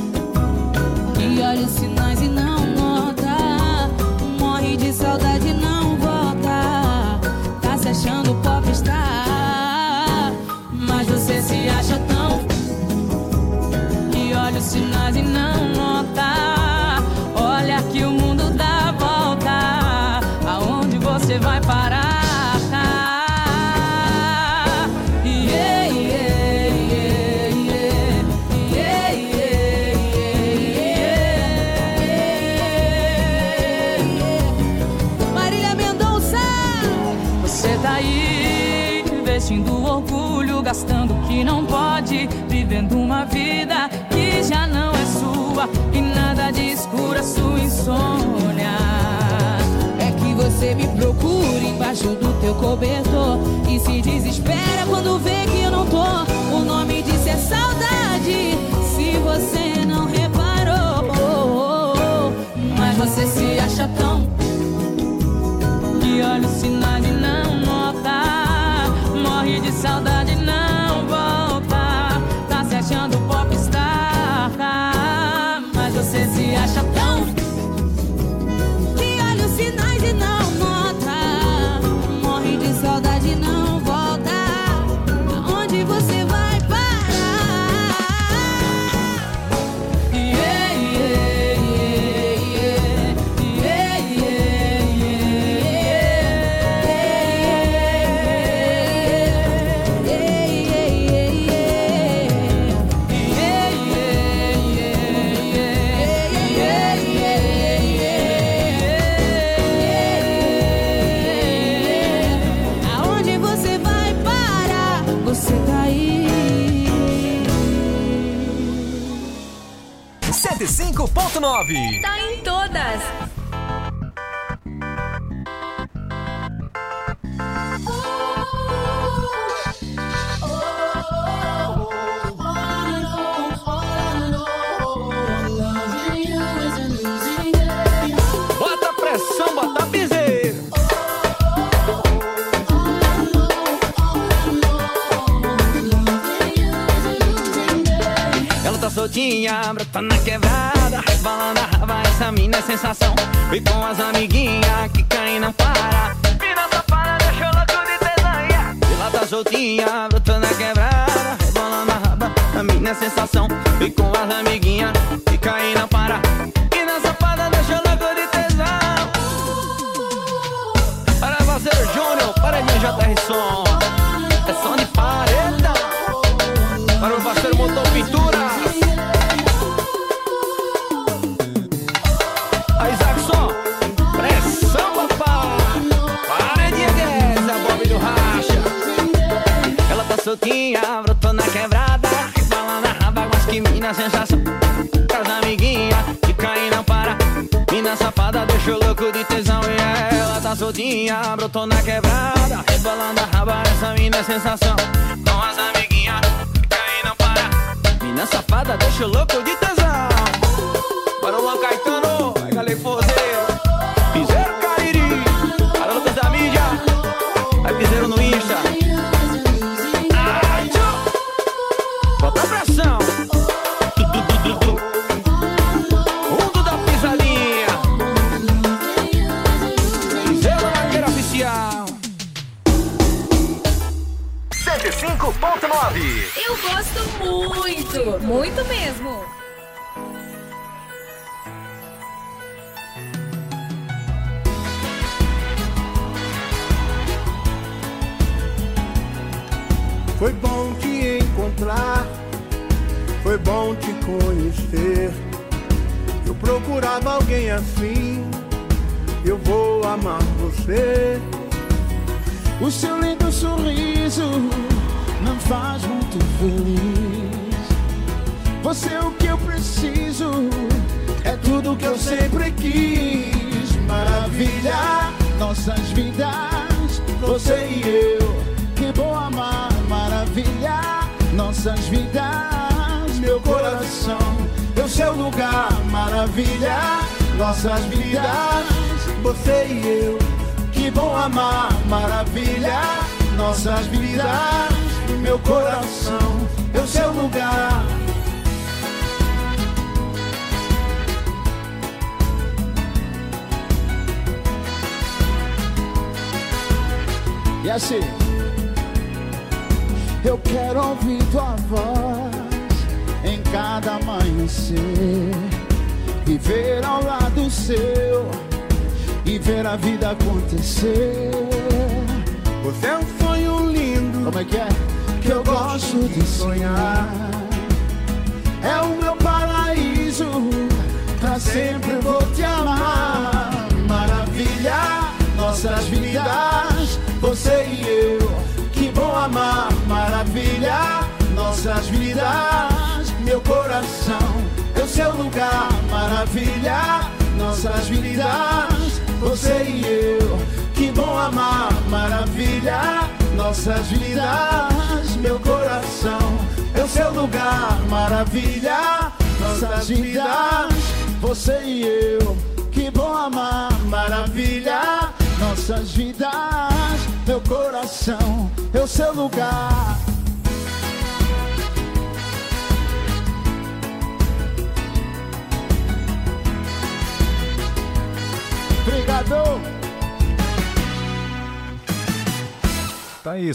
gastando o que não pode, vivendo uma vida que já não é sua e nada de escura sua insônia. É que você me procura embaixo do teu cobertor e se desespera quando vê que eu não tô. O nome disso é saudade, se você não reparou. Mas você se acha tão que olha os sinais e não nota Morre de saudade 105.9 Tá em todas. Bota pressão, bota piseiro. Ela tá soltinha, brota na quebrada, rebolando a raba, essa mina é sensação. Vem com as amiguinhas que caem não para. Mina safada, deixou louco de desenha. Ela tá soltinha, brota na quebrada, rebolando a raba, a mina é sensação. Vem com as amiguinhas que caem não para. Mina safada, deixou louco de tesão. Para parceiro Júnior, para minha JR Som. É som de paredão. Para o parceiro Motor Pintura. Soltinha, brotou na quebrada. Rebalando a raba, mas que mina sensação. Com as amiguinhas, que caem não para. Mina safada, deixou louco de tesão. E ela tá soltinha, brotou na quebrada. Rebolando a raba, essa mina é sensação. Com as amiguinhas, que caem não para. Mina safada, deixou louco de tesão.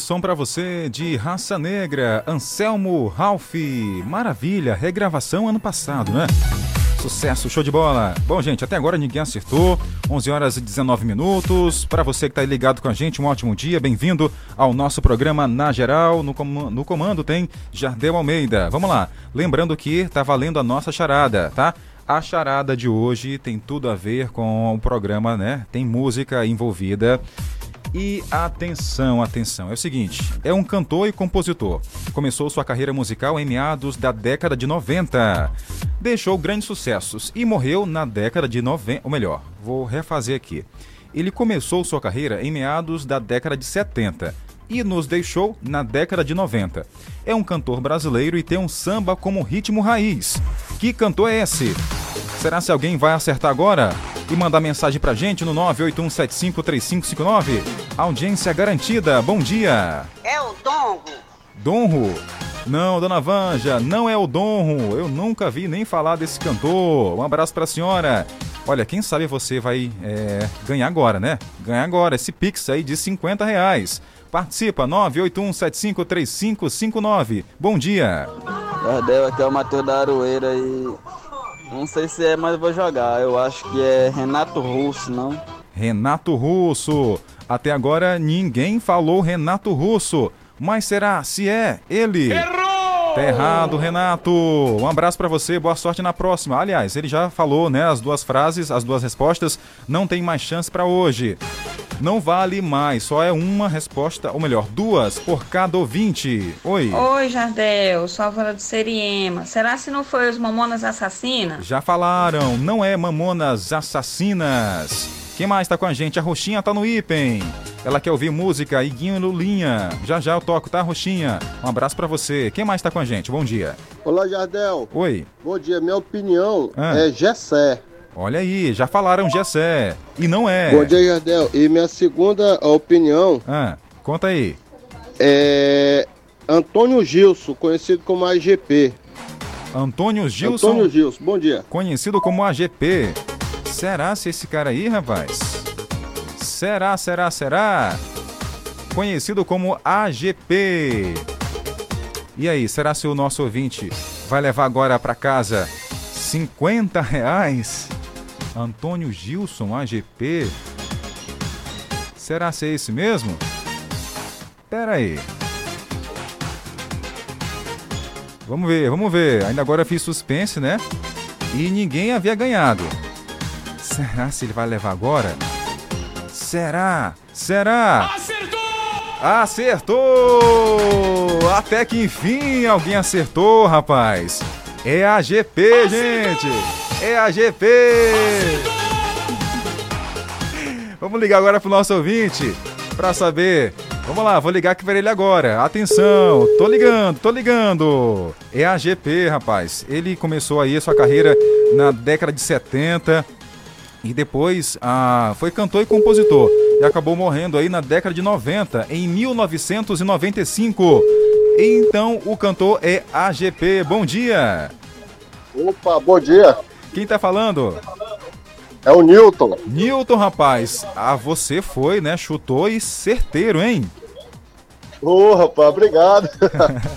Som pra você de Raça Negra, Anselmo Ralph. Maravilha, regravação ano passado, né? Sucesso, show de bola. Bom, gente, até agora ninguém acertou. 11 horas e 19 minutos. Para você que tá aí ligado com a gente, um ótimo dia. Bem-vindo ao nosso programa Na Geral. No, com no comando tem Jardel Almeida. Vamos lá. Lembrando que tá valendo a nossa charada, tá? A charada de hoje tem tudo a ver com o programa, né? Tem música envolvida. E atenção, atenção, é o seguinte: é um cantor e compositor. Começou sua carreira musical em meados da década de 90. Deixou grandes sucessos e morreu na década de 90. Ou melhor, vou refazer aqui. Ele começou sua carreira em meados da década de 70 e nos deixou na década de 90. É um cantor brasileiro e tem um samba como ritmo raiz. Que cantor é esse? Será se alguém vai acertar agora? E mandar mensagem pra gente no 981753559? Audiência garantida. Bom dia. É o Dongo. Donro? Não, dona Vanja, não é o Donro. Eu nunca vi nem falar desse cantor. Um abraço pra senhora. Olha, quem sabe você vai é, ganhar agora, né? Ganhar agora esse Pix aí de 50 reais. Participa, 981753559. Bom dia. Jardel, aqui é o Matheus da Aroeira e não sei se é, mas eu vou jogar. Eu acho que é Renato Russo, não? Renato Russo. Até agora ninguém falou Renato Russo. Mas será se é ele? Errou! Tá errado, Renato. Um abraço para você, boa sorte na próxima. Aliás, ele já falou, né, as duas frases, as duas respostas. Não tem mais chance para hoje. Não vale mais, só é uma resposta, ou melhor, duas por cada ouvinte. Oi. Oi, Jardel, sou a Vara do Seriema. Será se não foi os Mamonas Assassinas? Já falaram, não é Mamonas Assassinas. Quem mais tá com a gente? A Roxinha tá no Ipen. Ela quer ouvir música Iguinho Lulinha. Já já eu toco, tá, Roxinha? Um abraço para você. Quem mais tá com a gente? Bom dia. Olá, Jardel. Oi. Bom dia. Minha opinião ah. é Gessé. Olha aí, já falaram Gessé. E não é. Bom dia, Jardel. E minha segunda opinião. Ah, conta aí. É. Antônio Gilson, conhecido como AGP. Antônio Gilson? Antônio Gilson, bom dia. Conhecido como AGP. Será se esse cara aí, rapaz? Será, será, será? Conhecido como AGP. E aí, será se o nosso ouvinte vai levar agora para casa 50 reais? Antônio Gilson, AGP. Será se é esse mesmo? Pera aí. Vamos ver, vamos ver. Ainda agora eu fiz suspense, né? E ninguém havia ganhado. Será se ele vai levar agora? Será? Será? Acertou! Acertou! Até que enfim alguém acertou, rapaz. É a GP, acertou! gente. É a GP. Acertou! Vamos ligar agora pro nosso ouvinte para saber. Vamos lá, vou ligar aqui para ele agora. Atenção, tô ligando, tô ligando. É a GP, rapaz. Ele começou aí a sua carreira na década de 70 e depois ah, foi cantor e compositor e acabou morrendo aí na década de 90, em 1995. Então o cantor é AGP. Bom dia. Opa, bom dia. Quem tá falando? É o Newton. Newton, rapaz. Ah, você foi, né? Chutou e certeiro, hein? Ô, oh, rapaz, obrigado.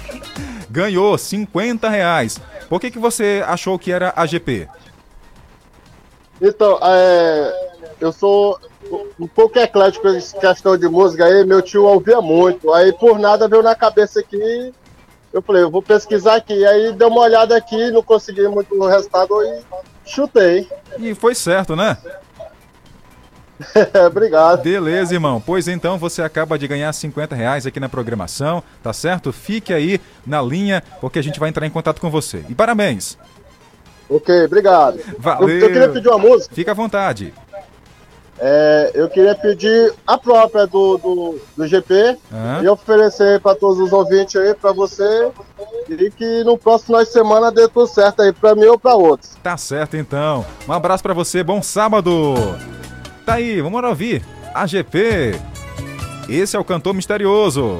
Ganhou 50 reais. Por que, que você achou que era AGP? Então, é, eu sou um pouco eclético em questão de música aí, meu tio ouvia muito. Aí por nada veio na cabeça aqui. Eu falei, eu vou pesquisar aqui. Aí dei uma olhada aqui, não consegui muito o resultado e chutei. E foi certo, né? Obrigado. Beleza, irmão. Pois então você acaba de ganhar 50 reais aqui na programação, tá certo? Fique aí na linha, porque a gente vai entrar em contato com você. E parabéns! Ok, obrigado. Valeu. Eu, eu queria pedir uma música. Fica à vontade. É, eu queria pedir a própria do, do, do GP e oferecer para todos os ouvintes aí, para você, e que no próximo final de semana dê tudo certo aí, para mim ou para outros. Tá certo então. Um abraço para você, bom sábado. Tá aí, vamos ouvir. A GP. Esse é o cantor misterioso.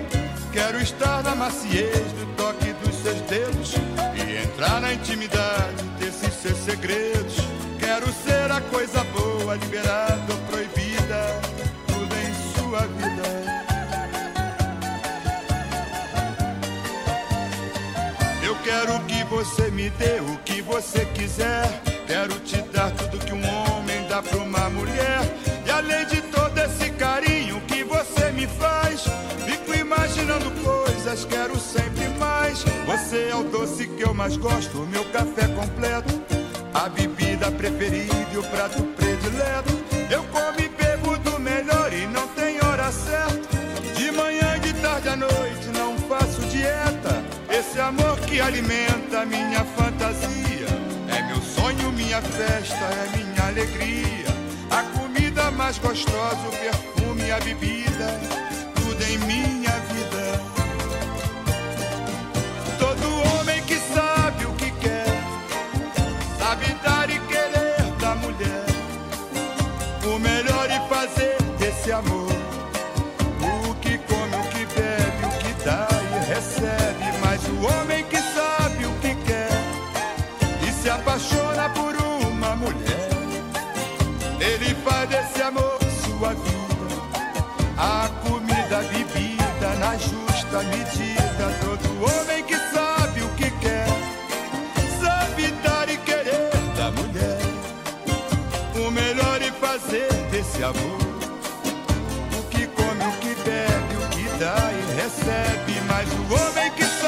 Quero estar na maciez do toque dos seus dedos e entrar na intimidade desses seus segredos. Quero ser a coisa boa, liberada ou proibida, tudo em sua vida. Eu quero que você me dê o que você quiser. Quero te dar tudo que um homem coisas, quero sempre mais. Você é o doce que eu mais gosto, meu café completo, a bebida preferida e o prato predileto. Eu como e bebo do melhor e não tem hora certa. De manhã, de tarde à noite, não faço dieta. Esse amor que alimenta minha fantasia é meu sonho, minha festa, é minha alegria. A comida mais gostosa, o perfume, a bebida, medida. Todo homem que sabe o que quer, sabe dar e querer da mulher. O melhor e fazer desse amor. recebe, mas o homem que sabe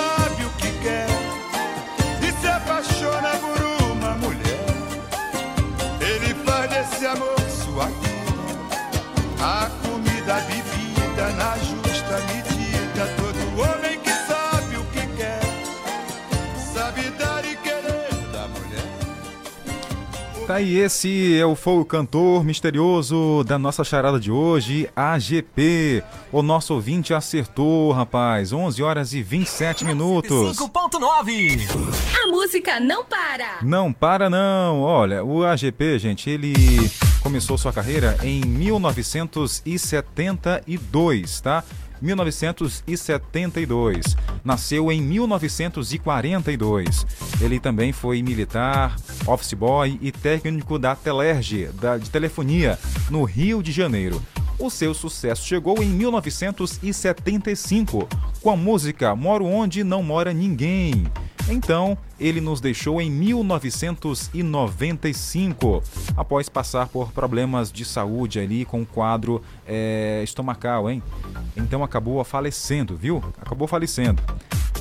Tá aí, esse é o, foi o cantor misterioso da nossa charada de hoje, AGP. O nosso ouvinte acertou, rapaz. 11 horas e 27 minutos. 5.9 A música não para. Não para não. Olha, o AGP, gente, ele começou sua carreira em 1972, tá? 1972. Nasceu em 1942. Ele também foi militar, office boy e técnico da Telerge, da, de telefonia, no Rio de Janeiro. O seu sucesso chegou em 1975 com a música Moro Onde Não Mora Ninguém. Então, ele nos deixou em 1995, após passar por problemas de saúde ali com o quadro é, estomacal, hein? Então acabou falecendo, viu? Acabou falecendo.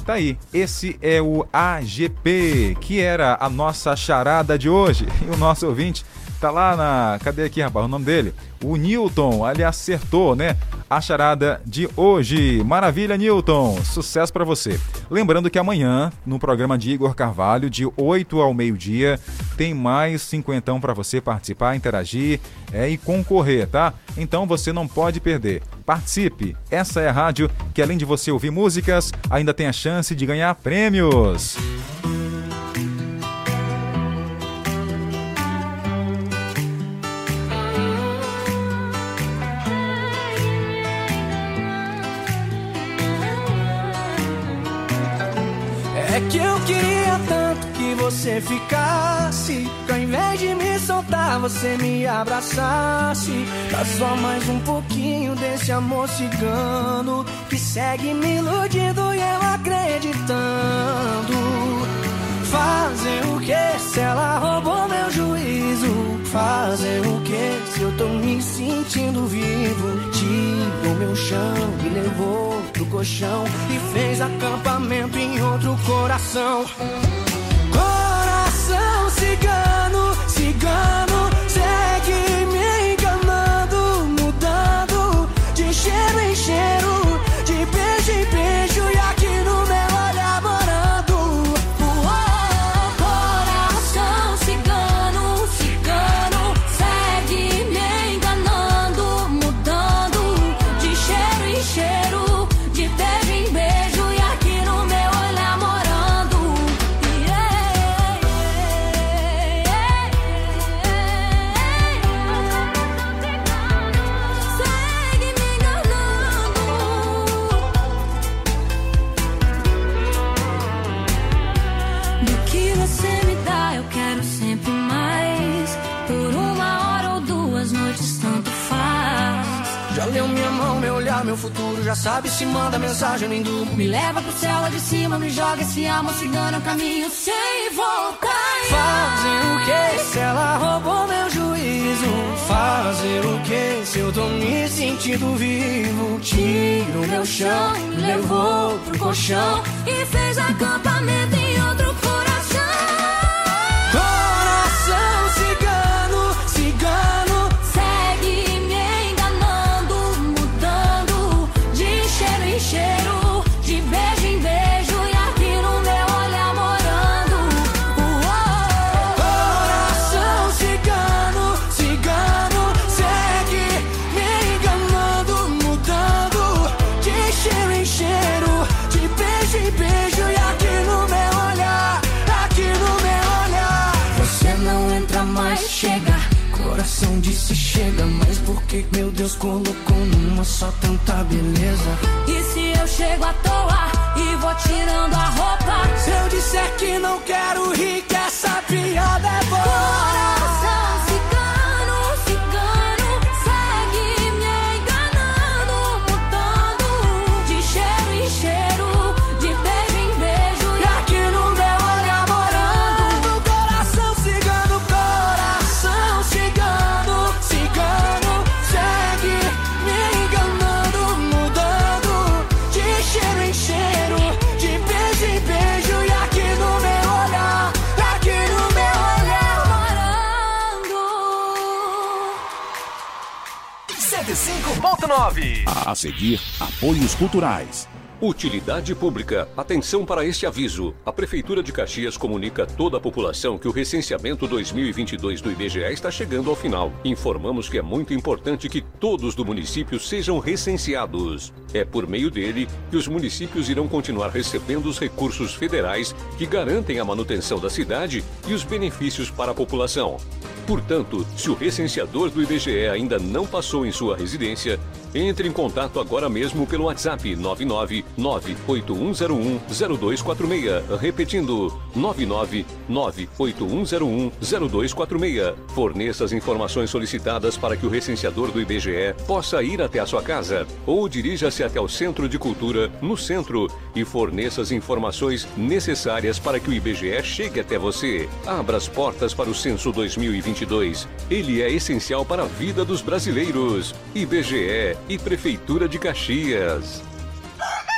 Tá aí, esse é o AGP, que era a nossa charada de hoje. E o nosso ouvinte tá lá na. Cadê aqui, rapaz? O nome dele? O Newton, ali acertou, né? A charada de hoje. Maravilha, Newton. Sucesso para você. Lembrando que amanhã, no programa de Igor Carvalho, de 8 ao meio-dia, tem mais cinquentão para você participar, interagir é, e concorrer, tá? Então você não pode perder. Participe! Essa é a rádio que, além de você ouvir músicas, ainda tem a chance de ganhar prêmios. É queria tanto que você ficasse. Que ao invés de me soltar, você me abraçasse. Dá só mais um pouquinho desse amor cigano. Que segue me iludindo e eu acreditando. Fazer o que se ela roubou meu juízo? Fazer o que se eu tô me sentindo vivo? Tirou meu chão, me levou pro colchão e fez acampamento em outro coração. Coração cigano, cigano, segue futuro. Já sabe se manda mensagem, nem durmo. Me leva pro céu lá de cima, me joga esse amor cigano, é caminho sem voltar. Fazer o que se ela roubou meu juízo? Fazer o que se eu tô me sentindo vivo? Tiro meu chão, me levou pro colchão. E fez acampamento em outro coração. Deus colocou numa só tanta beleza? E se eu chego à toa e vou tirando a roupa? Se eu disser que não quero rir, que essa piada é boa. 105.9 A seguir, apoios culturais. Utilidade pública. Atenção para este aviso. A Prefeitura de Caxias comunica a toda a população que o recenseamento 2022 do IBGE está chegando ao final. Informamos que é muito importante que todos do município sejam recenseados. É por meio dele que os municípios irão continuar recebendo os recursos federais que garantem a manutenção da cidade e os benefícios para a população. Portanto, se o recenseador do IBGE ainda não passou em sua residência, entre em contato agora mesmo pelo WhatsApp 99981010246. Repetindo, 99981010246. Forneça as informações solicitadas para que o recenseador do IBGE possa ir até a sua casa ou dirija-se até o Centro de Cultura no centro e forneça as informações necessárias para que o IBGE chegue até você. Abra as portas para o censo 2022. Ele é essencial para a vida dos brasileiros. IBGE e Prefeitura de Caxias.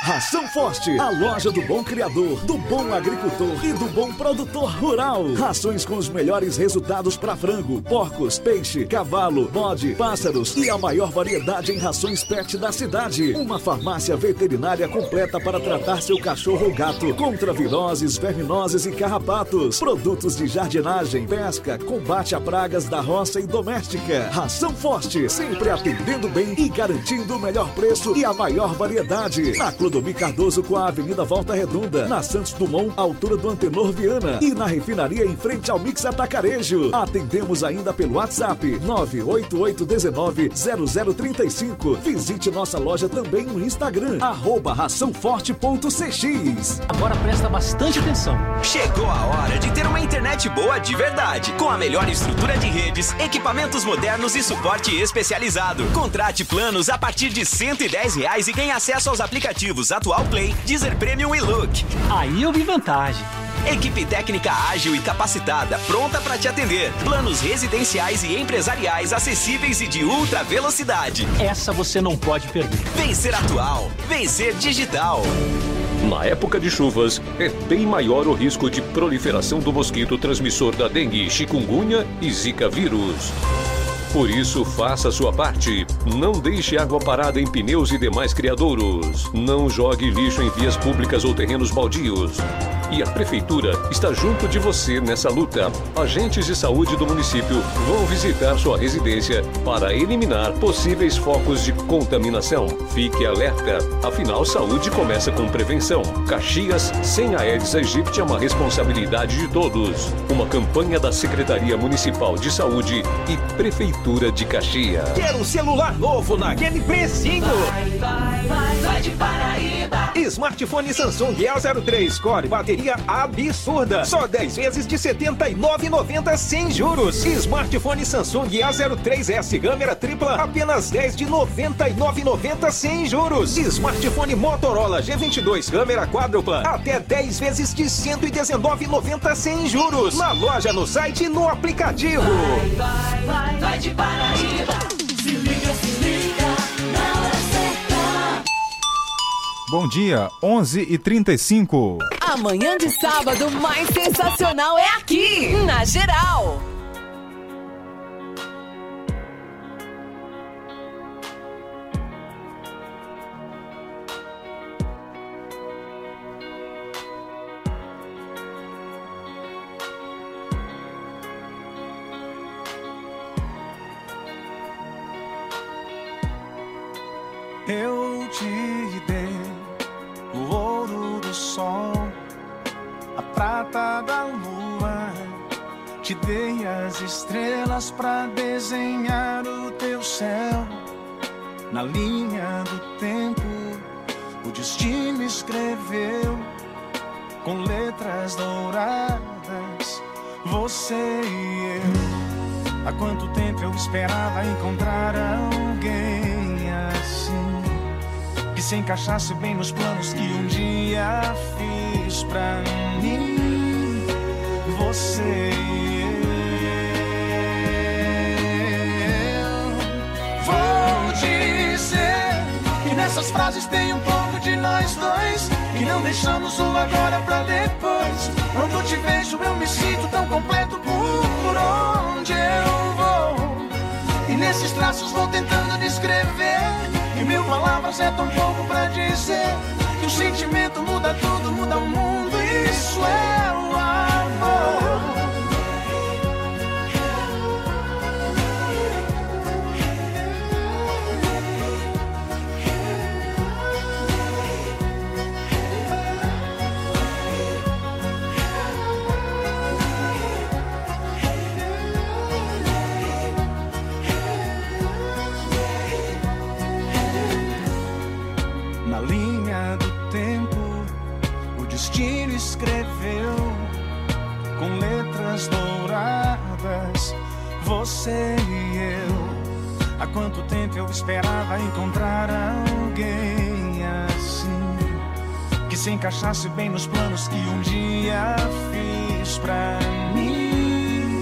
Ração Forte, a loja do bom criador, do bom agricultor e do bom produtor rural. Rações com os melhores resultados para frango, porcos, peixe, cavalo, bode, pássaros e a maior variedade em rações pet da cidade. Uma farmácia veterinária completa para tratar seu cachorro ou gato contra viroses, verminoses e carrapatos. Produtos de jardinagem, pesca, combate a pragas da roça e doméstica. Ração Forte, sempre atendendo bem e garantindo o melhor preço e a maior variedade. Na Clodomir Cardoso com a Avenida Volta Redonda, na Santos Dumont, altura do Antenor Viana e na refinaria em frente ao Mix Atacarejo. Atendemos ainda pelo WhatsApp 988190035. Visite nossa loja também no Instagram, arroba raçãoforte.cx. Agora presta bastante atenção. Chegou a hora de ter uma internet boa de verdade, com a melhor estrutura de redes, equipamentos modernos e suporte especializado. Contrate planos a partir de 110 reais e ganhe acesso aos aplicativos Atual Play, Deezer Premium e Look. Aí eu vi vantagem. Equipe técnica ágil e capacitada, pronta para te atender. Planos residenciais e empresariais acessíveis e de ultra velocidade. Essa você não pode perder. Vencer atual, vencer digital. Na época de chuvas, é bem maior o risco de proliferação do mosquito transmissor da dengue, chikungunya e zika vírus. Por isso, faça sua parte. Não deixe água parada em pneus e demais criadouros. Não jogue lixo em vias públicas ou terrenos baldios. E a Prefeitura está junto de você nessa luta. Agentes de saúde do município vão visitar sua residência para eliminar possíveis focos de contaminação. Fique alerta, afinal, saúde começa com prevenção. Caxias, sem a Aedes aegypti é uma responsabilidade de todos. Uma campanha da Secretaria Municipal de Saúde e Prefeitura de Caxias. Quero um celular novo naquele precinho. Vai, vai, vai, vai de Paraíba. Smartphone Samsung A03 Core, bateria absurda. Só 10 vezes de R$ 79,90 sem juros. Smartphone Samsung A03S, câmera tripla, apenas 10 de R$ 99,90 sem juros. Smartphone Motorola G22, câmera quádrupla, até 10 vezes de R$ 119,90 sem juros. Na loja, no site no aplicativo. Vai, vai, vai, vai de Paraíba. Bom dia, 11 e 35 Amanhã de sábado mais sensacional é aqui, na Geral. Eu te sol, a prata da lua. Te dei as estrelas pra desenhar o teu céu. Na linha do tempo, o destino escreveu com letras douradas. Você e eu. Há quanto tempo eu esperava encontrar alguém que se encaixasse bem nos planos que um dia fiz pra mim. Você e eu. Vou dizer que nessas frases tem um pouco de nós dois. Que não deixamos o agora pra depois. Quando te vejo, eu me sinto tão completo por onde eu vou. E nesses traços vou tentando descrever. E mil palavras é tão pouco pra dizer. Que o sentimento muda tudo, muda o mundo. Isso é Você e eu. Há quanto tempo eu esperava encontrar alguém assim que se encaixasse bem nos planos que um dia fiz pra mim.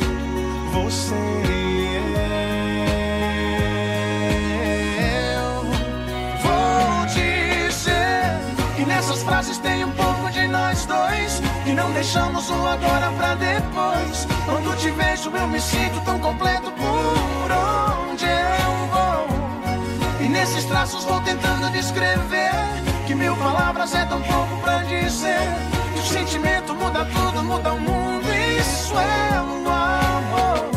Você e eu. Vou dizer que nessas frases tem um pouco de nós dois. Que não deixamos o agora pra depois. Quando te vejo, eu me sinto tão completo por onde eu vou. E nesses traços vou tentando descrever. Que mil palavras é tão pouco pra dizer. Que o sentimento muda tudo, muda o mundo. Isso é um amor.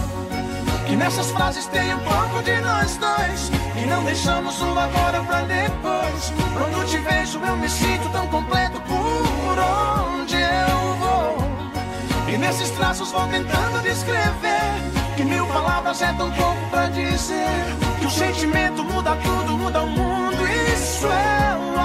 Que nessas frases tem um pouco de nós dois. E não deixamos o agora pra depois. Quando te vejo, eu me sinto tão completo por onde. E nesses traços vou tentando descrever. Que mil palavras é tão pouco pra dizer. Que o sentimento muda tudo, muda o mundo. Isso é um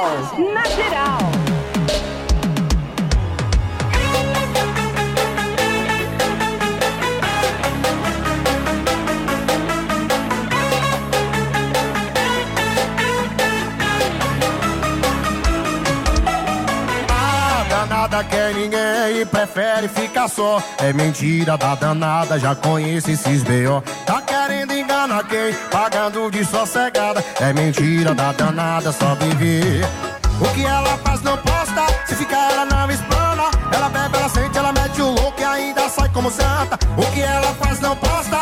geral, na geral. A danada quer ninguém e prefere ficar só. É mentira da danada, já conhece esses B.O. Tá querendo quem? Pagando de sossegada. É mentira da danada, só viver. O que ela faz não posta, se ficar ela não explana. Ela bebe, ela sente, ela mete o louco e ainda sai como santa. O que ela faz não posta,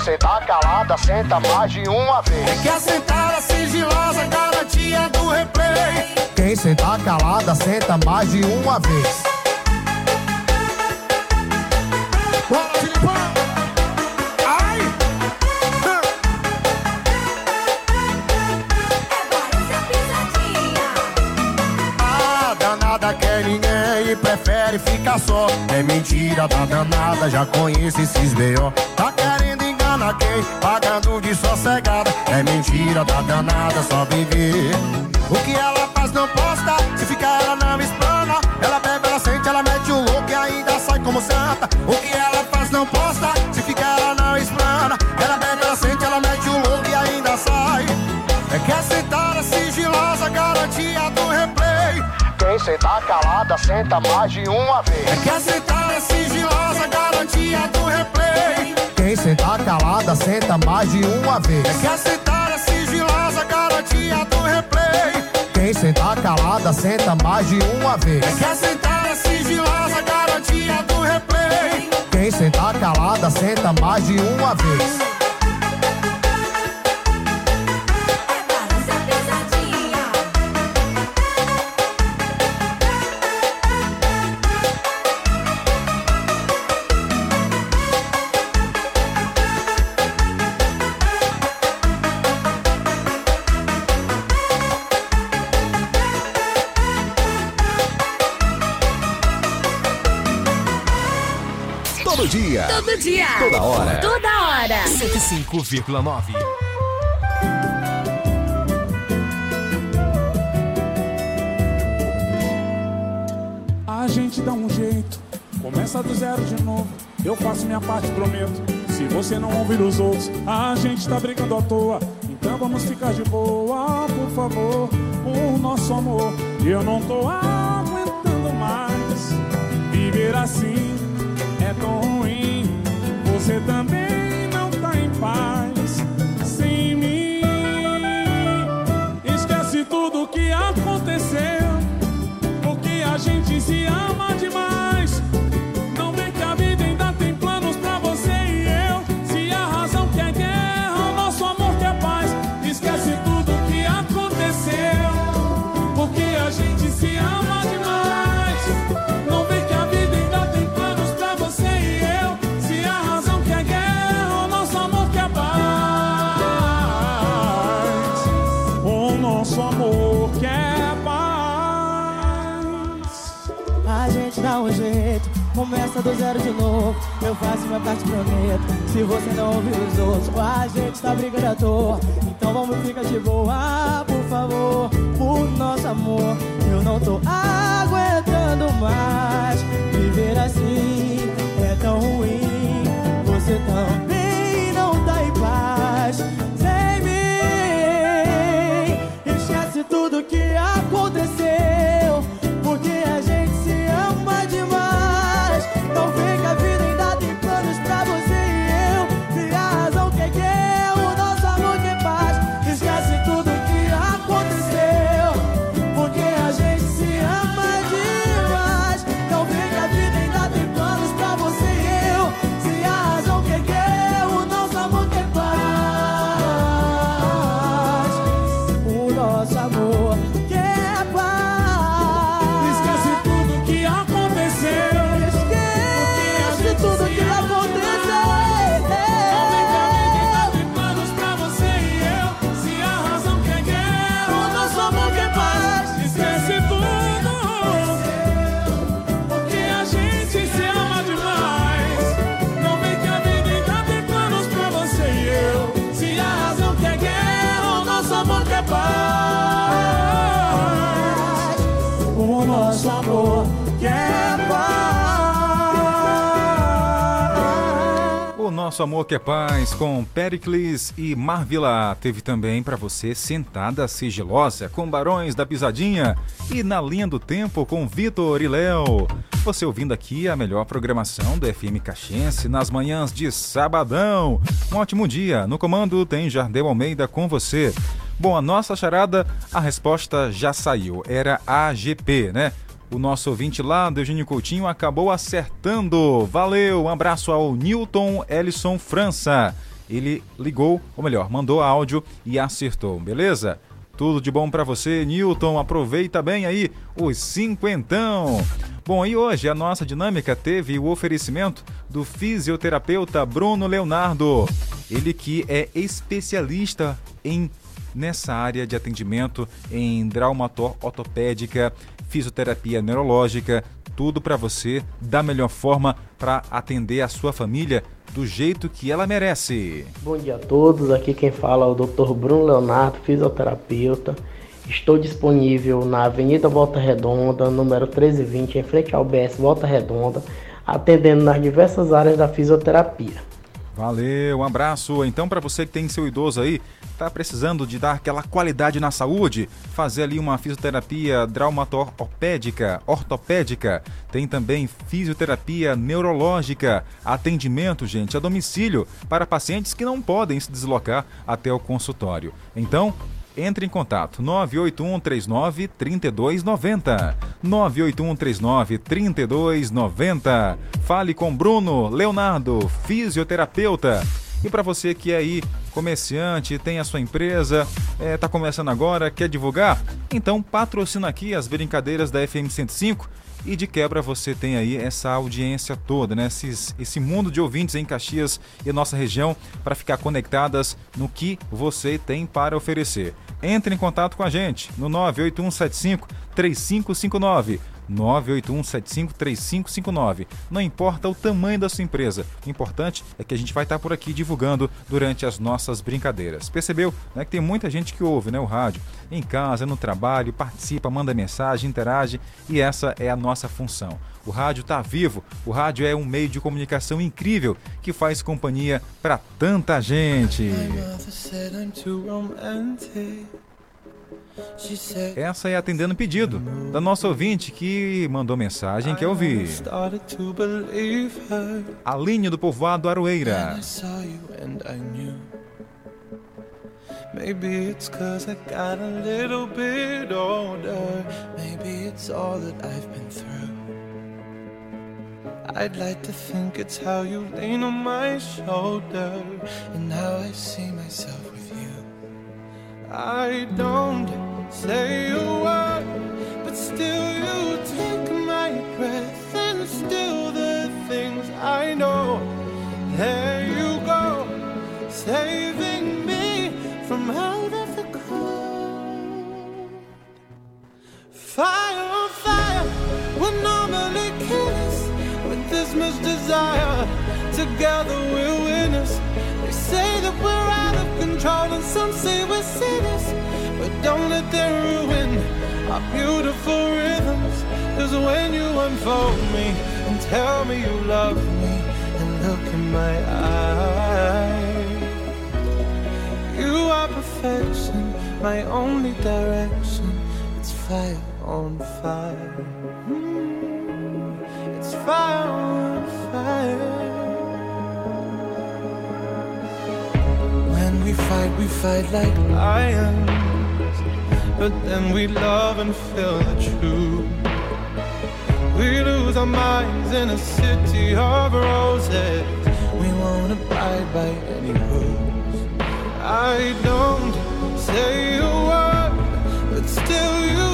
sentar calada, senta mais de uma vez. É que a sentada sigilosa, garantia do replay. Quem sentar calada, senta mais de uma vez. Bora, Filipão! Ai! A danada quer ninguém e prefere ficar só. É mentira da danada, já conhece esses B.O. Tá Pagando de sossegada. É mentira da danada, só viver. O que ela faz não posta, se ficar ela não explana. Ela bebe, ela sente, ela mete o louco e ainda sai como santa. O que ela faz não posta, se ficar ela não explana. Ela bebe, ela sente, ela mete o louco e ainda sai. É que a sentada sigilosa, garantia do replay. Quem sentar calada, senta mais de uma vez. É que a sentada sigilosa, garantia do replay. Quem sentar calada, senta mais de uma vez. É que a sentada sigilosa, garantia do replay. Quem sentar calada, senta mais de uma vez. É que a sentada sigilosa, garantia do replay. Quem sentar calada, senta mais de uma vez. Dia. Todo dia. Toda hora. Toda hora. 105,9. A gente dá um jeito, começa do zero de novo. Eu faço minha parte, prometo. Se você não ouvir os outros, a gente tá brigando à toa. Então vamos ficar de boa, por favor, por nosso amor. Eu não tô aguentando mais viver assim. Você também não tá em paz sem mim. Esquece tudo que aconteceu. Porque a gente se começa do zero de novo. Eu faço minha parte, prometo. Se você não ouvir os outros, a gente tá brigando à toa. Então vamos ficar de boa, por favor, por nosso amor. Eu não tô aguentando mais viver assim. Nosso amor que é paz com Pericles e Marvila teve também para você sentada sigilosa com Barões da Pisadinha e na linha do tempo com Vitor e Léo. Você ouvindo aqui a melhor programação do FM Caxiense nas manhãs de sabadão. Um ótimo dia. No comando tem Jardel Almeida com você. Bom, a nossa charada, a resposta já saiu. Era AGP, né? O nosso ouvinte lá, Eugênio Coutinho, acabou acertando. Valeu, um abraço ao Newton Ellison França. Ele ligou, ou melhor, mandou áudio e acertou, beleza? Tudo de bom pra você, Newton. Aproveita bem aí os cinquentão. Bom, e hoje a nossa dinâmica teve o oferecimento do fisioterapeuta Bruno Leonardo. Ele que é especialista em nessa área de atendimento em traumator ortopédica, fisioterapia neurológica, tudo para você da melhor forma para atender a sua família do jeito que ela merece. Bom dia a todos, aqui quem fala é o Dr. Bruno Leonardo, fisioterapeuta. Estou disponível na Avenida Volta Redonda, número 1320, em frente ao BS Volta Redonda, atendendo nas diversas áreas da fisioterapia. Valeu, um abraço. Então, para você que tem seu idoso aí, tá precisando de dar aquela qualidade na saúde, fazer ali uma fisioterapia traumatorpédica, ortopédica, tem também fisioterapia neurológica, atendimento, gente, a domicílio para pacientes que não podem se deslocar até o consultório. Então, entre em contato 981 39 3290. 981 39 3290. Fale com Bruno Leonardo, fisioterapeuta. E para você que é aí comerciante, tem a sua empresa, está começando agora, quer divulgar? Então patrocina aqui as brincadeiras da FM 105 e de quebra você tem aí essa audiência toda, né? Esse mundo de ouvintes em Caxias e nossa região para ficar conectadas no que você tem para oferecer. Entre em contato com a gente no 98175 3559. 981753559. Não importa o tamanho da sua empresa, o importante é que a gente vai estar por aqui divulgando durante as nossas brincadeiras. Percebeu né, que tem muita gente que ouve né, o rádio em casa, no trabalho, participa, manda mensagem, interage e essa é a nossa função. O rádio está vivo, o rádio é um meio de comunicação incrível que faz companhia para tanta gente. Essa é atendendo pedido da nossa ouvinte que mandou mensagem que eu vi. Aline do Povoado Aroeira. Maybe it's cause I got a little bit older. Maybe it's all that I've been through. I'd like to think it's how you lean on my shoulder and how I see myself. I don't say a word, but still you take my breath and still the things I know. There you go, saving me from out of the cold. Fire on fire would normally kill us, this this much desire. Together we're winners. They say that we're out of control, and some say we're sinners. But don't let them ruin our beautiful rhythms. Cause when you unfold me and tell me you love me, and look in my eyes, you are perfection, my only direction. It's fire on fire. Mm, It's fire on fire. We fight, we fight like lions. But then we love and feel the truth. We lose our minds in a city of roses. We won't abide by any rules. I don't say a word, but still you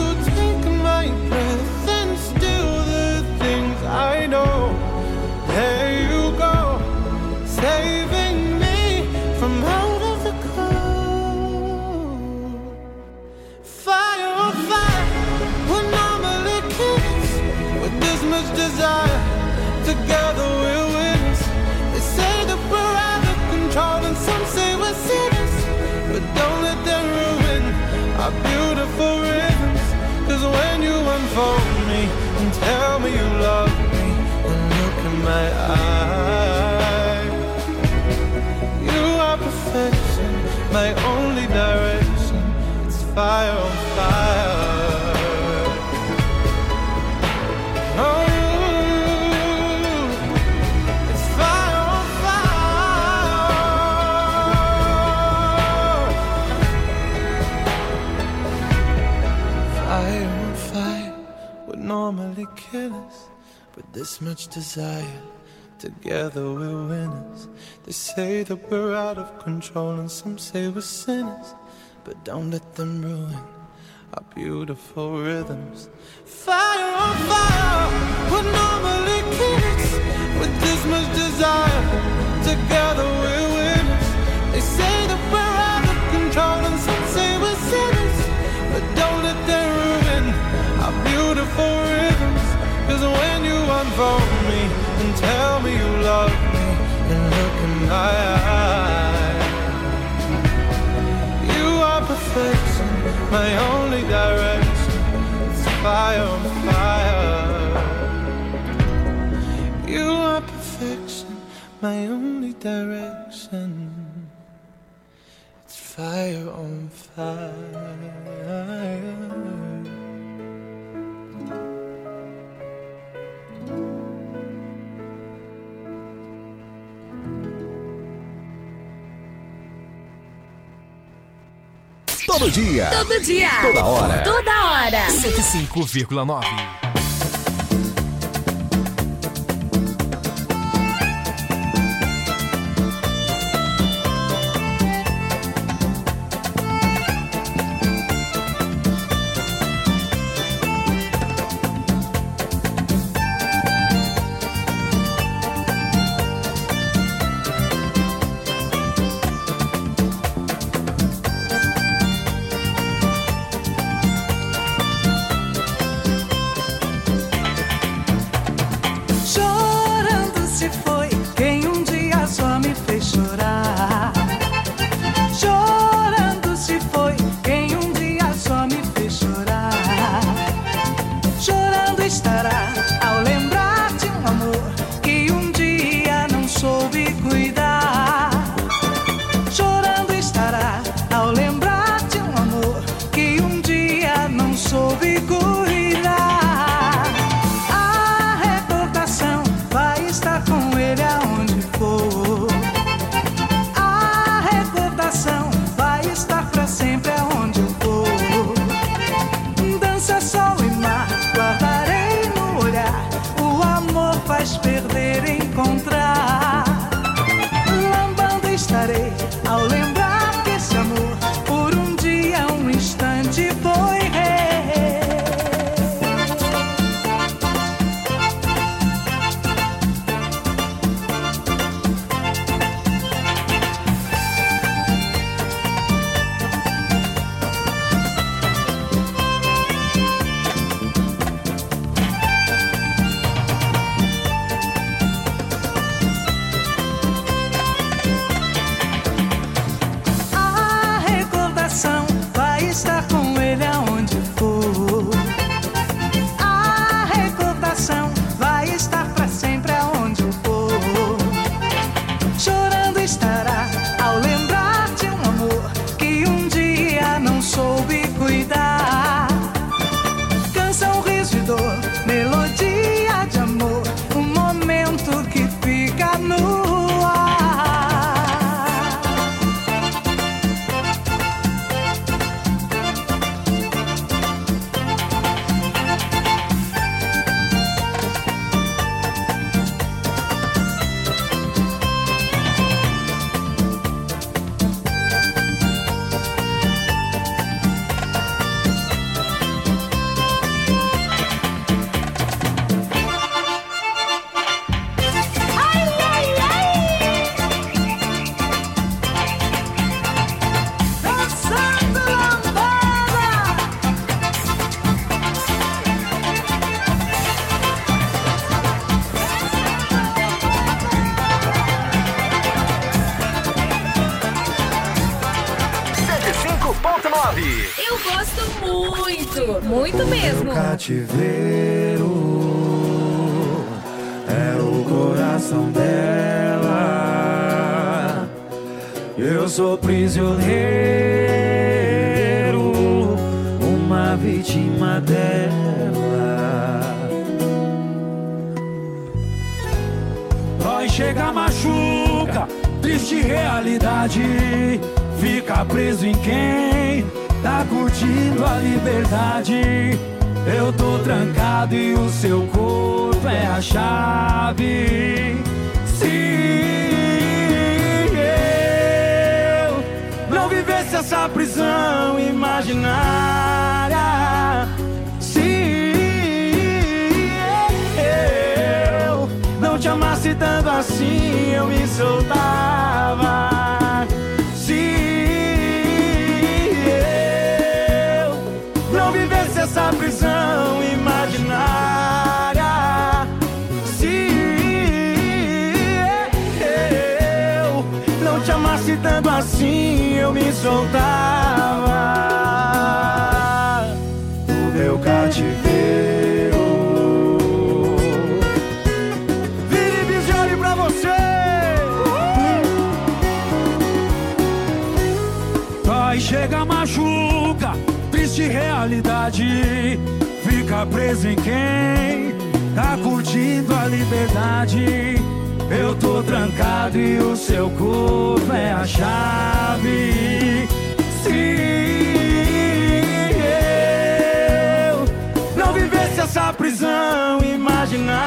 much desire. Together we're winners. They say that we're out of control, and some say we're sinners. But don't let them ruin our beautiful rhythms. Cause when you unfold me and tell me you love me, and look in my eyes, you are perfection, my only direction. It's fire on fire. This much desire. Together we're winners. They say that we're out of control, and some say we're sinners. But don't let them ruin our beautiful rhythms. Fire on fire would normally kill us with this much desire. Together we're winners. They say that we're out of control, and some say we're sinners. But don't let them ruin our beautiful rhythms. Cause when unfold me and tell me you love me, and look in my eyes, you are perfection, my only direction. It's fire on fire. You are perfection, my only direction. It's fire on fire. Todo dia. Todo dia. Toda hora. Toda hora. 105,9. Cativeiro é o coração dela. Eu sou prisioneiro, assim, eu me soltava do meu cativeiro. Vini Bizioli pra você! Dói, chega, machuca, triste realidade. Fica preso em quem tá curtindo a liberdade. Eu tô trancado e o seu corpo é a chave. Se eu não vivesse essa prisão imaginária,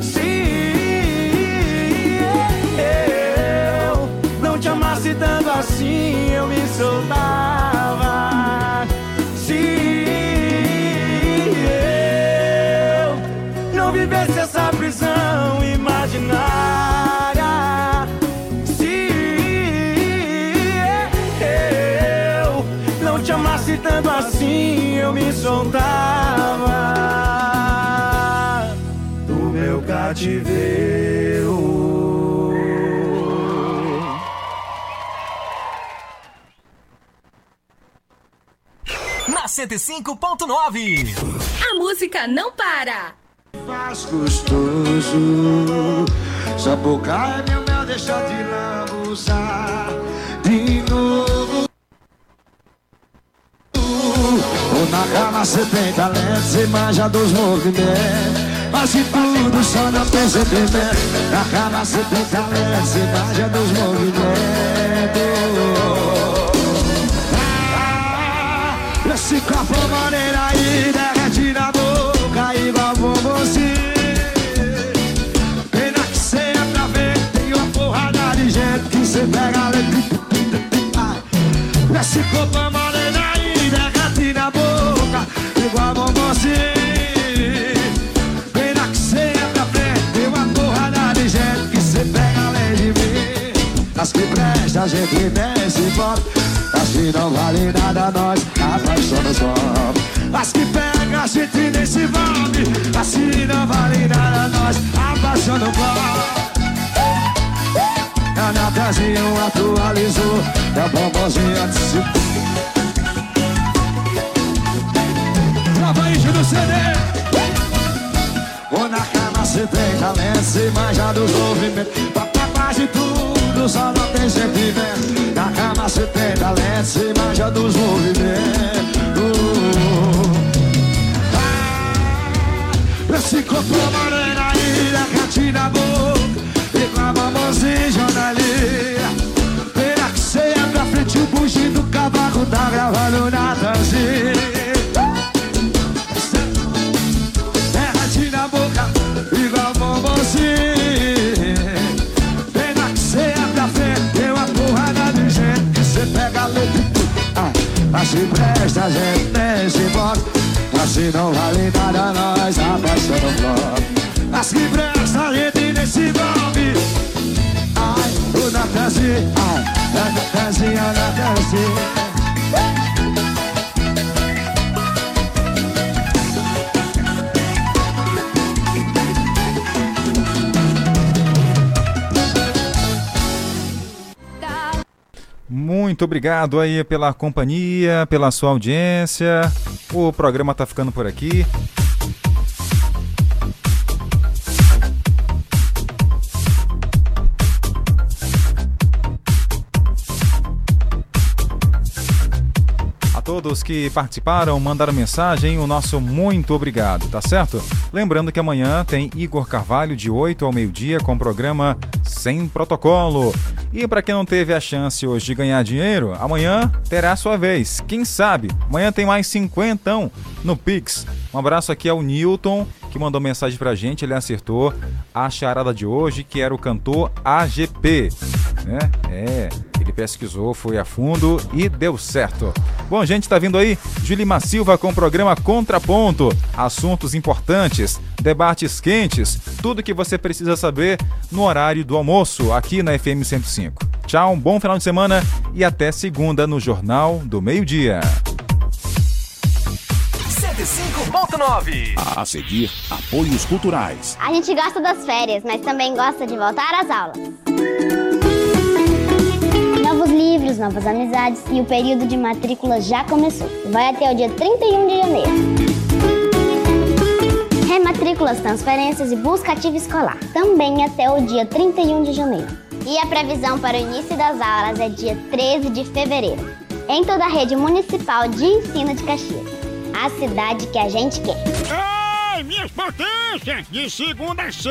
se eu não te amasse tanto assim, eu me soltava. Cativeiro. Na 105.9. A música não para. Faz gostoso. Boca é meu mel, deixa de lambuzar de novo. Ou na cama cê tem talento, cê manja dos movimentos. De tudo só não sentimento. Na tem talento, cê manja dos movimentos. Esse copo maneira aí derrete na boca igual bombonzinho Pena que cê é pra ver Tem uma porrada de gente que cê pega Esse copo maneira a gente nem se importa As que não vale nada nós apaixonamos só. As que pega a gente nem se envolve As que não vale nada nós apaixonamos A Natazinho atualizou É o bombonzinho antecipou Trava aí, no CD ou na cama cê tem talento, cê manja dos movimentos. Papapá de tudo, só não tem sentimento Na cama cê tem talento, cê manja dos movimentos. Ah, Esse corpo morena aí, da cantina na boca E com a mãozinha jornalista Pena que é pra frente, o bugido do cavaco tá gravando na dancinha Mas se presta, a gente nem se importa Assim não vale nada, nós abaixando o bloco Mas que presta, a gente nem se envolve Ai, o Natanzinho, ai, a Natanzinho, a Natanzinho muito obrigado aí pela companhia, pela sua audiência. O programa tá ficando por aqui. Todos que participaram, mandaram mensagem, o nosso muito obrigado, tá certo? Lembrando que amanhã tem Igor Carvalho de 8 ao meio-dia com o programa Sem Protocolo. E para quem não teve a chance hoje de ganhar dinheiro, amanhã terá sua vez. Quem sabe? Amanhã tem mais 50 no Pix. Um abraço aqui ao Newton, que mandou mensagem pra gente, ele acertou a charada de hoje, que era o cantor AGP, né? É, ele pesquisou, foi a fundo e deu certo. Bom, gente, tá vindo aí Julimar Silva com o programa Contraponto. Assuntos importantes, debates quentes, tudo que você precisa saber no horário do almoço aqui na FM 105. Tchau, um bom final de semana e até segunda no Jornal do Meio-Dia. 105.9. A seguir, apoios culturais. A gente gosta das férias, mas também gosta de voltar às aulas. Livros, novas amizades e o período de matrícula já começou. Vai até o dia 31 de janeiro. Rematrículas, transferências e busca ativa escolar. Também até o dia 31 de janeiro. E a previsão para o início das aulas é dia 13 de fevereiro. Em toda a rede municipal de ensino de Caxias. A cidade que a gente quer. Ei, minhas potências! De segunda a